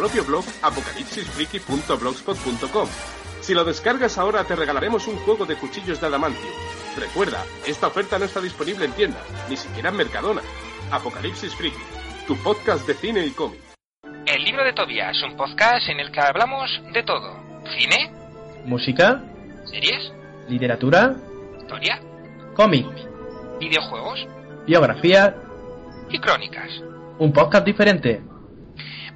propio blog apocalipsisfriki.blogspot.com. Si lo descargas ahora te regalaremos un juego de cuchillos de adamantium. Recuerda, esta oferta no está disponible en tiendas, ni siquiera en Mercadona. Apocalipsis Friki, tu podcast de cine y cómic. El libro de Tobias, un podcast en el que hablamos de todo. Cine, Música, series, literatura, historia, cómic, videojuegos biografía, y crónicas. un podcast diferente.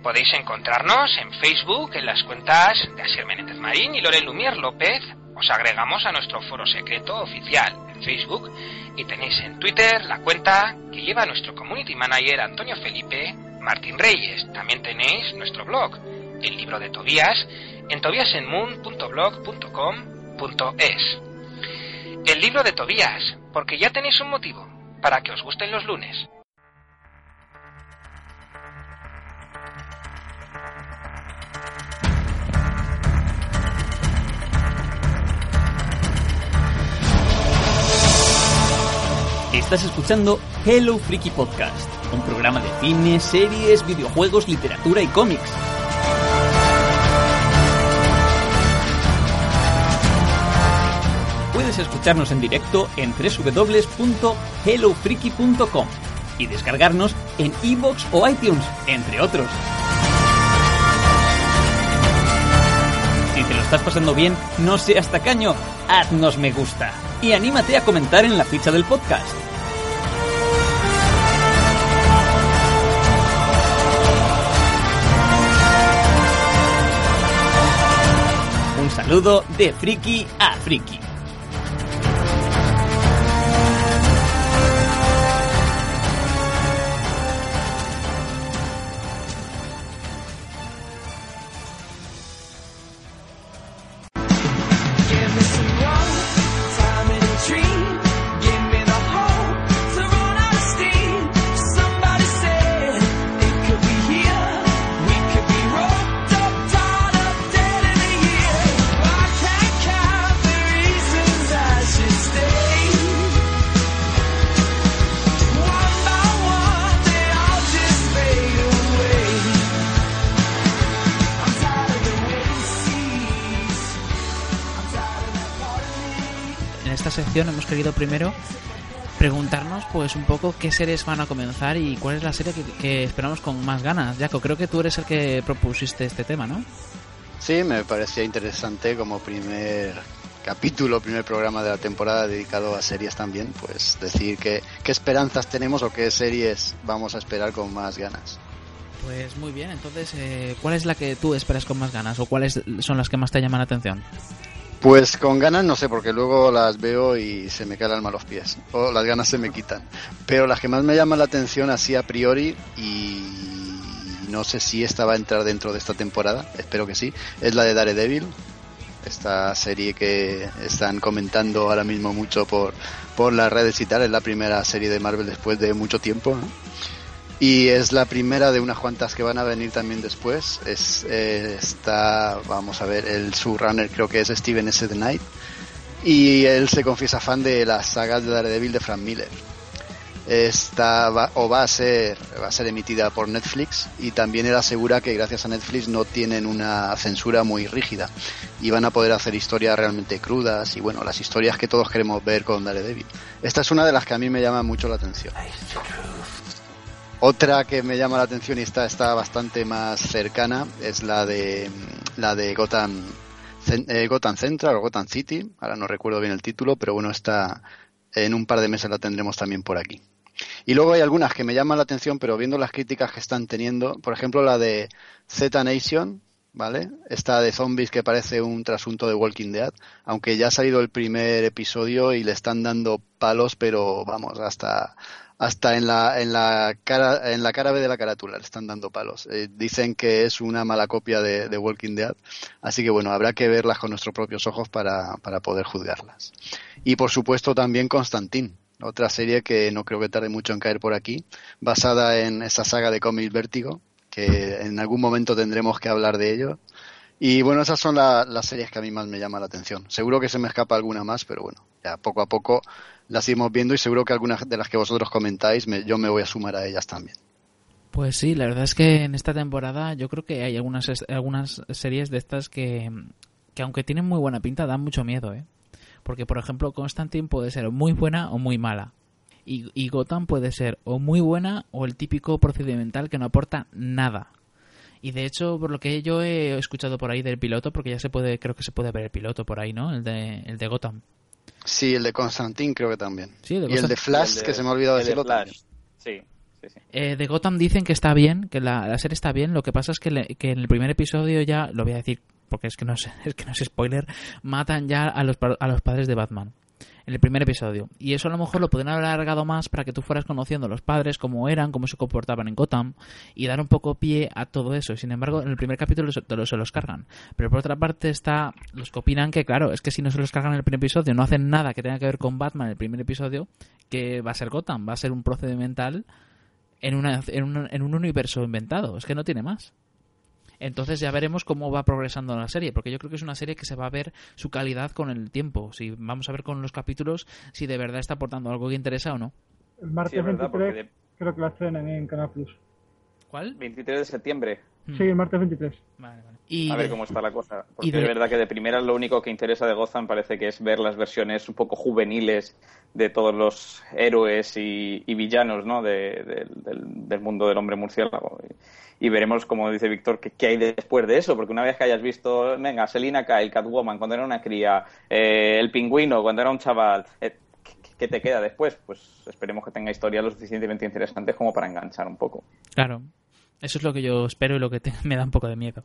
Podéis encontrarnos en Facebook en las cuentas de Asier Menéndez Marín y Loren Lumier López. Os agregamos a nuestro foro secreto oficial en Facebook y tenéis en Twitter la cuenta que lleva nuestro community manager Antonio Felipe Martín Reyes. También tenéis nuestro blog, el libro de Tobías, en tobiasenmoon.blog.com.es. El libro de Tobías, porque ya tenéis un motivo para que os gusten los lunes. Estás escuchando Hello Freaky Podcast, un programa de cine, series, videojuegos, literatura y cómics. Puedes escucharnos en directo en www.hellofreaky.com y descargarnos en iVoox o iTunes, entre otros. Si te lo estás pasando bien, no seas tacaño, haznos me gusta y anímate a comentar en la ficha del podcast. Saludo de friki a friki. Sección hemos querido primero preguntarnos pues un poco qué series van a comenzar y cuál es la serie que, que esperamos con más ganas. Jaco, creo que tú eres el que propusiste este tema, ¿no? Sí, me parecía interesante como primer capítulo, primer programa de la temporada dedicado a series también, pues decir que, qué esperanzas tenemos o qué series vamos a esperar con más ganas. Pues muy bien, entonces, eh, ¿cuál es la que tú esperas con más ganas o cuáles son las que más te llaman la atención? Pues con ganas no sé, porque luego las veo y se me cae el alma los pies, o las ganas se me quitan. Pero las que más me llaman la atención así a priori y no sé si esta va a entrar dentro de esta temporada, espero que sí, es la de Daredevil, esta serie que están comentando ahora mismo mucho por, por las redes y tal, es la primera serie de Marvel después de mucho tiempo. Y es la primera de unas cuantas que van a venir también después. Es, eh, está, vamos a ver, el showrunner creo que es Steven S. The Knight. Y él se confiesa fan de las sagas de Daredevil de Frank Miller. Esta va, o va a ser va a ser emitida por Netflix y también él asegura que gracias a Netflix no tienen una censura muy rígida y van a poder hacer historias realmente crudas y bueno las historias que todos queremos ver con Daredevil esta es una de las que a mí me llama mucho la atención otra que me llama la atención y está, está bastante más cercana es la de la de Gotham, eh, Gotham Central o Gotham City. Ahora no recuerdo bien el título, pero bueno, está en un par de meses la tendremos también por aquí. Y luego hay algunas que me llaman la atención, pero viendo las críticas que están teniendo, por ejemplo la de Z Nation, ¿vale? Esta de zombies que parece un trasunto de Walking Dead, aunque ya ha salido el primer episodio y le están dando palos, pero vamos, hasta hasta en la en la cara en la cara B de la carátula le están dando palos. Eh, dicen que es una mala copia de, Walking Dead, así que bueno, habrá que verlas con nuestros propios ojos para, para poder juzgarlas. Y por supuesto también Constantín, otra serie que no creo que tarde mucho en caer por aquí, basada en esa saga de cómics Vértigo, que en algún momento tendremos que hablar de ello. Y bueno, esas son la- las series que a mí más me llaman la atención. Seguro que se me escapa alguna más, pero bueno, ya poco a poco las iremos viendo y seguro que algunas de las que vosotros comentáis me- yo me voy a sumar a ellas también. Pues sí, la verdad es que en esta temporada yo creo que hay algunas algunas series de estas que, que aunque tienen muy buena pinta dan mucho miedo, ¿eh? Porque por ejemplo Constantine puede ser muy buena o muy mala. Y, y Gotham puede ser o muy buena o el típico procedimental que no aporta nada. Y de hecho, por lo que yo he escuchado por ahí del piloto, porque ya se puede, creo que se puede ver el piloto por ahí, ¿no? El de, el de Gotham. Sí, el de Constantine creo que también. Sí, el de y el de Flash, El de- que se me ha olvidado el de decirlo Flash. Sí, sí, sí. Eh, de Gotham dicen que está bien, que la, la serie está bien. Lo que pasa es que, le- que en el primer episodio ya, lo voy a decir porque es que no es, [laughs] es que no es spoiler, matan ya a los, a los padres de Batman. En el primer episodio. Y eso a lo mejor lo podrían haber alargado más para que tú fueras conociendo a los padres, cómo eran, cómo se comportaban en Gotham, y dar un poco pie a todo eso. Sin embargo, en el primer capítulo te lo- se los cargan. Pero por otra parte está los que opinan que, claro, es que si no se los cargan en el primer episodio, no hacen nada que tenga que ver con Batman en el primer episodio, que va a ser Gotham, va a ser un procedimental en, una, en, un, en un universo inventado. Es que no tiene más. Entonces ya veremos cómo va progresando la serie, porque yo creo que es una serie que se va a ver su calidad con el tiempo. Si vamos a ver con los capítulos si de verdad está aportando algo que interesa o no. El martes Sí, es verdad, 23 porque creo que la estrenan en Canal Plus. ¿Cuál? 23 de septiembre. Sí, el martes 23. Y a ver de- cómo está la cosa. Porque y de- es verdad que de primera lo único que interesa de Gotham parece que es ver las versiones un poco juveniles de todos los héroes y, y villanos ¿no? de- de- del, del mundo del hombre murciélago. Y, y veremos, como dice Víctor, qué, qué hay después de eso. Porque una vez que hayas visto, venga, Selina Kyle, Catwoman, cuando era una cría, eh, el pingüino, cuando era un chaval, eh, ¿qué, qué te queda después? Pues esperemos que tenga historias lo suficientemente interesantes como para enganchar un poco. Claro, eso es lo que yo espero y lo que te- [laughs] me da un poco de miedo.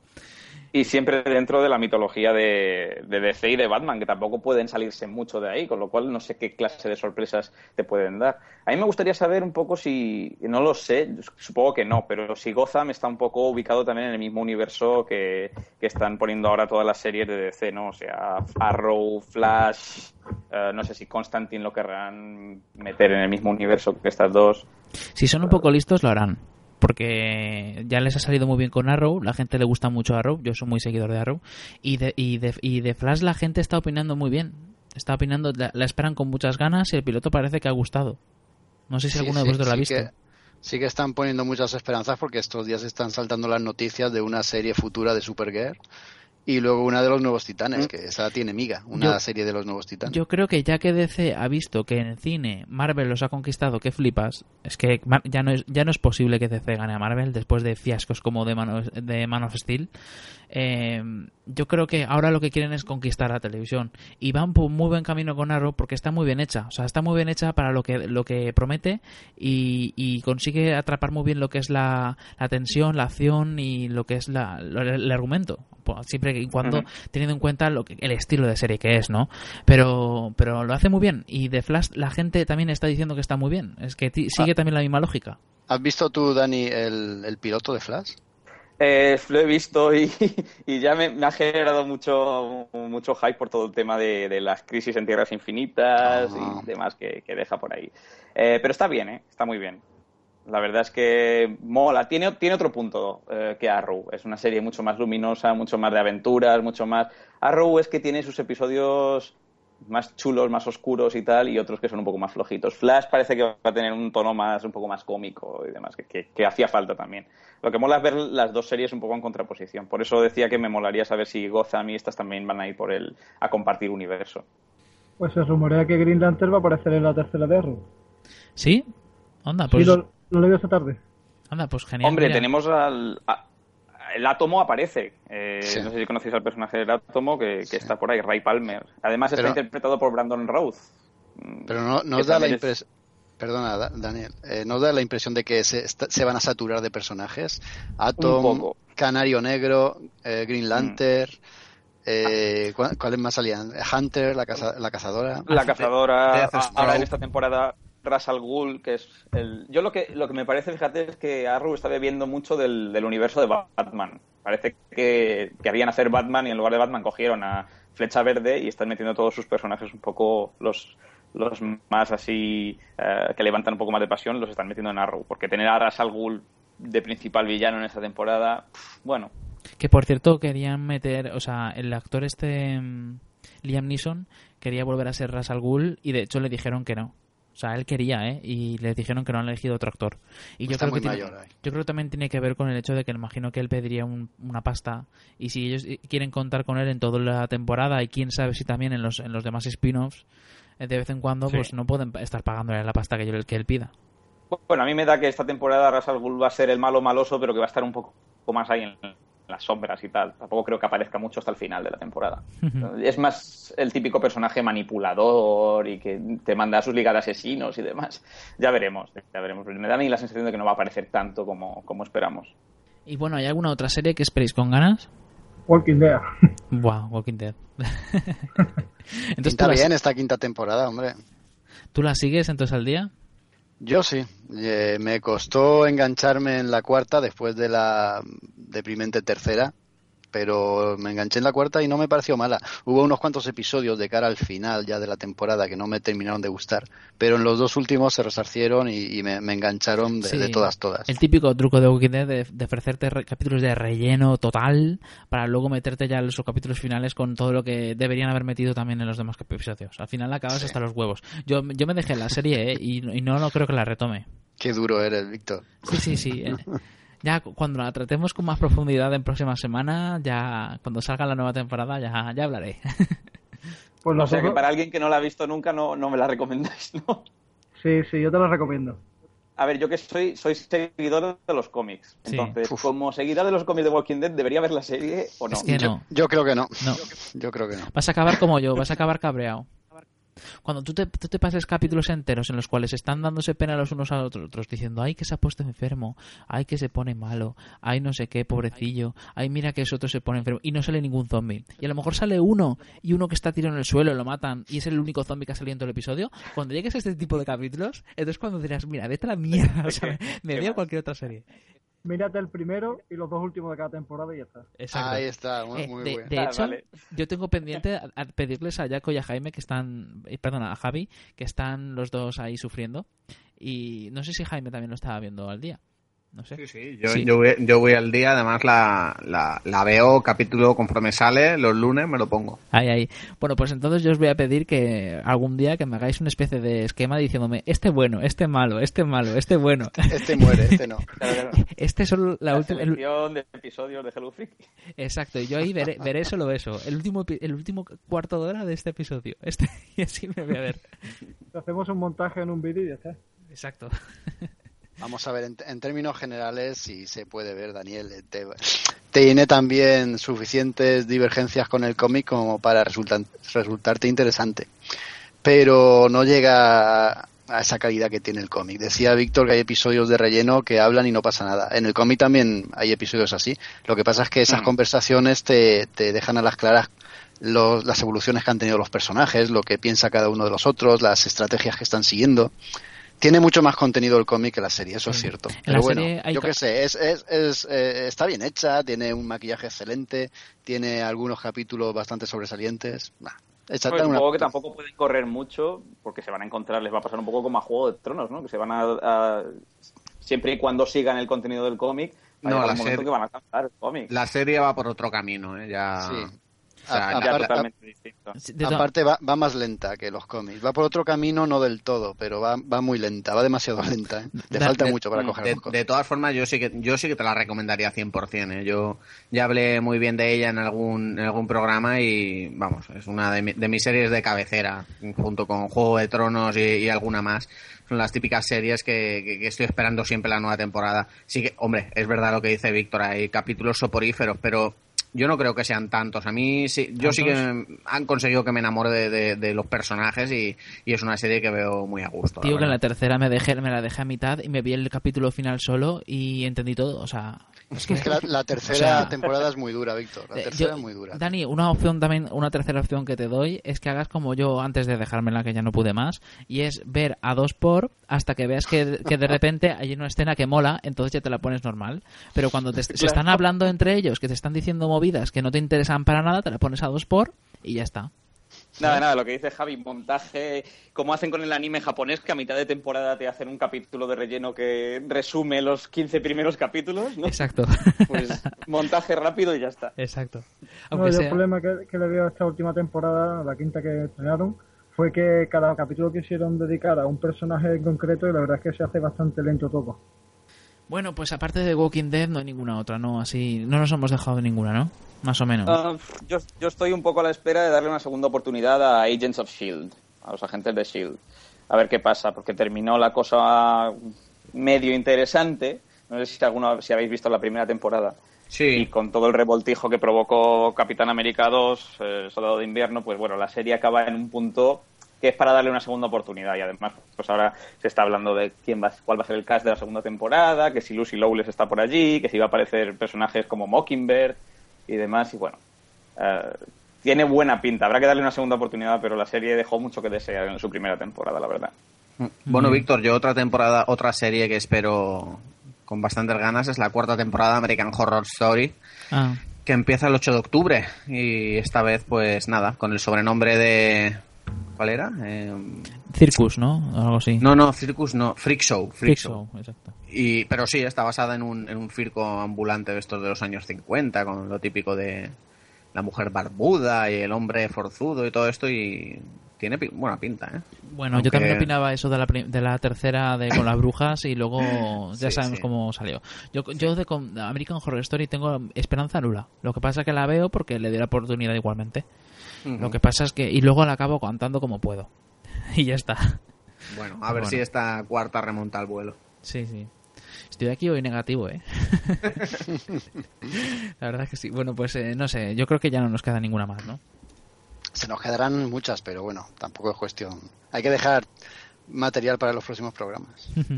Y siempre dentro de la mitología de, de DC y de Batman, que tampoco pueden salirse mucho de ahí, con lo cual no sé qué clase de sorpresas te pueden dar. A mí me gustaría saber un poco si, no lo sé, supongo que no, pero si Gotham está un poco ubicado también en el mismo universo que, que están poniendo ahora todas las series de DC, ¿no? O sea, Arrow, Flash, eh, no sé si Constantine lo querrán meter en el mismo universo que estas dos. Si son un poco listos, lo harán. Porque ya les ha salido muy bien con Arrow, la gente le gusta mucho Arrow, yo soy muy seguidor de Arrow. Y de, y de, y de Flash la gente está opinando muy bien. Está opinando, la, la esperan con muchas ganas y el piloto parece que ha gustado. No sé si Sí, alguno de sí, vosotros la ha sí visto. que- sí que están poniendo muchas esperanzas porque estos días están saltando las noticias de una serie futura de Supergirl y luego una de los nuevos titanes, que esa tiene miga, una Yo- serie de los nuevos titanes. Yo creo que ya que DC ha visto que en el cine Marvel los ha conquistado, que flipas, es que ya no es, ya no es posible que DC gane a Marvel después de fiascos como de Man of, de Man of Steel. Eh, yo creo que ahora lo que quieren es conquistar la televisión. Y van por muy buen camino con Arrow porque está muy bien hecha, o sea, está muy bien hecha para lo que lo que promete y, y consigue atrapar muy bien lo que es la, la tensión, la acción y lo que es la, el argumento, Pues, siempre y cuando teniendo en cuenta lo que, el estilo de serie que es, ¿no? Pero pero lo hace muy bien. Y de Flash la gente también está diciendo que está muy bien, es que sigue también la misma lógica. ¿Has visto tú, Dani, el, el piloto de Flash? Eh, lo he visto y, [laughs] y ya me, me ha generado mucho, mucho hype por todo el tema de, de las crisis en tierras infinitas Ah. y demás que, que deja por ahí. Eh, pero está bien, ¿eh? está muy bien. La verdad es que mola. Tiene, tiene otro punto eh, que Arrow. Es una serie mucho más luminosa, mucho más de aventuras, mucho más... Arrow es que tiene sus episodios más chulos, más oscuros y tal, y otros que son un poco más flojitos. Flash parece que va a tener un tono más, un poco más cómico y demás, que, que- que hacía falta también. Lo que mola es ver las dos series un poco en contraposición. Por eso decía que me molaría saber si Gotham y estas también van a ir por el, a compartir universo. Pues se rumorea que Green Lantern va a aparecer en la tercera de Arrow. ¿Sí? Onda, pues Sí, lo, lo leí esta tarde. anda, pues genial. Hombre, mira. tenemos al... a- el átomo aparece. Eh, Sí. No sé si conocéis al personaje del átomo que, que está por ahí, Ray Palmer. Además está interpretado por Brandon Routh. Pero no, no que os da la es- impresión... Perdona, Da- Daniel, eh, ¿no os da la impresión de que se, se van a saturar de personajes? Atom. Canario Negro, eh, Green Mm. Lantern, eh, ¿cuál- ¿cuáles más salían? Hunter, la, caza- la cazadora. La cazadora, ahora en esta temporada, Ras al Ghul, que es el... Yo lo que, lo que me parece, fíjate, es que Arrow está bebiendo mucho del, universo de Batman. Parece que querían hacer Batman y en lugar de Batman cogieron a Flecha Verde y están metiendo todos sus personajes un poco los los más así eh, que levantan un poco más de pasión los están metiendo en Arrow porque tener a Ras al Ghul de principal villano en esta temporada bueno Que por cierto querían meter, o sea, el actor este mm, Liam Neeson quería volver a ser Ras al Ghul y de hecho le dijeron que no. O sea, él quería, ¿eh? Y le dijeron que no han elegido otro actor. Y yo Está creo muy que tiene- mayor ahí. yo creo que también tiene que ver con el hecho de que me imagino que él pediría un- una pasta y si ellos eh, quieren contar con él en toda la temporada y quién sabe si también en los en los demás spin-offs eh, de vez en cuando Sí. pues no pueden estar pagándole la pasta que, yo- que él pida. Bueno, a mí me da que esta temporada Ras al Ghul va a ser el malo maloso, pero que va a estar un poco más ahí en las sombras y tal. Tampoco creo que aparezca mucho hasta el final de la temporada. Es más el típico personaje manipulador y que te manda a sus ligas de asesinos y demás. Ya veremos, ya veremos. Me da a mí la sensación de que no va a aparecer tanto como, como esperamos. Y bueno, ¿hay alguna otra serie que esperéis con ganas? Walking Dead. [laughs] Wow, Walking Dead. [laughs] entonces Está la, bien esta quinta temporada, hombre. ¿tú la sigues entonces al día? Yo sí. Eh, me costó engancharme en la cuarta después de la deprimente tercera, pero me enganché en la cuarta y no me pareció mala. Hubo unos cuantos episodios de cara al final ya de la temporada que no me terminaron de gustar, pero en los dos últimos se resarcieron y, y me, me engancharon de, Sí. de todas, todas. El típico truco de Walking Dead de, de ofrecerte re- capítulos de relleno total para luego meterte ya en los capítulos finales con todo lo que deberían haber metido también en los demás episodios. Al final acabas hasta los huevos. Yo, yo me dejé la serie ¿eh? y, y no, no creo que la retome. Qué duro eres, Víctor. Sí, sí, sí. [laughs] Ya cu- cuando la tratemos con más profundidad en próxima semana, ya cuando salga la nueva temporada, ya, ya hablaré. [laughs] Pues O los sea que para alguien que no la ha visto nunca no, no me la recomendáis, ¿no? Sí, sí, yo te lo recomiendo. A ver, yo que soy, soy seguidor de los cómics. Sí. Entonces, como seguidor de los cómics de Walking Dead, ¿debería ver la serie o no? Es que yo, no. yo creo que no. No. Yo creo que no. Vas a acabar como yo, vas a acabar cabreado. Cuando tú te, tú te pases capítulos enteros en los cuales están dándose pena los unos a los otros, diciendo, ay, que se ha puesto enfermo, ay, que se pone malo, ay, no sé qué, pobrecillo, ay, mira que ese otro se pone enfermo, y no sale ningún zombie. Y a lo mejor sale uno, y uno que está tirado en el suelo, lo matan, y es el único zombie que ha salido en todo el episodio. Cuando llegues a este tipo de capítulos, entonces cuando dirás, mira, vete a la mierda, o sea, [laughs] me veo cualquier otra serie. Mírate el primero y los dos últimos de cada temporada y ya está. Exacto. Ahí está, muy, Eh, muy de, bueno. de Ah, hecho, vale. yo tengo pendiente a, a pedirles a Jaco y a Jaime que están, eh, perdona, a Javi, que están los dos ahí sufriendo. Y no sé si Jaime también lo estaba viendo al día. No sé. Sí, sí, yo, Sí. yo, voy, yo voy al día, además la, la, la veo capítulo conforme sale, los lunes me lo pongo. Ahí, ahí. Bueno, pues entonces yo os voy a pedir que algún día que me hagáis una especie de esquema diciéndome este bueno, este malo, este malo, este bueno. [laughs] Este muere, este no. [laughs] Claro, claro. Este es solo la La última. el- de episodios de Hello Freaky. Exacto, y yo ahí veré, veré solo eso. El último, el último cuarto de hora de este episodio. Este, [laughs] y así me voy a ver. Hacemos un montaje en un vídeo y ya está. Exacto. Vamos a ver, en, en términos generales, si se puede ver, Daniel, eh, te- tiene también suficientes divergencias con el cómic como para resultan- resultarte interesante. Pero no llega a, a esa calidad que tiene el cómic. Decía Víctor que hay episodios de relleno que hablan y no pasa nada. En el cómic también hay episodios así. Lo que pasa es que esas Mm. conversaciones te, te dejan a las claras los- las evoluciones que han tenido los personajes, lo que piensa cada uno de los otros, las estrategias que están siguiendo. Tiene mucho más contenido el cómic que la serie, eso es cierto. En la Pero bueno, yo qué sé, es, es, es, eh, está bien hecha, tiene un maquillaje excelente, tiene algunos capítulos bastante sobresalientes. Nah, Bueno, una- supongo que tampoco pueden correr mucho porque se van a encontrar, les va a pasar un poco como a Juego de Tronos, ¿no? Que se van a... a- siempre y cuando sigan el contenido del cómic, va a No, la serie- que van a alcanzar el cómic. La serie va por otro camino, ¿eh? Ya... Sí. O sea, A- ya- Ya aparte- totalmente distinto. Aparte va, va más lenta que los cómics. Va por otro camino, no del todo, pero va, va muy lenta, va demasiado [laughs] lenta. ¿eh? Le falta de- mucho para mm, coger de, los cómics. de todas formas, yo sí que yo sí que te la recomendaría 100%. ¿eh? Yo ya hablé muy bien de ella en algún en algún programa y vamos, es una de, mi- de mis series de cabecera, junto con Juego de Tronos y, y alguna más. Son las típicas series que, que- que estoy esperando siempre la nueva temporada. Sí que, hombre, es verdad lo que dice Víctor, hay capítulos soporíferos, pero yo no creo que sean tantos. A mí sí, yo sí que han conseguido que me enamore de, de- de los personajes y, y es una serie que veo muy a gusto. Tío, que en la tercera me, dejé, me la dejé a mitad y me vi el capítulo final solo y entendí todo. O sea, es que, Es que la, la [laughs] tercera o sea, temporada es muy dura, Víctor. La eh, tercera yo- es muy dura. Dani, una opción también, una tercera opción que te doy es que hagas como yo antes de dejármela, que ya no pude más, y es ver a dos por hasta que veas que, que de repente hay una escena que mola, entonces ya te la pones normal. Pero cuando te, se están hablando entre ellos, que te están diciendo movidas que no te interesan para nada, te la pones a dos por y ya está. Nada, nada, lo que dice Javi, montaje, como hacen con el anime japonés, que a mitad de temporada te hacen un capítulo de relleno que resume los 15 primeros capítulos, ¿no? Exacto. Pues montaje rápido y ya está. Exacto. No, Aunque yo sea- el problema que, que le veo a esta última temporada, la quinta que estrenaron, fue que cada capítulo quisieron dedicar a un personaje en concreto y la verdad es que se hace bastante lento todo. Bueno, pues aparte de Walking Dead no hay ninguna otra, ¿no? Así, no nos hemos dejado de ninguna, ¿no? Más o menos. Ah, yo, yo estoy un poco a la espera de darle una segunda oportunidad a Agents of Shield, a los agentes de Shield. A ver qué pasa, porque terminó la cosa medio interesante. No sé si, alguno, si habéis visto la primera temporada. Sí. Y con todo el revoltijo que provocó Capitán América 2, eh, Soldado de Invierno, pues bueno, la serie acaba en un punto que es para darle una segunda oportunidad. Y además, pues ahora se está hablando de quién va, cuál va a ser el cast de la segunda temporada, que si Lucy Lowless está por allí, que si va a aparecer personajes como Mockingbird y demás. Y bueno, eh, tiene buena pinta. Habrá que darle una segunda oportunidad, pero la serie dejó mucho que desear en su primera temporada, la verdad. Bueno, Víctor, yo otra temporada, otra serie que espero con bastantes ganas es la cuarta temporada de American Horror Story, Ah, que empieza el 8 de octubre y esta vez, pues nada, con el sobrenombre de... ¿Cuál era? Eh, Circus, ¿no? O algo así. No, no, Circus no, Freak Show. Freak, Freak Show. Show, exacto. Y, pero sí, está basada en un, en un circo ambulante de estos de los años 50, con lo típico de la mujer barbuda y el hombre forzudo y todo esto, y tiene pi- buena pinta, ¿eh? Bueno, yo también opinaba eso de la, de la tercera de con las brujas y luego [laughs] ya Sí, sabemos sí. cómo salió. Yo, yo de con- American Horror Story tengo esperanza nula. Lo que pasa es que la veo porque le di la oportunidad igualmente. Lo que pasa es que... Y luego la acabo cantando como puedo. [laughs] y ya está. Bueno, a ver Bueno. si esta cuarta remonta al vuelo. Sí, sí. Estoy aquí hoy negativo, ¿eh? [laughs] la verdad es que sí. Bueno, pues eh, no sé. Yo creo que ya no nos queda ninguna más, ¿no? Se nos quedarán muchas, pero bueno, tampoco es cuestión. Hay que dejar material para los próximos programas. [laughs]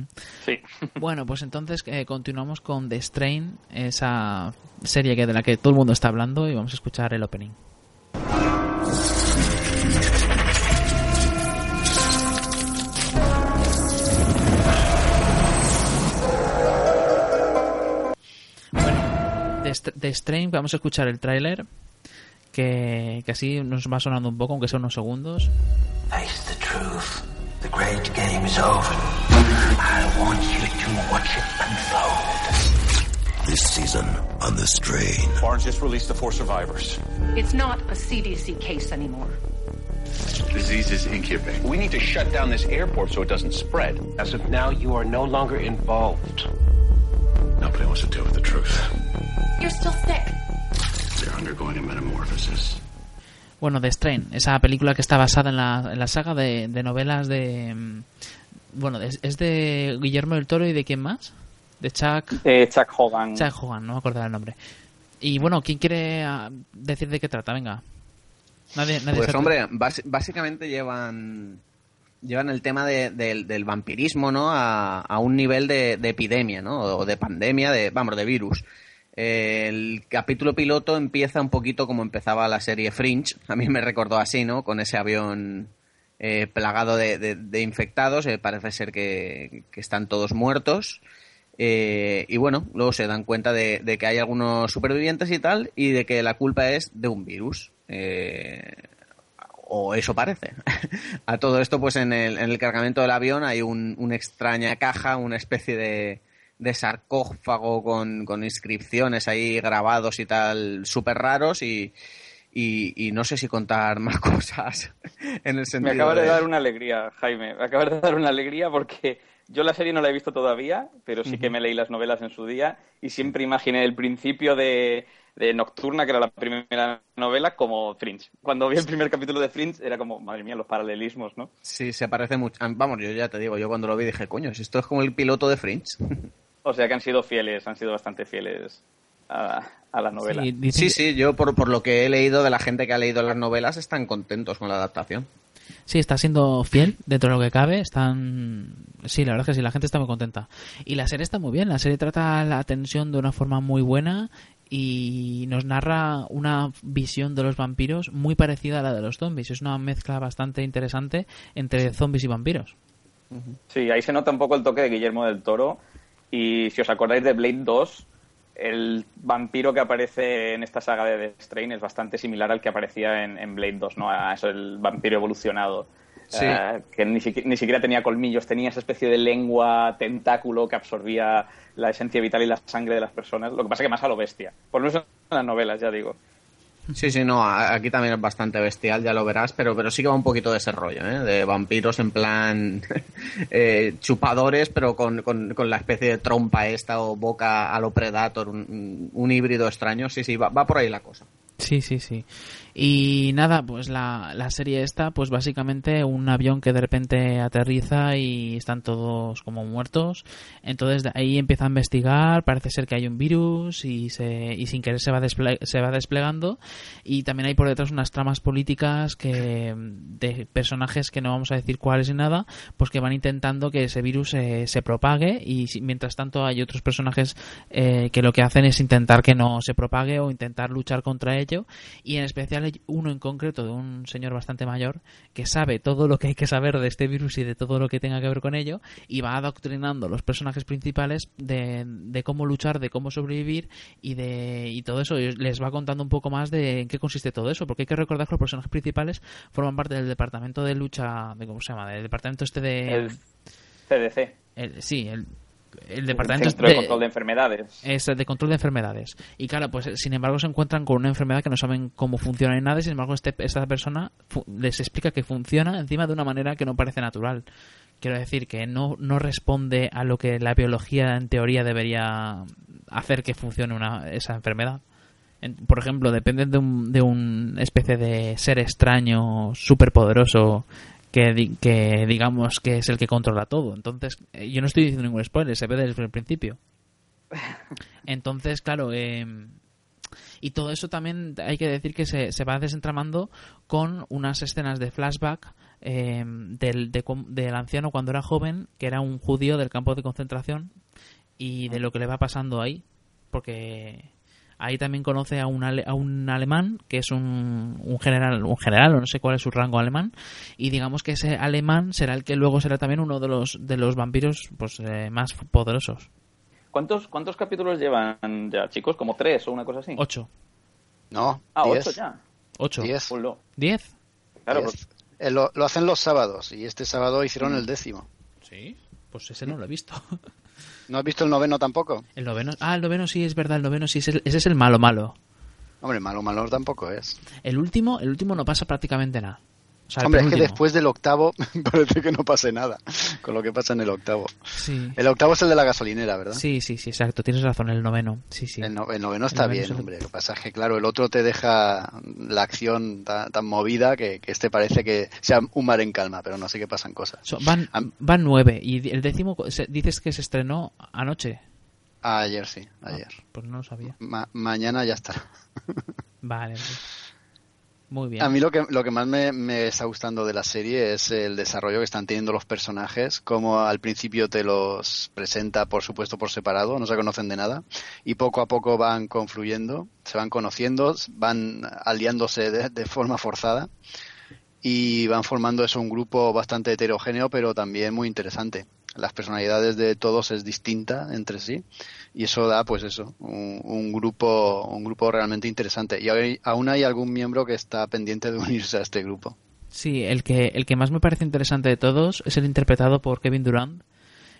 Sí. Bueno, pues entonces eh, continuamos con The Strain, esa serie que de la que todo el mundo está hablando y vamos a escuchar el opening. Str- The Strain, vamos a escuchar el tráiler que, que así nos va sonando un poco, aunque sea unos segundos. Face the truth. The great game is over. I want you to watch it unfold. This season on The Strain. Barnes just released the four survivors. It's not a CDC case anymore. Disease is incubating. We need to shut down this airport so it doesn't spread. As of now, you are no longer involved. Nobody wants to deal with the truth. You're still sick. They're undergoing a metamorphosis. Bueno, The Strain, esa película que está basada en la, en la saga de, de novelas de... mm, Bueno, es, es de Guillermo del Toro y de quién más? De Chuck... Eh, Chuck Hogan. Chuck Hogan, no me acuerdo el nombre. Y bueno, ¿quién quiere ah, decir de qué trata? Venga. Nadie, nadie Pues hombre, básicamente llevan llevan el tema de- del, del vampirismo, ¿no? A, a un nivel de, de epidemia, ¿no? O de pandemia, de vamos, de virus. El capítulo piloto empieza un poquito como empezaba la serie Fringe. A mí me recordó así, ¿no? Con ese avión eh, plagado de, de- de infectados. eh, parece ser que, que están todos muertos. Eh, y bueno, luego se dan cuenta de, de que hay algunos supervivientes y tal, y de que la culpa es de un virus. Eh, o eso parece. [laughs] A todo esto, pues en el, en el cargamento del avión hay un, una extraña caja, una especie de, de sarcófago con, con inscripciones ahí grabados y tal, súper raros y, y, y no sé si contar más [laughs] cosas en el sentido Me acaba de dar una alegría, Jaime. Me acaba de dar una alegría porque yo la serie no la he visto todavía, pero sí que me leí las novelas en su día y siempre imaginé el principio de, de Nocturna, que era la primera novela, como Fringe. Cuando vi el primer capítulo de Fringe era como, madre mía, los paralelismos, ¿no? Sí, se parece mucho. Ah, Vamos, yo ya te digo, yo cuando lo vi dije, coño, si esto es como el piloto de Fringe. [laughs] O sea que han sido fieles, han sido bastante fieles a, a la novela. Sí, sí, yo por, por lo que he leído de la gente que ha leído las novelas están contentos con la adaptación. Sí, está siendo fiel dentro de lo que cabe. Están. Sí, la verdad es que sí, la gente está muy contenta. Y la serie está muy bien. La serie trata la tensión de una forma muy buena y nos narra una visión de los vampiros muy parecida a la de los zombies. Es una mezcla bastante interesante entre zombies y vampiros. Sí, ahí se nota un poco el toque de Guillermo del Toro. Y si os acordáis de Blade 2, el vampiro que aparece en esta saga de The Strain es bastante similar al que aparecía en, en Blade 2, ¿no? A eso, el vampiro evolucionado. Sí. Eh, que ni, siqui- ni siquiera tenía colmillos, tenía esa especie de lengua tentáculo que absorbía la esencia vital y la sangre de las personas. Lo que pasa que más a lo bestia. Por lo menos en las novelas, ya digo. Sí, sí, no, aquí también es bastante bestial, ya lo verás, pero, pero sí que va un poquito de ese rollo, ¿eh? De vampiros en plan [laughs] eh, chupadores, pero con, con, con la especie de trompa esta o boca a lo Predator, un, un híbrido extraño. Sí, sí, va, va por ahí la cosa. Sí, sí, sí. Y nada, pues la, la serie esta, pues básicamente un avión que de repente aterriza y están todos como muertos. Entonces ahí empieza a investigar, parece ser que hay un virus y, se, y sin querer se va, se va desplegando. Y también hay por detrás unas tramas políticas que de personajes que no vamos a decir cuáles ni nada, pues que van intentando que ese virus eh, se propague y si- mientras tanto hay otros personajes eh, que lo que hacen es intentar que no se propague o intentar luchar contra ello y en especial hay uno en concreto de un señor bastante mayor que sabe todo lo que hay que saber de este virus y de todo lo que tenga que ver con ello y va adoctrinando a los personajes principales de, de cómo luchar, de cómo sobrevivir y de y todo eso y les va contando un poco más de en qué consiste todo eso porque hay que recordar que los personajes principales forman parte del departamento de lucha de cómo se llama del departamento este de El CDC. el- sí el el departamento Centro de de- Control de Enfermedades. es de control de enfermedades. Y claro, pues sin embargo se encuentran con una enfermedad que no saben cómo funciona ni nada y sin embargo este, esta persona les explica que funciona encima de una manera que no parece natural. Quiero decir que no, no responde a lo que la biología en teoría debería hacer que funcione una, esa enfermedad. En- por ejemplo, depende de un, de un especie de ser extraño, superpoderoso, que, que digamos que es el que controla todo. Entonces, eh, yo no estoy diciendo ningún spoiler, se ve desde el principio. [laughs] Entonces, claro, eh, y todo eso también hay que decir que se, se va desentramando con unas escenas de flashback eh, del, de del anciano cuando era joven, que era un judío del campo de concentración, y de lo que le va pasando ahí. Porque ahí también conoce a un, ale- a un alemán, que es un, un general, un general, o no sé cuál es su rango alemán, y digamos que ese alemán será el que luego será también uno de los, de los vampiros pues eh, más poderosos. ¿Cuántos, ¿Cuántos capítulos llevan ya, chicos? ¿Como tres o una cosa así? Ocho. No, Ah, diez. ocho ya. Ocho. Diez. ¿Diez? Claro, Diez. Eh, lo, lo hacen los sábados y este sábado hicieron el décimo. Sí. Pues ese no lo he visto. [laughs] ¿No has visto el noveno tampoco? El noveno. Ah, el noveno sí, es verdad, el noveno sí, es el- ese es el malo malo. Hombre, malo, malo tampoco es. El último, el último no pasa prácticamente nada. Sea, Hombre, es que después del octavo [laughs] parece que no pase nada con lo que pasa en el octavo. Sí. El octavo es el de la gasolinera, ¿verdad? Sí, sí, sí, exacto. Tienes razón, el noveno. Sí, sí. El, no- el noveno está El noveno bien, es el- hombre. Lo que pasa es que, claro, el otro te deja la acción tan, tan movida que, que este parece que sea un mar en calma, pero no sé qué pasan cosas. So- van, van nueve. Y el décimo, dices que se estrenó anoche. Ah, ayer sí, ayer. Pues no lo sabía. Ma- mañana ya está. [laughs] Vale. vale. A mí lo que, lo que más me, me está gustando de la serie es el desarrollo que están teniendo los personajes, como al principio te los presenta, por supuesto, por separado, no se conocen de nada, y poco a poco van confluyendo, se van conociendo, van aliándose de, de forma forzada y van formando eso un grupo bastante heterogéneo, pero también muy interesante. Las personalidades de todos es distinta entre sí y eso da pues eso un, un grupo un grupo realmente interesante. Y aún hay algún miembro que está pendiente de [laughs] unirse a este grupo. Sí, el que, el que más me parece interesante de todos es el interpretado por Kevin Durant,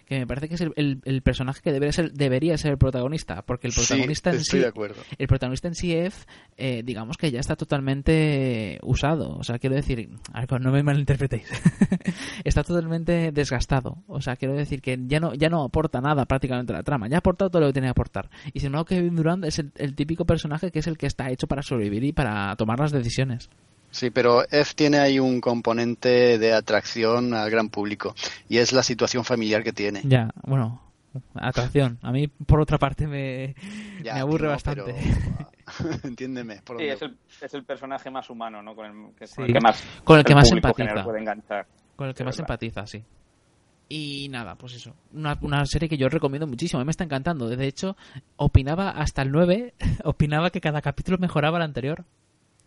que me parece que es el, el- el personaje que debería ser, debería ser el protagonista, porque el Sí, protagonista en sí, de acuerdo. el protagonista en sí F, eh, digamos que ya está totalmente usado, o sea, quiero decir, ver, no me malinterpretéis, [laughs] está totalmente desgastado, o sea, quiero decir que ya no, ya no aporta nada prácticamente a la trama, ya ha aportado todo lo que tenía que aportar, y sin embargo Kevin Durant es el, el típico personaje que es el que está hecho para sobrevivir y para tomar las decisiones. Sí, pero F tiene ahí un componente de atracción al gran público y es la situación familiar que tiene. Ya, bueno, atracción. A mí, por otra parte, me, Ya, me aburre no, bastante. pero- [laughs] Entiéndeme. Por Sí, es el, es el personaje más humano, ¿no? Con el que, Sí. con el que más, Con el que más empatiza. puede enganchar. Con el que más verdad. empatiza, sí. Y nada, pues eso. Una, una serie que yo recomiendo muchísimo. A mí me está encantando. De hecho, opinaba hasta el 9, [laughs] opinaba que cada capítulo mejoraba el anterior.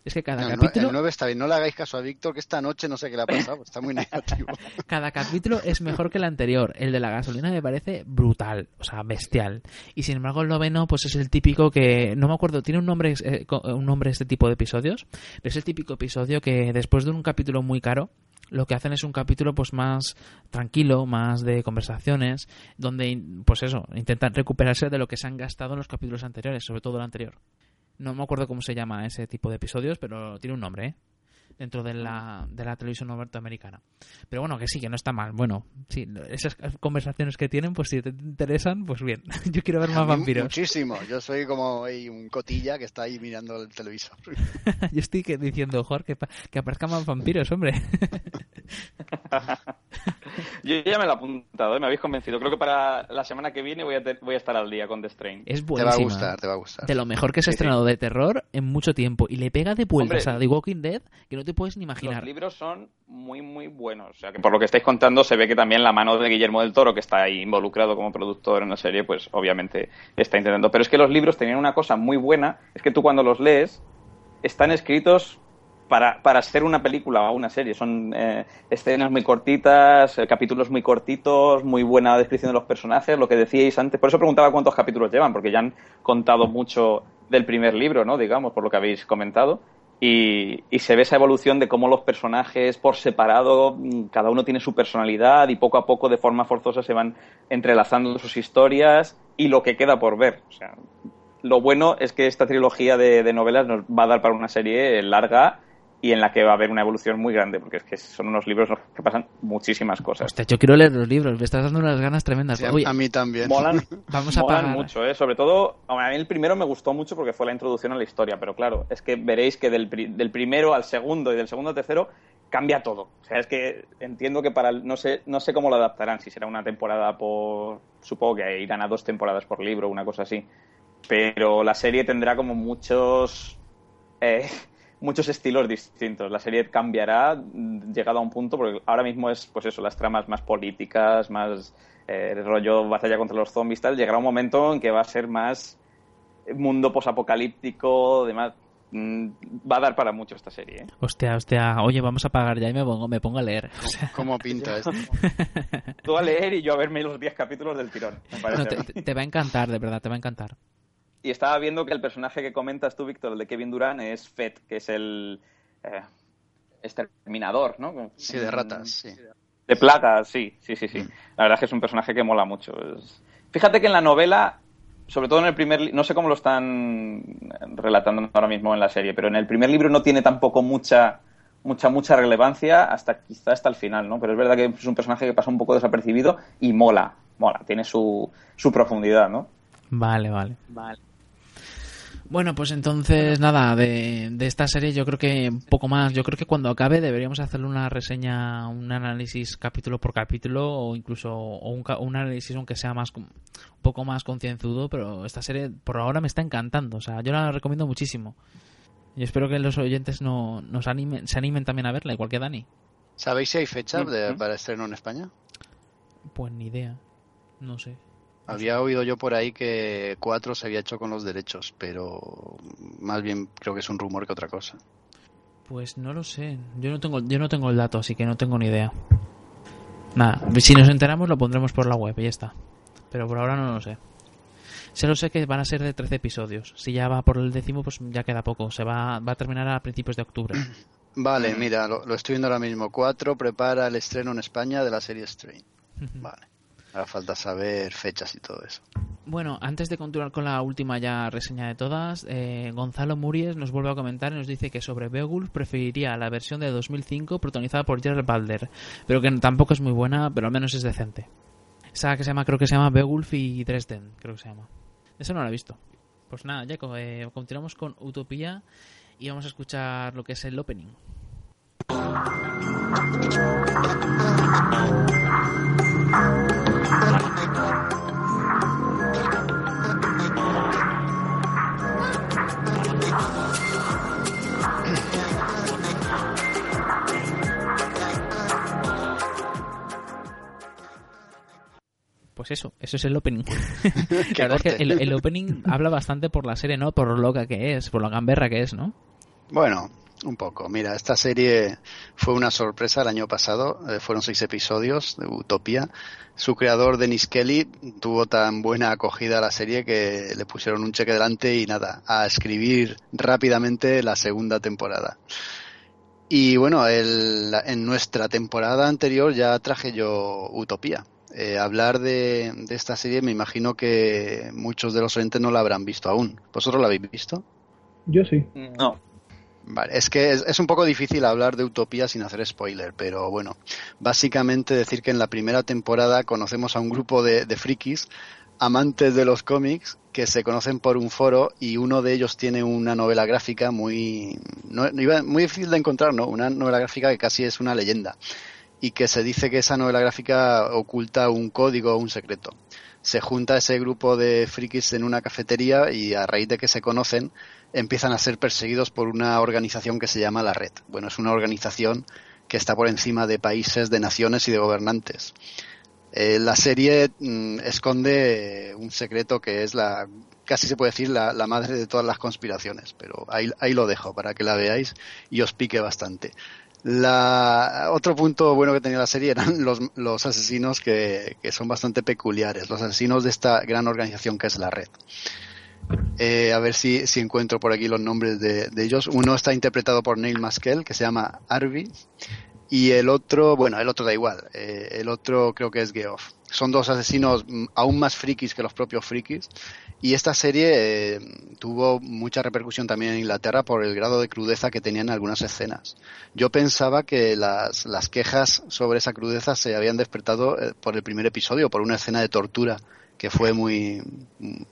Es que cada No, capítulo... El 9 está bien. No le hagáis caso a Víctor, que esta noche no sé qué le ha pasado. Está muy [laughs] negativo. Cada capítulo es mejor que el anterior. El de la gasolina me parece brutal, o sea, bestial. Y sin embargo el noveno, pues es el típico que, no me acuerdo, tiene un nombre, eh, co- un nombre este tipo de episodios, pero es el típico episodio que después de un capítulo muy caro, lo que hacen es un capítulo pues más tranquilo, más de conversaciones, donde pues eso, intentan recuperarse de lo que se han gastado en los capítulos anteriores, sobre todo el anterior. No me acuerdo cómo se llama ese tipo de episodios, pero tiene un nombre, ¿eh? dentro de la, de la televisión norteamericana. Pero bueno, que sí, que no está mal. Bueno, sí, esas conversaciones que tienen, pues si te interesan, pues bien. [laughs] Yo quiero ver más vampiros. Muchísimo. Yo soy como un cotilla que está ahí mirando el televisor. [laughs] Yo estoy que- diciendo, Jorge, que, que aparezcan más vampiros, hombre. [laughs] Yo ya me lo he apuntado, ¿eh? me habéis convencido. Creo que para la semana que viene voy a, te- voy a estar al día con The Strain. Es Te va a buenísima. gustar, te va a gustar. De lo mejor que se ha Sí, sí. estrenado de terror en mucho tiempo. Y le pega de vueltas Hombre. a The Walking Dead que no te puedes ni Los imaginar. libros son muy, muy buenos. O sea, que por lo que estáis contando, se ve que también la mano de Guillermo del Toro, que está ahí involucrado como productor en la serie, pues obviamente está intentando. Pero es que los libros tenían una cosa muy buena, es que tú cuando los lees, están escritos para, para ser una película o una serie. Son eh, escenas muy cortitas, eh, capítulos muy cortitos, muy buena descripción de los personajes, lo que decíais antes. Por eso preguntaba cuántos capítulos llevan, porque ya han contado mucho del primer libro, ¿no? Digamos, por lo que habéis comentado. Y, y se ve esa evolución de cómo los personajes por separado, mm, cada uno tiene su personalidad y poco a poco de forma forzosa se van entrelazando sus historias y lo que queda por ver. O sea, lo bueno es que esta trilogía de, de novelas nos va a dar para una serie larga y en la que va a haber una evolución muy grande, porque es que son unos libros en los que pasan muchísimas cosas. Hostia, yo quiero leer los libros, me estás dando unas ganas tremendas. Sí, a- Oye, a mí también. Molan, [laughs] Vamos a molan pagar. mucho, ¿eh? sobre todo a mí el primero me gustó mucho porque fue la introducción a la historia, pero claro, es que veréis que del, pri- del primero al segundo y del segundo al tercero cambia todo. O sea, es que entiendo que para el- no sé no sé cómo lo adaptarán, si será una temporada por supongo que irán a dos temporadas por libro, una cosa así. Pero la serie tendrá como muchos eh, muchos estilos distintos. La serie cambiará mm, llegado a un punto, porque ahora mismo es, pues eso, las tramas más políticas, más eh, rollo batalla contra los zombies, tal. Llegará un momento en que va a ser más mundo posapocalíptico, demás. Mm, Va a dar para mucho esta serie, ¿eh? Hostia, hostia, oye, vamos a pagar ya y me pongo, me pongo a leer. O sea, ¿Cómo pinta [laughs] esto? Tú a leer y yo a verme los 10 capítulos del tirón, me parece no, a mí. te, te va a encantar, de verdad, te va a encantar. Y estaba viendo que el personaje que comentas tú, Víctor, el de Kevin Durant, es Fett, que es el eh, exterminador, ¿no? Sí, de ratas, sí. De plagas, sí, sí, sí, sí. La verdad es que es un personaje que mola mucho. Es- Fíjate que en la novela, sobre todo en el primer, no sé cómo lo están relatando ahora mismo en la serie, pero en el primer libro no tiene tampoco mucha, mucha, mucha relevancia hasta quizá hasta el final, ¿no? Pero es verdad que es un personaje que pasa un poco desapercibido y mola, mola, tiene su, su profundidad, ¿no? Vale, vale. Vale. Bueno, pues entonces nada, de, de esta serie yo creo que un poco más. Yo creo que cuando acabe deberíamos hacerle una reseña, un análisis capítulo por capítulo o incluso o un, un análisis aunque sea más un poco más concienzudo, pero esta serie por ahora me está encantando. O sea, yo la recomiendo muchísimo. Y espero que los oyentes no, nos animen, se animen también a verla, igual que Dani. ¿Sabéis si hay fecha de- Ujú. para estreno en España? Pues ni idea. No sé. Había oído yo por ahí que 4 se había hecho con los derechos, pero más bien creo que es un rumor que otra cosa. Pues no lo sé. Yo no tengo, yo no tengo el dato, así que no tengo ni idea. Nada, si nos enteramos lo pondremos por la web y ya está. Pero por ahora no lo sé. Solo sé que van a ser de 13 episodios. Si ya va por el décimo, pues ya queda poco. Se va, va a terminar a principios de octubre. [clears throat] Vale, mira, lo, lo estoy viendo ahora mismo. 4 prepara el estreno en España de la serie Strain. Vale. Ahora falta saber fechas y todo eso. Bueno, antes de continuar con la última ya reseña de todas, eh, Gonzalo Muries nos vuelve a comentar y nos dice que sobre Beowulf preferiría la versión de 2005 protagonizada por Gerard Balder, pero que tampoco es muy buena, pero al menos es decente. Esa que se llama, creo que se llama Beowulf y Dresden, creo que se llama. Eso no lo he visto. Pues nada, ya eh, continuamos con Utopía y vamos a escuchar lo que es el opening. Pues eso, eso es el opening. [laughs] [laughs] la verdad es que el, el opening habla bastante por la serie, ¿no? Por lo loca que es, por lo gamberra que es, ¿no? Bueno, un poco. Mira, esta serie fue una sorpresa el año pasado. eh, fueron seis episodios de Utopía. Su creador, Dennis Kelly, tuvo tan buena acogida a la serie que le pusieron un cheque delante y nada, a escribir rápidamente la segunda temporada. Y bueno, el- en nuestra temporada anterior ya traje yo Utopía. Eh, hablar de, de esta serie me imagino que muchos de los oyentes no la habrán visto aún. ¿Vosotros la habéis visto? Yo sí. No. Vale, es que es, es un poco difícil hablar de Utopía sin hacer spoiler, pero bueno, básicamente decir que en la primera temporada conocemos a un grupo de, de frikis, amantes de los cómics, que se conocen por un foro y uno de ellos tiene una novela gráfica muy, no, no iba- muy difícil de encontrar, ¿no? Una novela gráfica que casi es una leyenda y que se dice que esa novela gráfica oculta un código o un secreto. Se junta ese grupo de frikis en una cafetería y a raíz de que se conocen empiezan a ser perseguidos por una organización que se llama la Red. Bueno, es una organización que está por encima de países, de naciones y de gobernantes. Eh, la serie mm, esconde un secreto que es la, casi se puede decir, la, madre de todas las conspiraciones, pero ahí lo dejo para que la veáis y os pique bastante. La, otro punto bueno que tenía la serie eran [laughs] los, los asesinos que, que son bastante peculiares, los asesinos de esta gran organización que es la red. Eh, a ver si, si encuentro por aquí los nombres de, de ellos. Uno está interpretado por Neil Maskell, que se llama Arby, y el otro, bueno, el otro da igual, eh, el otro creo que es Geoff. Son dos asesinos mm, aún más frikis que los propios frikis. Y esta serie eh, tuvo mucha repercusión también en Inglaterra por el grado de crudeza que tenían algunas escenas. Yo pensaba que las, las quejas sobre esa crudeza se habían despertado eh, por el primer episodio, por una escena de tortura que fue muy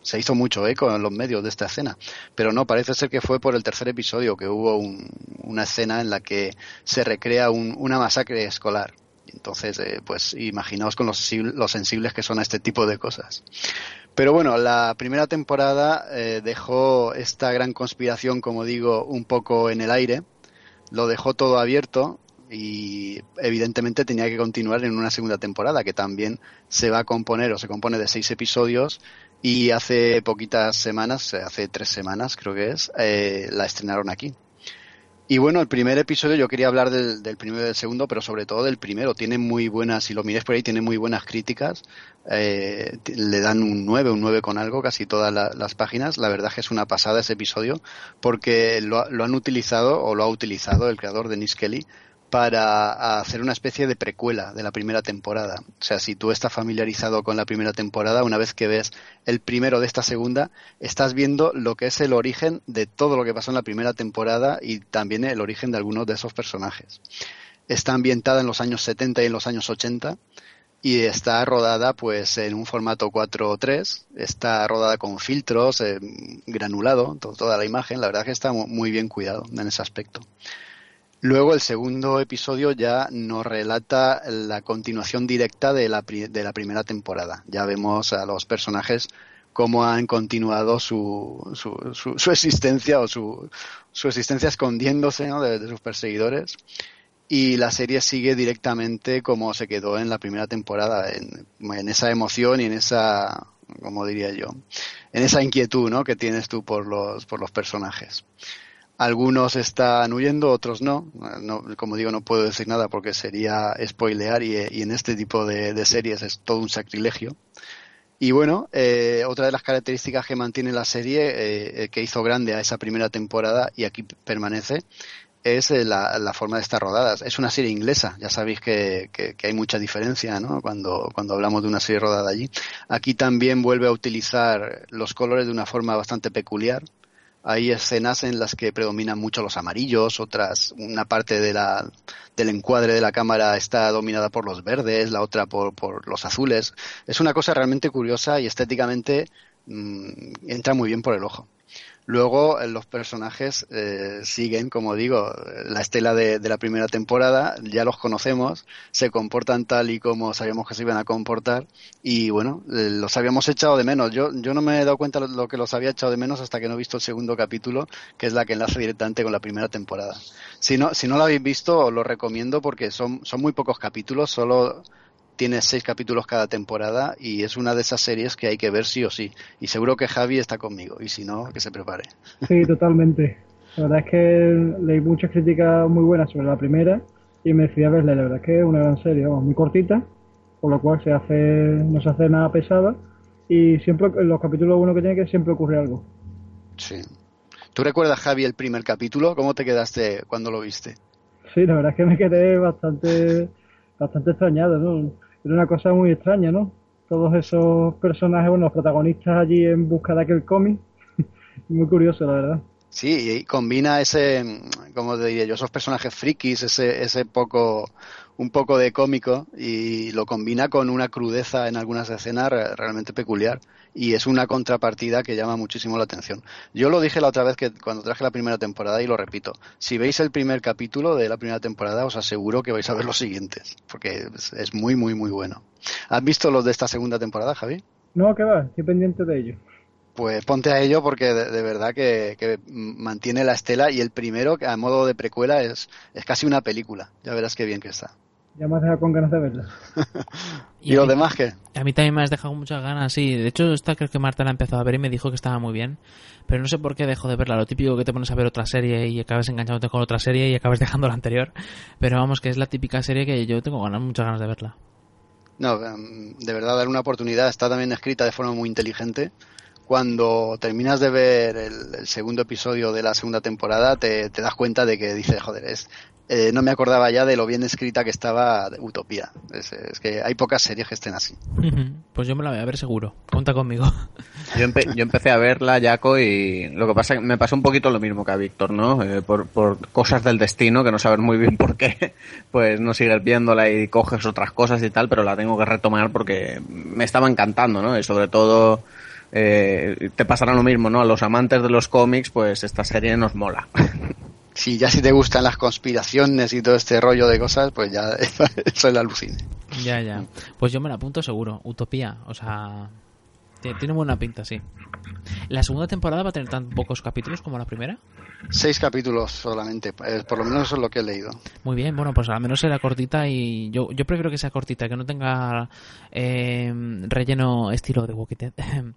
se hizo mucho eco en los medios de esta escena pero no parece ser que fue por el tercer episodio que hubo un- una escena en la que se recrea un- una masacre escolar entonces eh, pues imaginaos con los, sensible- los sensibles que son a este tipo de cosas. Pero bueno la primera temporada eh, dejó esta gran conspiración como digo un poco en el aire. Lo dejó todo abierto y evidentemente tenía que continuar en una segunda temporada que también se va a componer o se compone de seis episodios. Y hace poquitas semanas, hace tres semanas creo que es, eh, la estrenaron aquí. Y bueno, el primer episodio yo quería hablar del, del primero y del segundo, pero sobre todo del primero. Tiene muy buenas, si lo mires por ahí, tiene muy buenas críticas. Eh, le dan un 9, un 9 con algo, casi todas la- las páginas. La verdad es que es una pasada ese episodio, porque lo, lo han utilizado, o lo ha utilizado el creador Denis Kelly, para hacer una especie de precuela de la primera temporada. O sea, si tú estás familiarizado con la primera temporada, una vez que ves el primero de esta segunda, estás viendo lo que es el origen de todo lo que pasó en la primera temporada y también el origen de algunos de esos personajes. Está ambientada en los años 70 y en los años 80 y está rodada pues en un formato 4.3, está rodada con filtros, eh, granulado, to- toda la imagen, la verdad que está mu- muy bien cuidado en ese aspecto. Luego el segundo episodio ya nos relata la continuación directa de la, pri- de la primera temporada. Ya vemos a los personajes cómo han continuado su, su, su, su existencia o su, existencia escondiéndose de, sus perseguidores. Y la serie sigue directamente como se quedó en la primera temporada, en, en esa emoción y en esa, como diría yo, en esa inquietud ¿no? que tienes tú por los, por los personajes. Algunos están huyendo, otros no. no. Como digo, no puedo decir nada porque sería spoilear y, en este tipo de, series es todo un sacrilegio. Y bueno, eh, otra de las características que mantiene la serie, eh, que hizo grande a esa primera temporada y aquí permanece, es eh, la, forma de estar rodadas. Es una serie inglesa, ya sabéis que, hay mucha diferencia ¿no? cuando hablamos de una serie rodada allí. Aquí también vuelve a utilizar los colores de una forma bastante peculiar. Hay escenas en las que predominan mucho los amarillos, otras, una parte de la, del encuadre de la cámara está dominada por los verdes, la otra por, los azules. Es una cosa realmente curiosa y estéticamente mmm, entra muy bien por el ojo. Luego los personajes eh, siguen, como digo, la estela de, de, la primera temporada, ya los conocemos, se comportan tal y como sabíamos que se iban a comportar y bueno, eh, los habíamos echado de menos. Yo, yo no me he dado cuenta de lo que los había echado de menos hasta que no he visto el segundo capítulo, que es la que enlaza directamente con la primera temporada. Si no, si no lo habéis visto, os lo recomiendo porque son, son muy pocos capítulos, solo tiene seis capítulos cada temporada y es una de esas series que hay que ver sí o sí. Y seguro que Javi está conmigo y si no, que se prepare. Sí, totalmente. La verdad es que leí muchas críticas muy buenas sobre la primera y me decidí a verla. La verdad es que es una gran serie, vamos, muy cortita, por lo cual se hace, no se hace nada pesada y siempre en los capítulos uno que tiene que siempre ocurre algo. Sí. ¿Tú recuerdas, Javi, el primer capítulo? ¿Cómo te quedaste cuando lo viste? Sí, la verdad es que me quedé bastante, bastante extrañado, ¿no? Era una cosa muy extraña, ¿no? Todos esos personajes, bueno, los protagonistas allí en busca de aquel cómic. [laughs] muy curioso, la verdad. Sí, y combina ese, como te diría yo, esos personajes frikis, ese, ese poco, un poco de cómico y lo combina con una crudeza en algunas escenas re- realmente peculiar y es una contrapartida que llama muchísimo la atención. Yo lo dije la otra vez que cuando traje la primera temporada y lo repito, si veis el primer capítulo de la primera temporada os aseguro que vais a ver los siguientes porque es, es muy muy muy bueno. ¿Has visto los de esta segunda temporada, Javi? No, que va, estoy pendiente de ello. Pues ponte a ello porque de, de verdad que, que mantiene la estela y el primero, que a modo de precuela, es, es casi una película. Ya verás qué bien que está. Ya me has dejado con ganas de verla. [laughs] ¿Y, los demás qué? A mí también me has dejado muchas ganas, sí. De hecho, esta creo que Marta la empezó a ver y me dijo que estaba muy bien. Pero no sé por qué dejó de verla. Lo típico que te pones a ver otra serie y acabas enganchándote con otra serie y acabas [laughs] dejando la anterior. Pero vamos, que es la típica serie que yo tengo ganas, muchas ganas de verla. No, em, de verdad, dar una oportunidad. Está también escrita de forma muy inteligente. Cuando terminas de ver el, el segundo episodio de la segunda temporada, te, te das cuenta de que dices, joder, es, eh, no me acordaba ya de lo bien escrita que estaba de Utopía. Es, es que hay pocas series que estén así. Pues yo me la voy a ver seguro. Cuenta conmigo. [laughs] Yo, empe- yo empecé a verla, Jaco, y lo que pasa me pasó un poquito lo mismo que a Víctor, ¿no? Eh, por, por cosas del destino, que no sabes muy bien por qué, [laughs] pues no sigues viéndola y coges otras cosas y tal, pero la tengo que retomar porque me estaba encantando, ¿no? Y sobre todo, eh, te pasará lo mismo, ¿no? A los amantes de los cómics, pues esta serie nos mola. [laughs] Si ya si te gustan las conspiraciones y todo este rollo de cosas, pues ya [laughs] eso es la alucine. Ya, ya. Pues yo me la apunto seguro. Utopía. O sea, ti- tiene buena pinta, sí. ¿La segunda temporada va a tener tan pocos capítulos como la primera? Seis capítulos solamente, eh, por lo menos eso es lo que he leído. Muy bien, bueno, pues al menos será cortita y yo, yo prefiero que sea cortita, que no tenga eh, relleno estilo de Walking Dead. [laughs]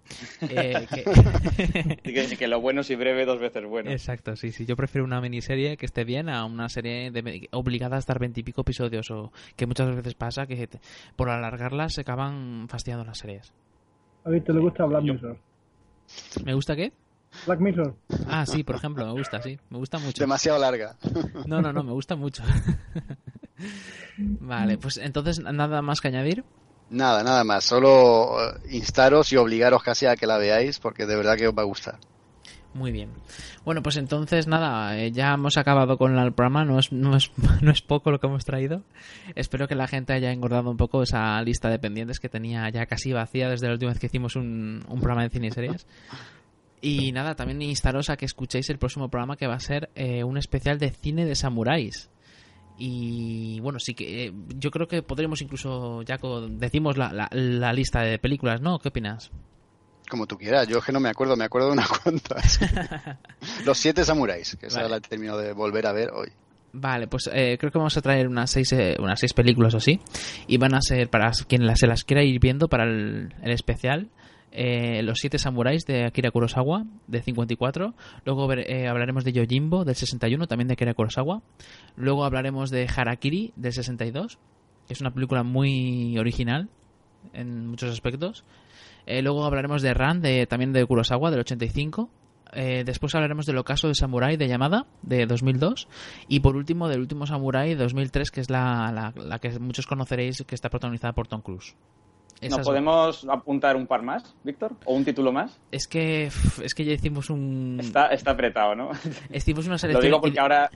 Eh, que- Y [laughs] que, que lo bueno si breve dos veces bueno. Exacto, sí, sí. Yo prefiero una miniserie que esté bien a una serie de, obligada a estar veintipico episodios o que muchas veces pasa que te- por alargarlas se acaban fastidiando las series. ¿A Víctor le gusta Mirror? ¿Me gusta qué? Black Mirror. Ah, sí, por ejemplo, me gusta, sí. Me gusta mucho. Demasiado larga. No, no, no, me gusta mucho. [laughs] vale, pues entonces nada más que añadir. Nada, nada más. Solo eh, instaros y obligaros casi a que la veáis porque de verdad que os va a gustar. Muy bien. Bueno, pues entonces nada, eh, ya hemos acabado con el programa, no es, no, es, [laughs] no es poco lo que hemos traído. Espero que la gente haya engordado un poco esa lista de pendientes que tenía ya casi vacía desde la última vez que hicimos un, un programa de cine y series. Y nada, también instaros a que escuchéis el próximo programa que va a ser eh, un especial de cine de samuráis. Y bueno, sí que eh, yo creo que podremos incluso, Jaco, decimos la, la, la lista de películas, ¿no? ¿Qué opinas? Como tú quieras, yo es que no me acuerdo, me acuerdo de unas cuantas. [laughs] Los siete samuráis, que esa Vale. la he terminado de volver a ver hoy. Vale, pues eh, creo que vamos a traer unas seis, eh, unas seis películas o así. Y van a ser, para quien las, se las quiera ir viendo para el, el especial, eh, Los siete samuráis de Akira Kurosawa, de 54. Luego eh, hablaremos de Yojimbo, del 61, también de Akira Kurosawa. Luego hablaremos de Harakiri, del 62, que es una película muy original en muchos aspectos. Eh, luego hablaremos de Ran, de, también de Kurosawa, del 85. Eh, después hablaremos del ocaso de Samurai de Yamada, de 2002. Y por último, del último Samurai de 2003, que es la, la que muchos conoceréis, que está protagonizada por Tom Cruise. ¿Nos Esas- podemos apuntar un par más, Víctor? ¿O un título más? Es que, es que ya hicimos un... Está, está apretado, ¿no? [laughs] Hicimos una Lo selección... digo porque ahora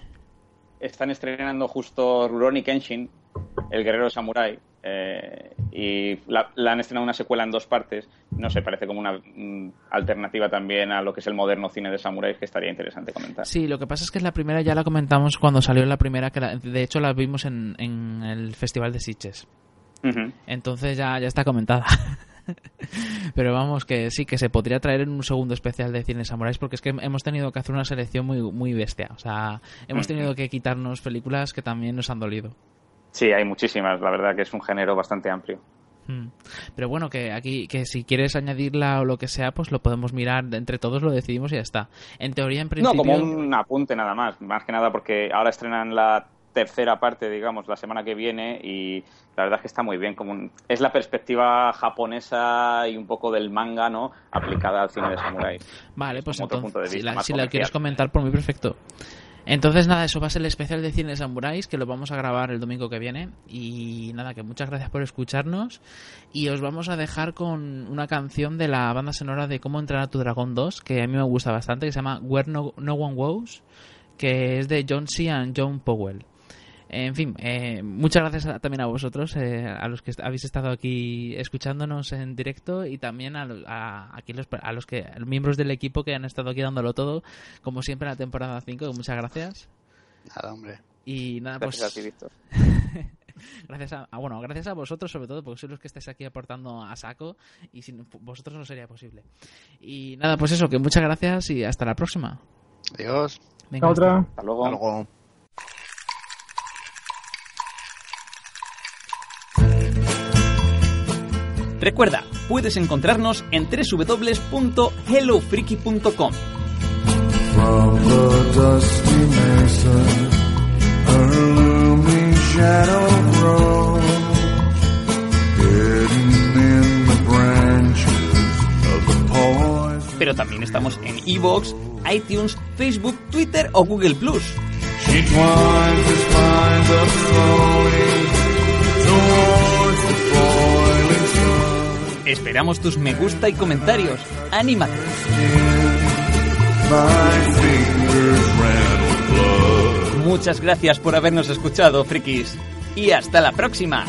están estrenando justo Rurouni Kenshin, el guerrero samurái, eh, y la, la han estrenado una secuela en dos partes. No sé, parece como una mm, alternativa también a lo que es el moderno cine de samuráis que estaría interesante comentar. Sí, lo que pasa es que la primera ya la comentamos cuando salió la primera, que la- de hecho la vimos en, en el Festival de Sitges. Entonces ya, ya está comentada. [laughs] Pero vamos, que sí, que se podría traer en un segundo especial de cine samuráis, porque es que hemos tenido que hacer una selección muy, muy bestia. O sea, hemos tenido que quitarnos películas que también nos han dolido. Sí, hay muchísimas. La verdad que es un género bastante amplio. Mm. Pero bueno, que aquí, que si quieres añadirla o lo que sea, pues lo podemos mirar entre todos, lo decidimos y ya está. En teoría, en No, principio. como un apunte nada más. Más que nada porque ahora estrenan la tercera parte, digamos, la semana que viene y la verdad es que está muy bien. Como un- es la perspectiva japonesa y un poco del manga, ¿no? Aplicada al cine de samurái. Vale, pues entonces, punto de si vista la, si la comercial. quieres comentar por mí, perfecto. Entonces, nada, eso va a ser el especial de cine de samuráis que lo vamos a grabar el domingo que viene. Y nada, que muchas gracias por escucharnos. Y os vamos a dejar con una canción de la banda sonora de Cómo entrenar a tu dragón 2, que a mí me gusta bastante, que se llama Where No, No One Goes, que es de John C. and John Powell. En fin, eh, muchas gracias a- también a vosotros, eh, a los que est- habéis estado aquí escuchándonos en directo y también a, lo- a, aquí los, a los que a los miembros del equipo que han estado aquí dándolo todo, como siempre en la temporada 5. Muchas gracias. Nada, hombre. Y nada, Gracias pues. a ti, [laughs] gracias a, bueno, gracias a vosotros sobre todo, porque sois los que estáis aquí aportando a saco y sin vosotros no sería posible. Y nada, pues eso, que muchas gracias y hasta la próxima. Adiós. Venga, Hasta otra. Hasta luego. Hasta luego. Recuerda, puedes encontrarnos en www.hellofreaky.com. Pero también estamos en iVoox, iTunes, Facebook, Twitter o Google Plus. Esperamos tus me gusta y comentarios. ¡Anímate! Muchas gracias por habernos escuchado, frikis. Y hasta la próxima.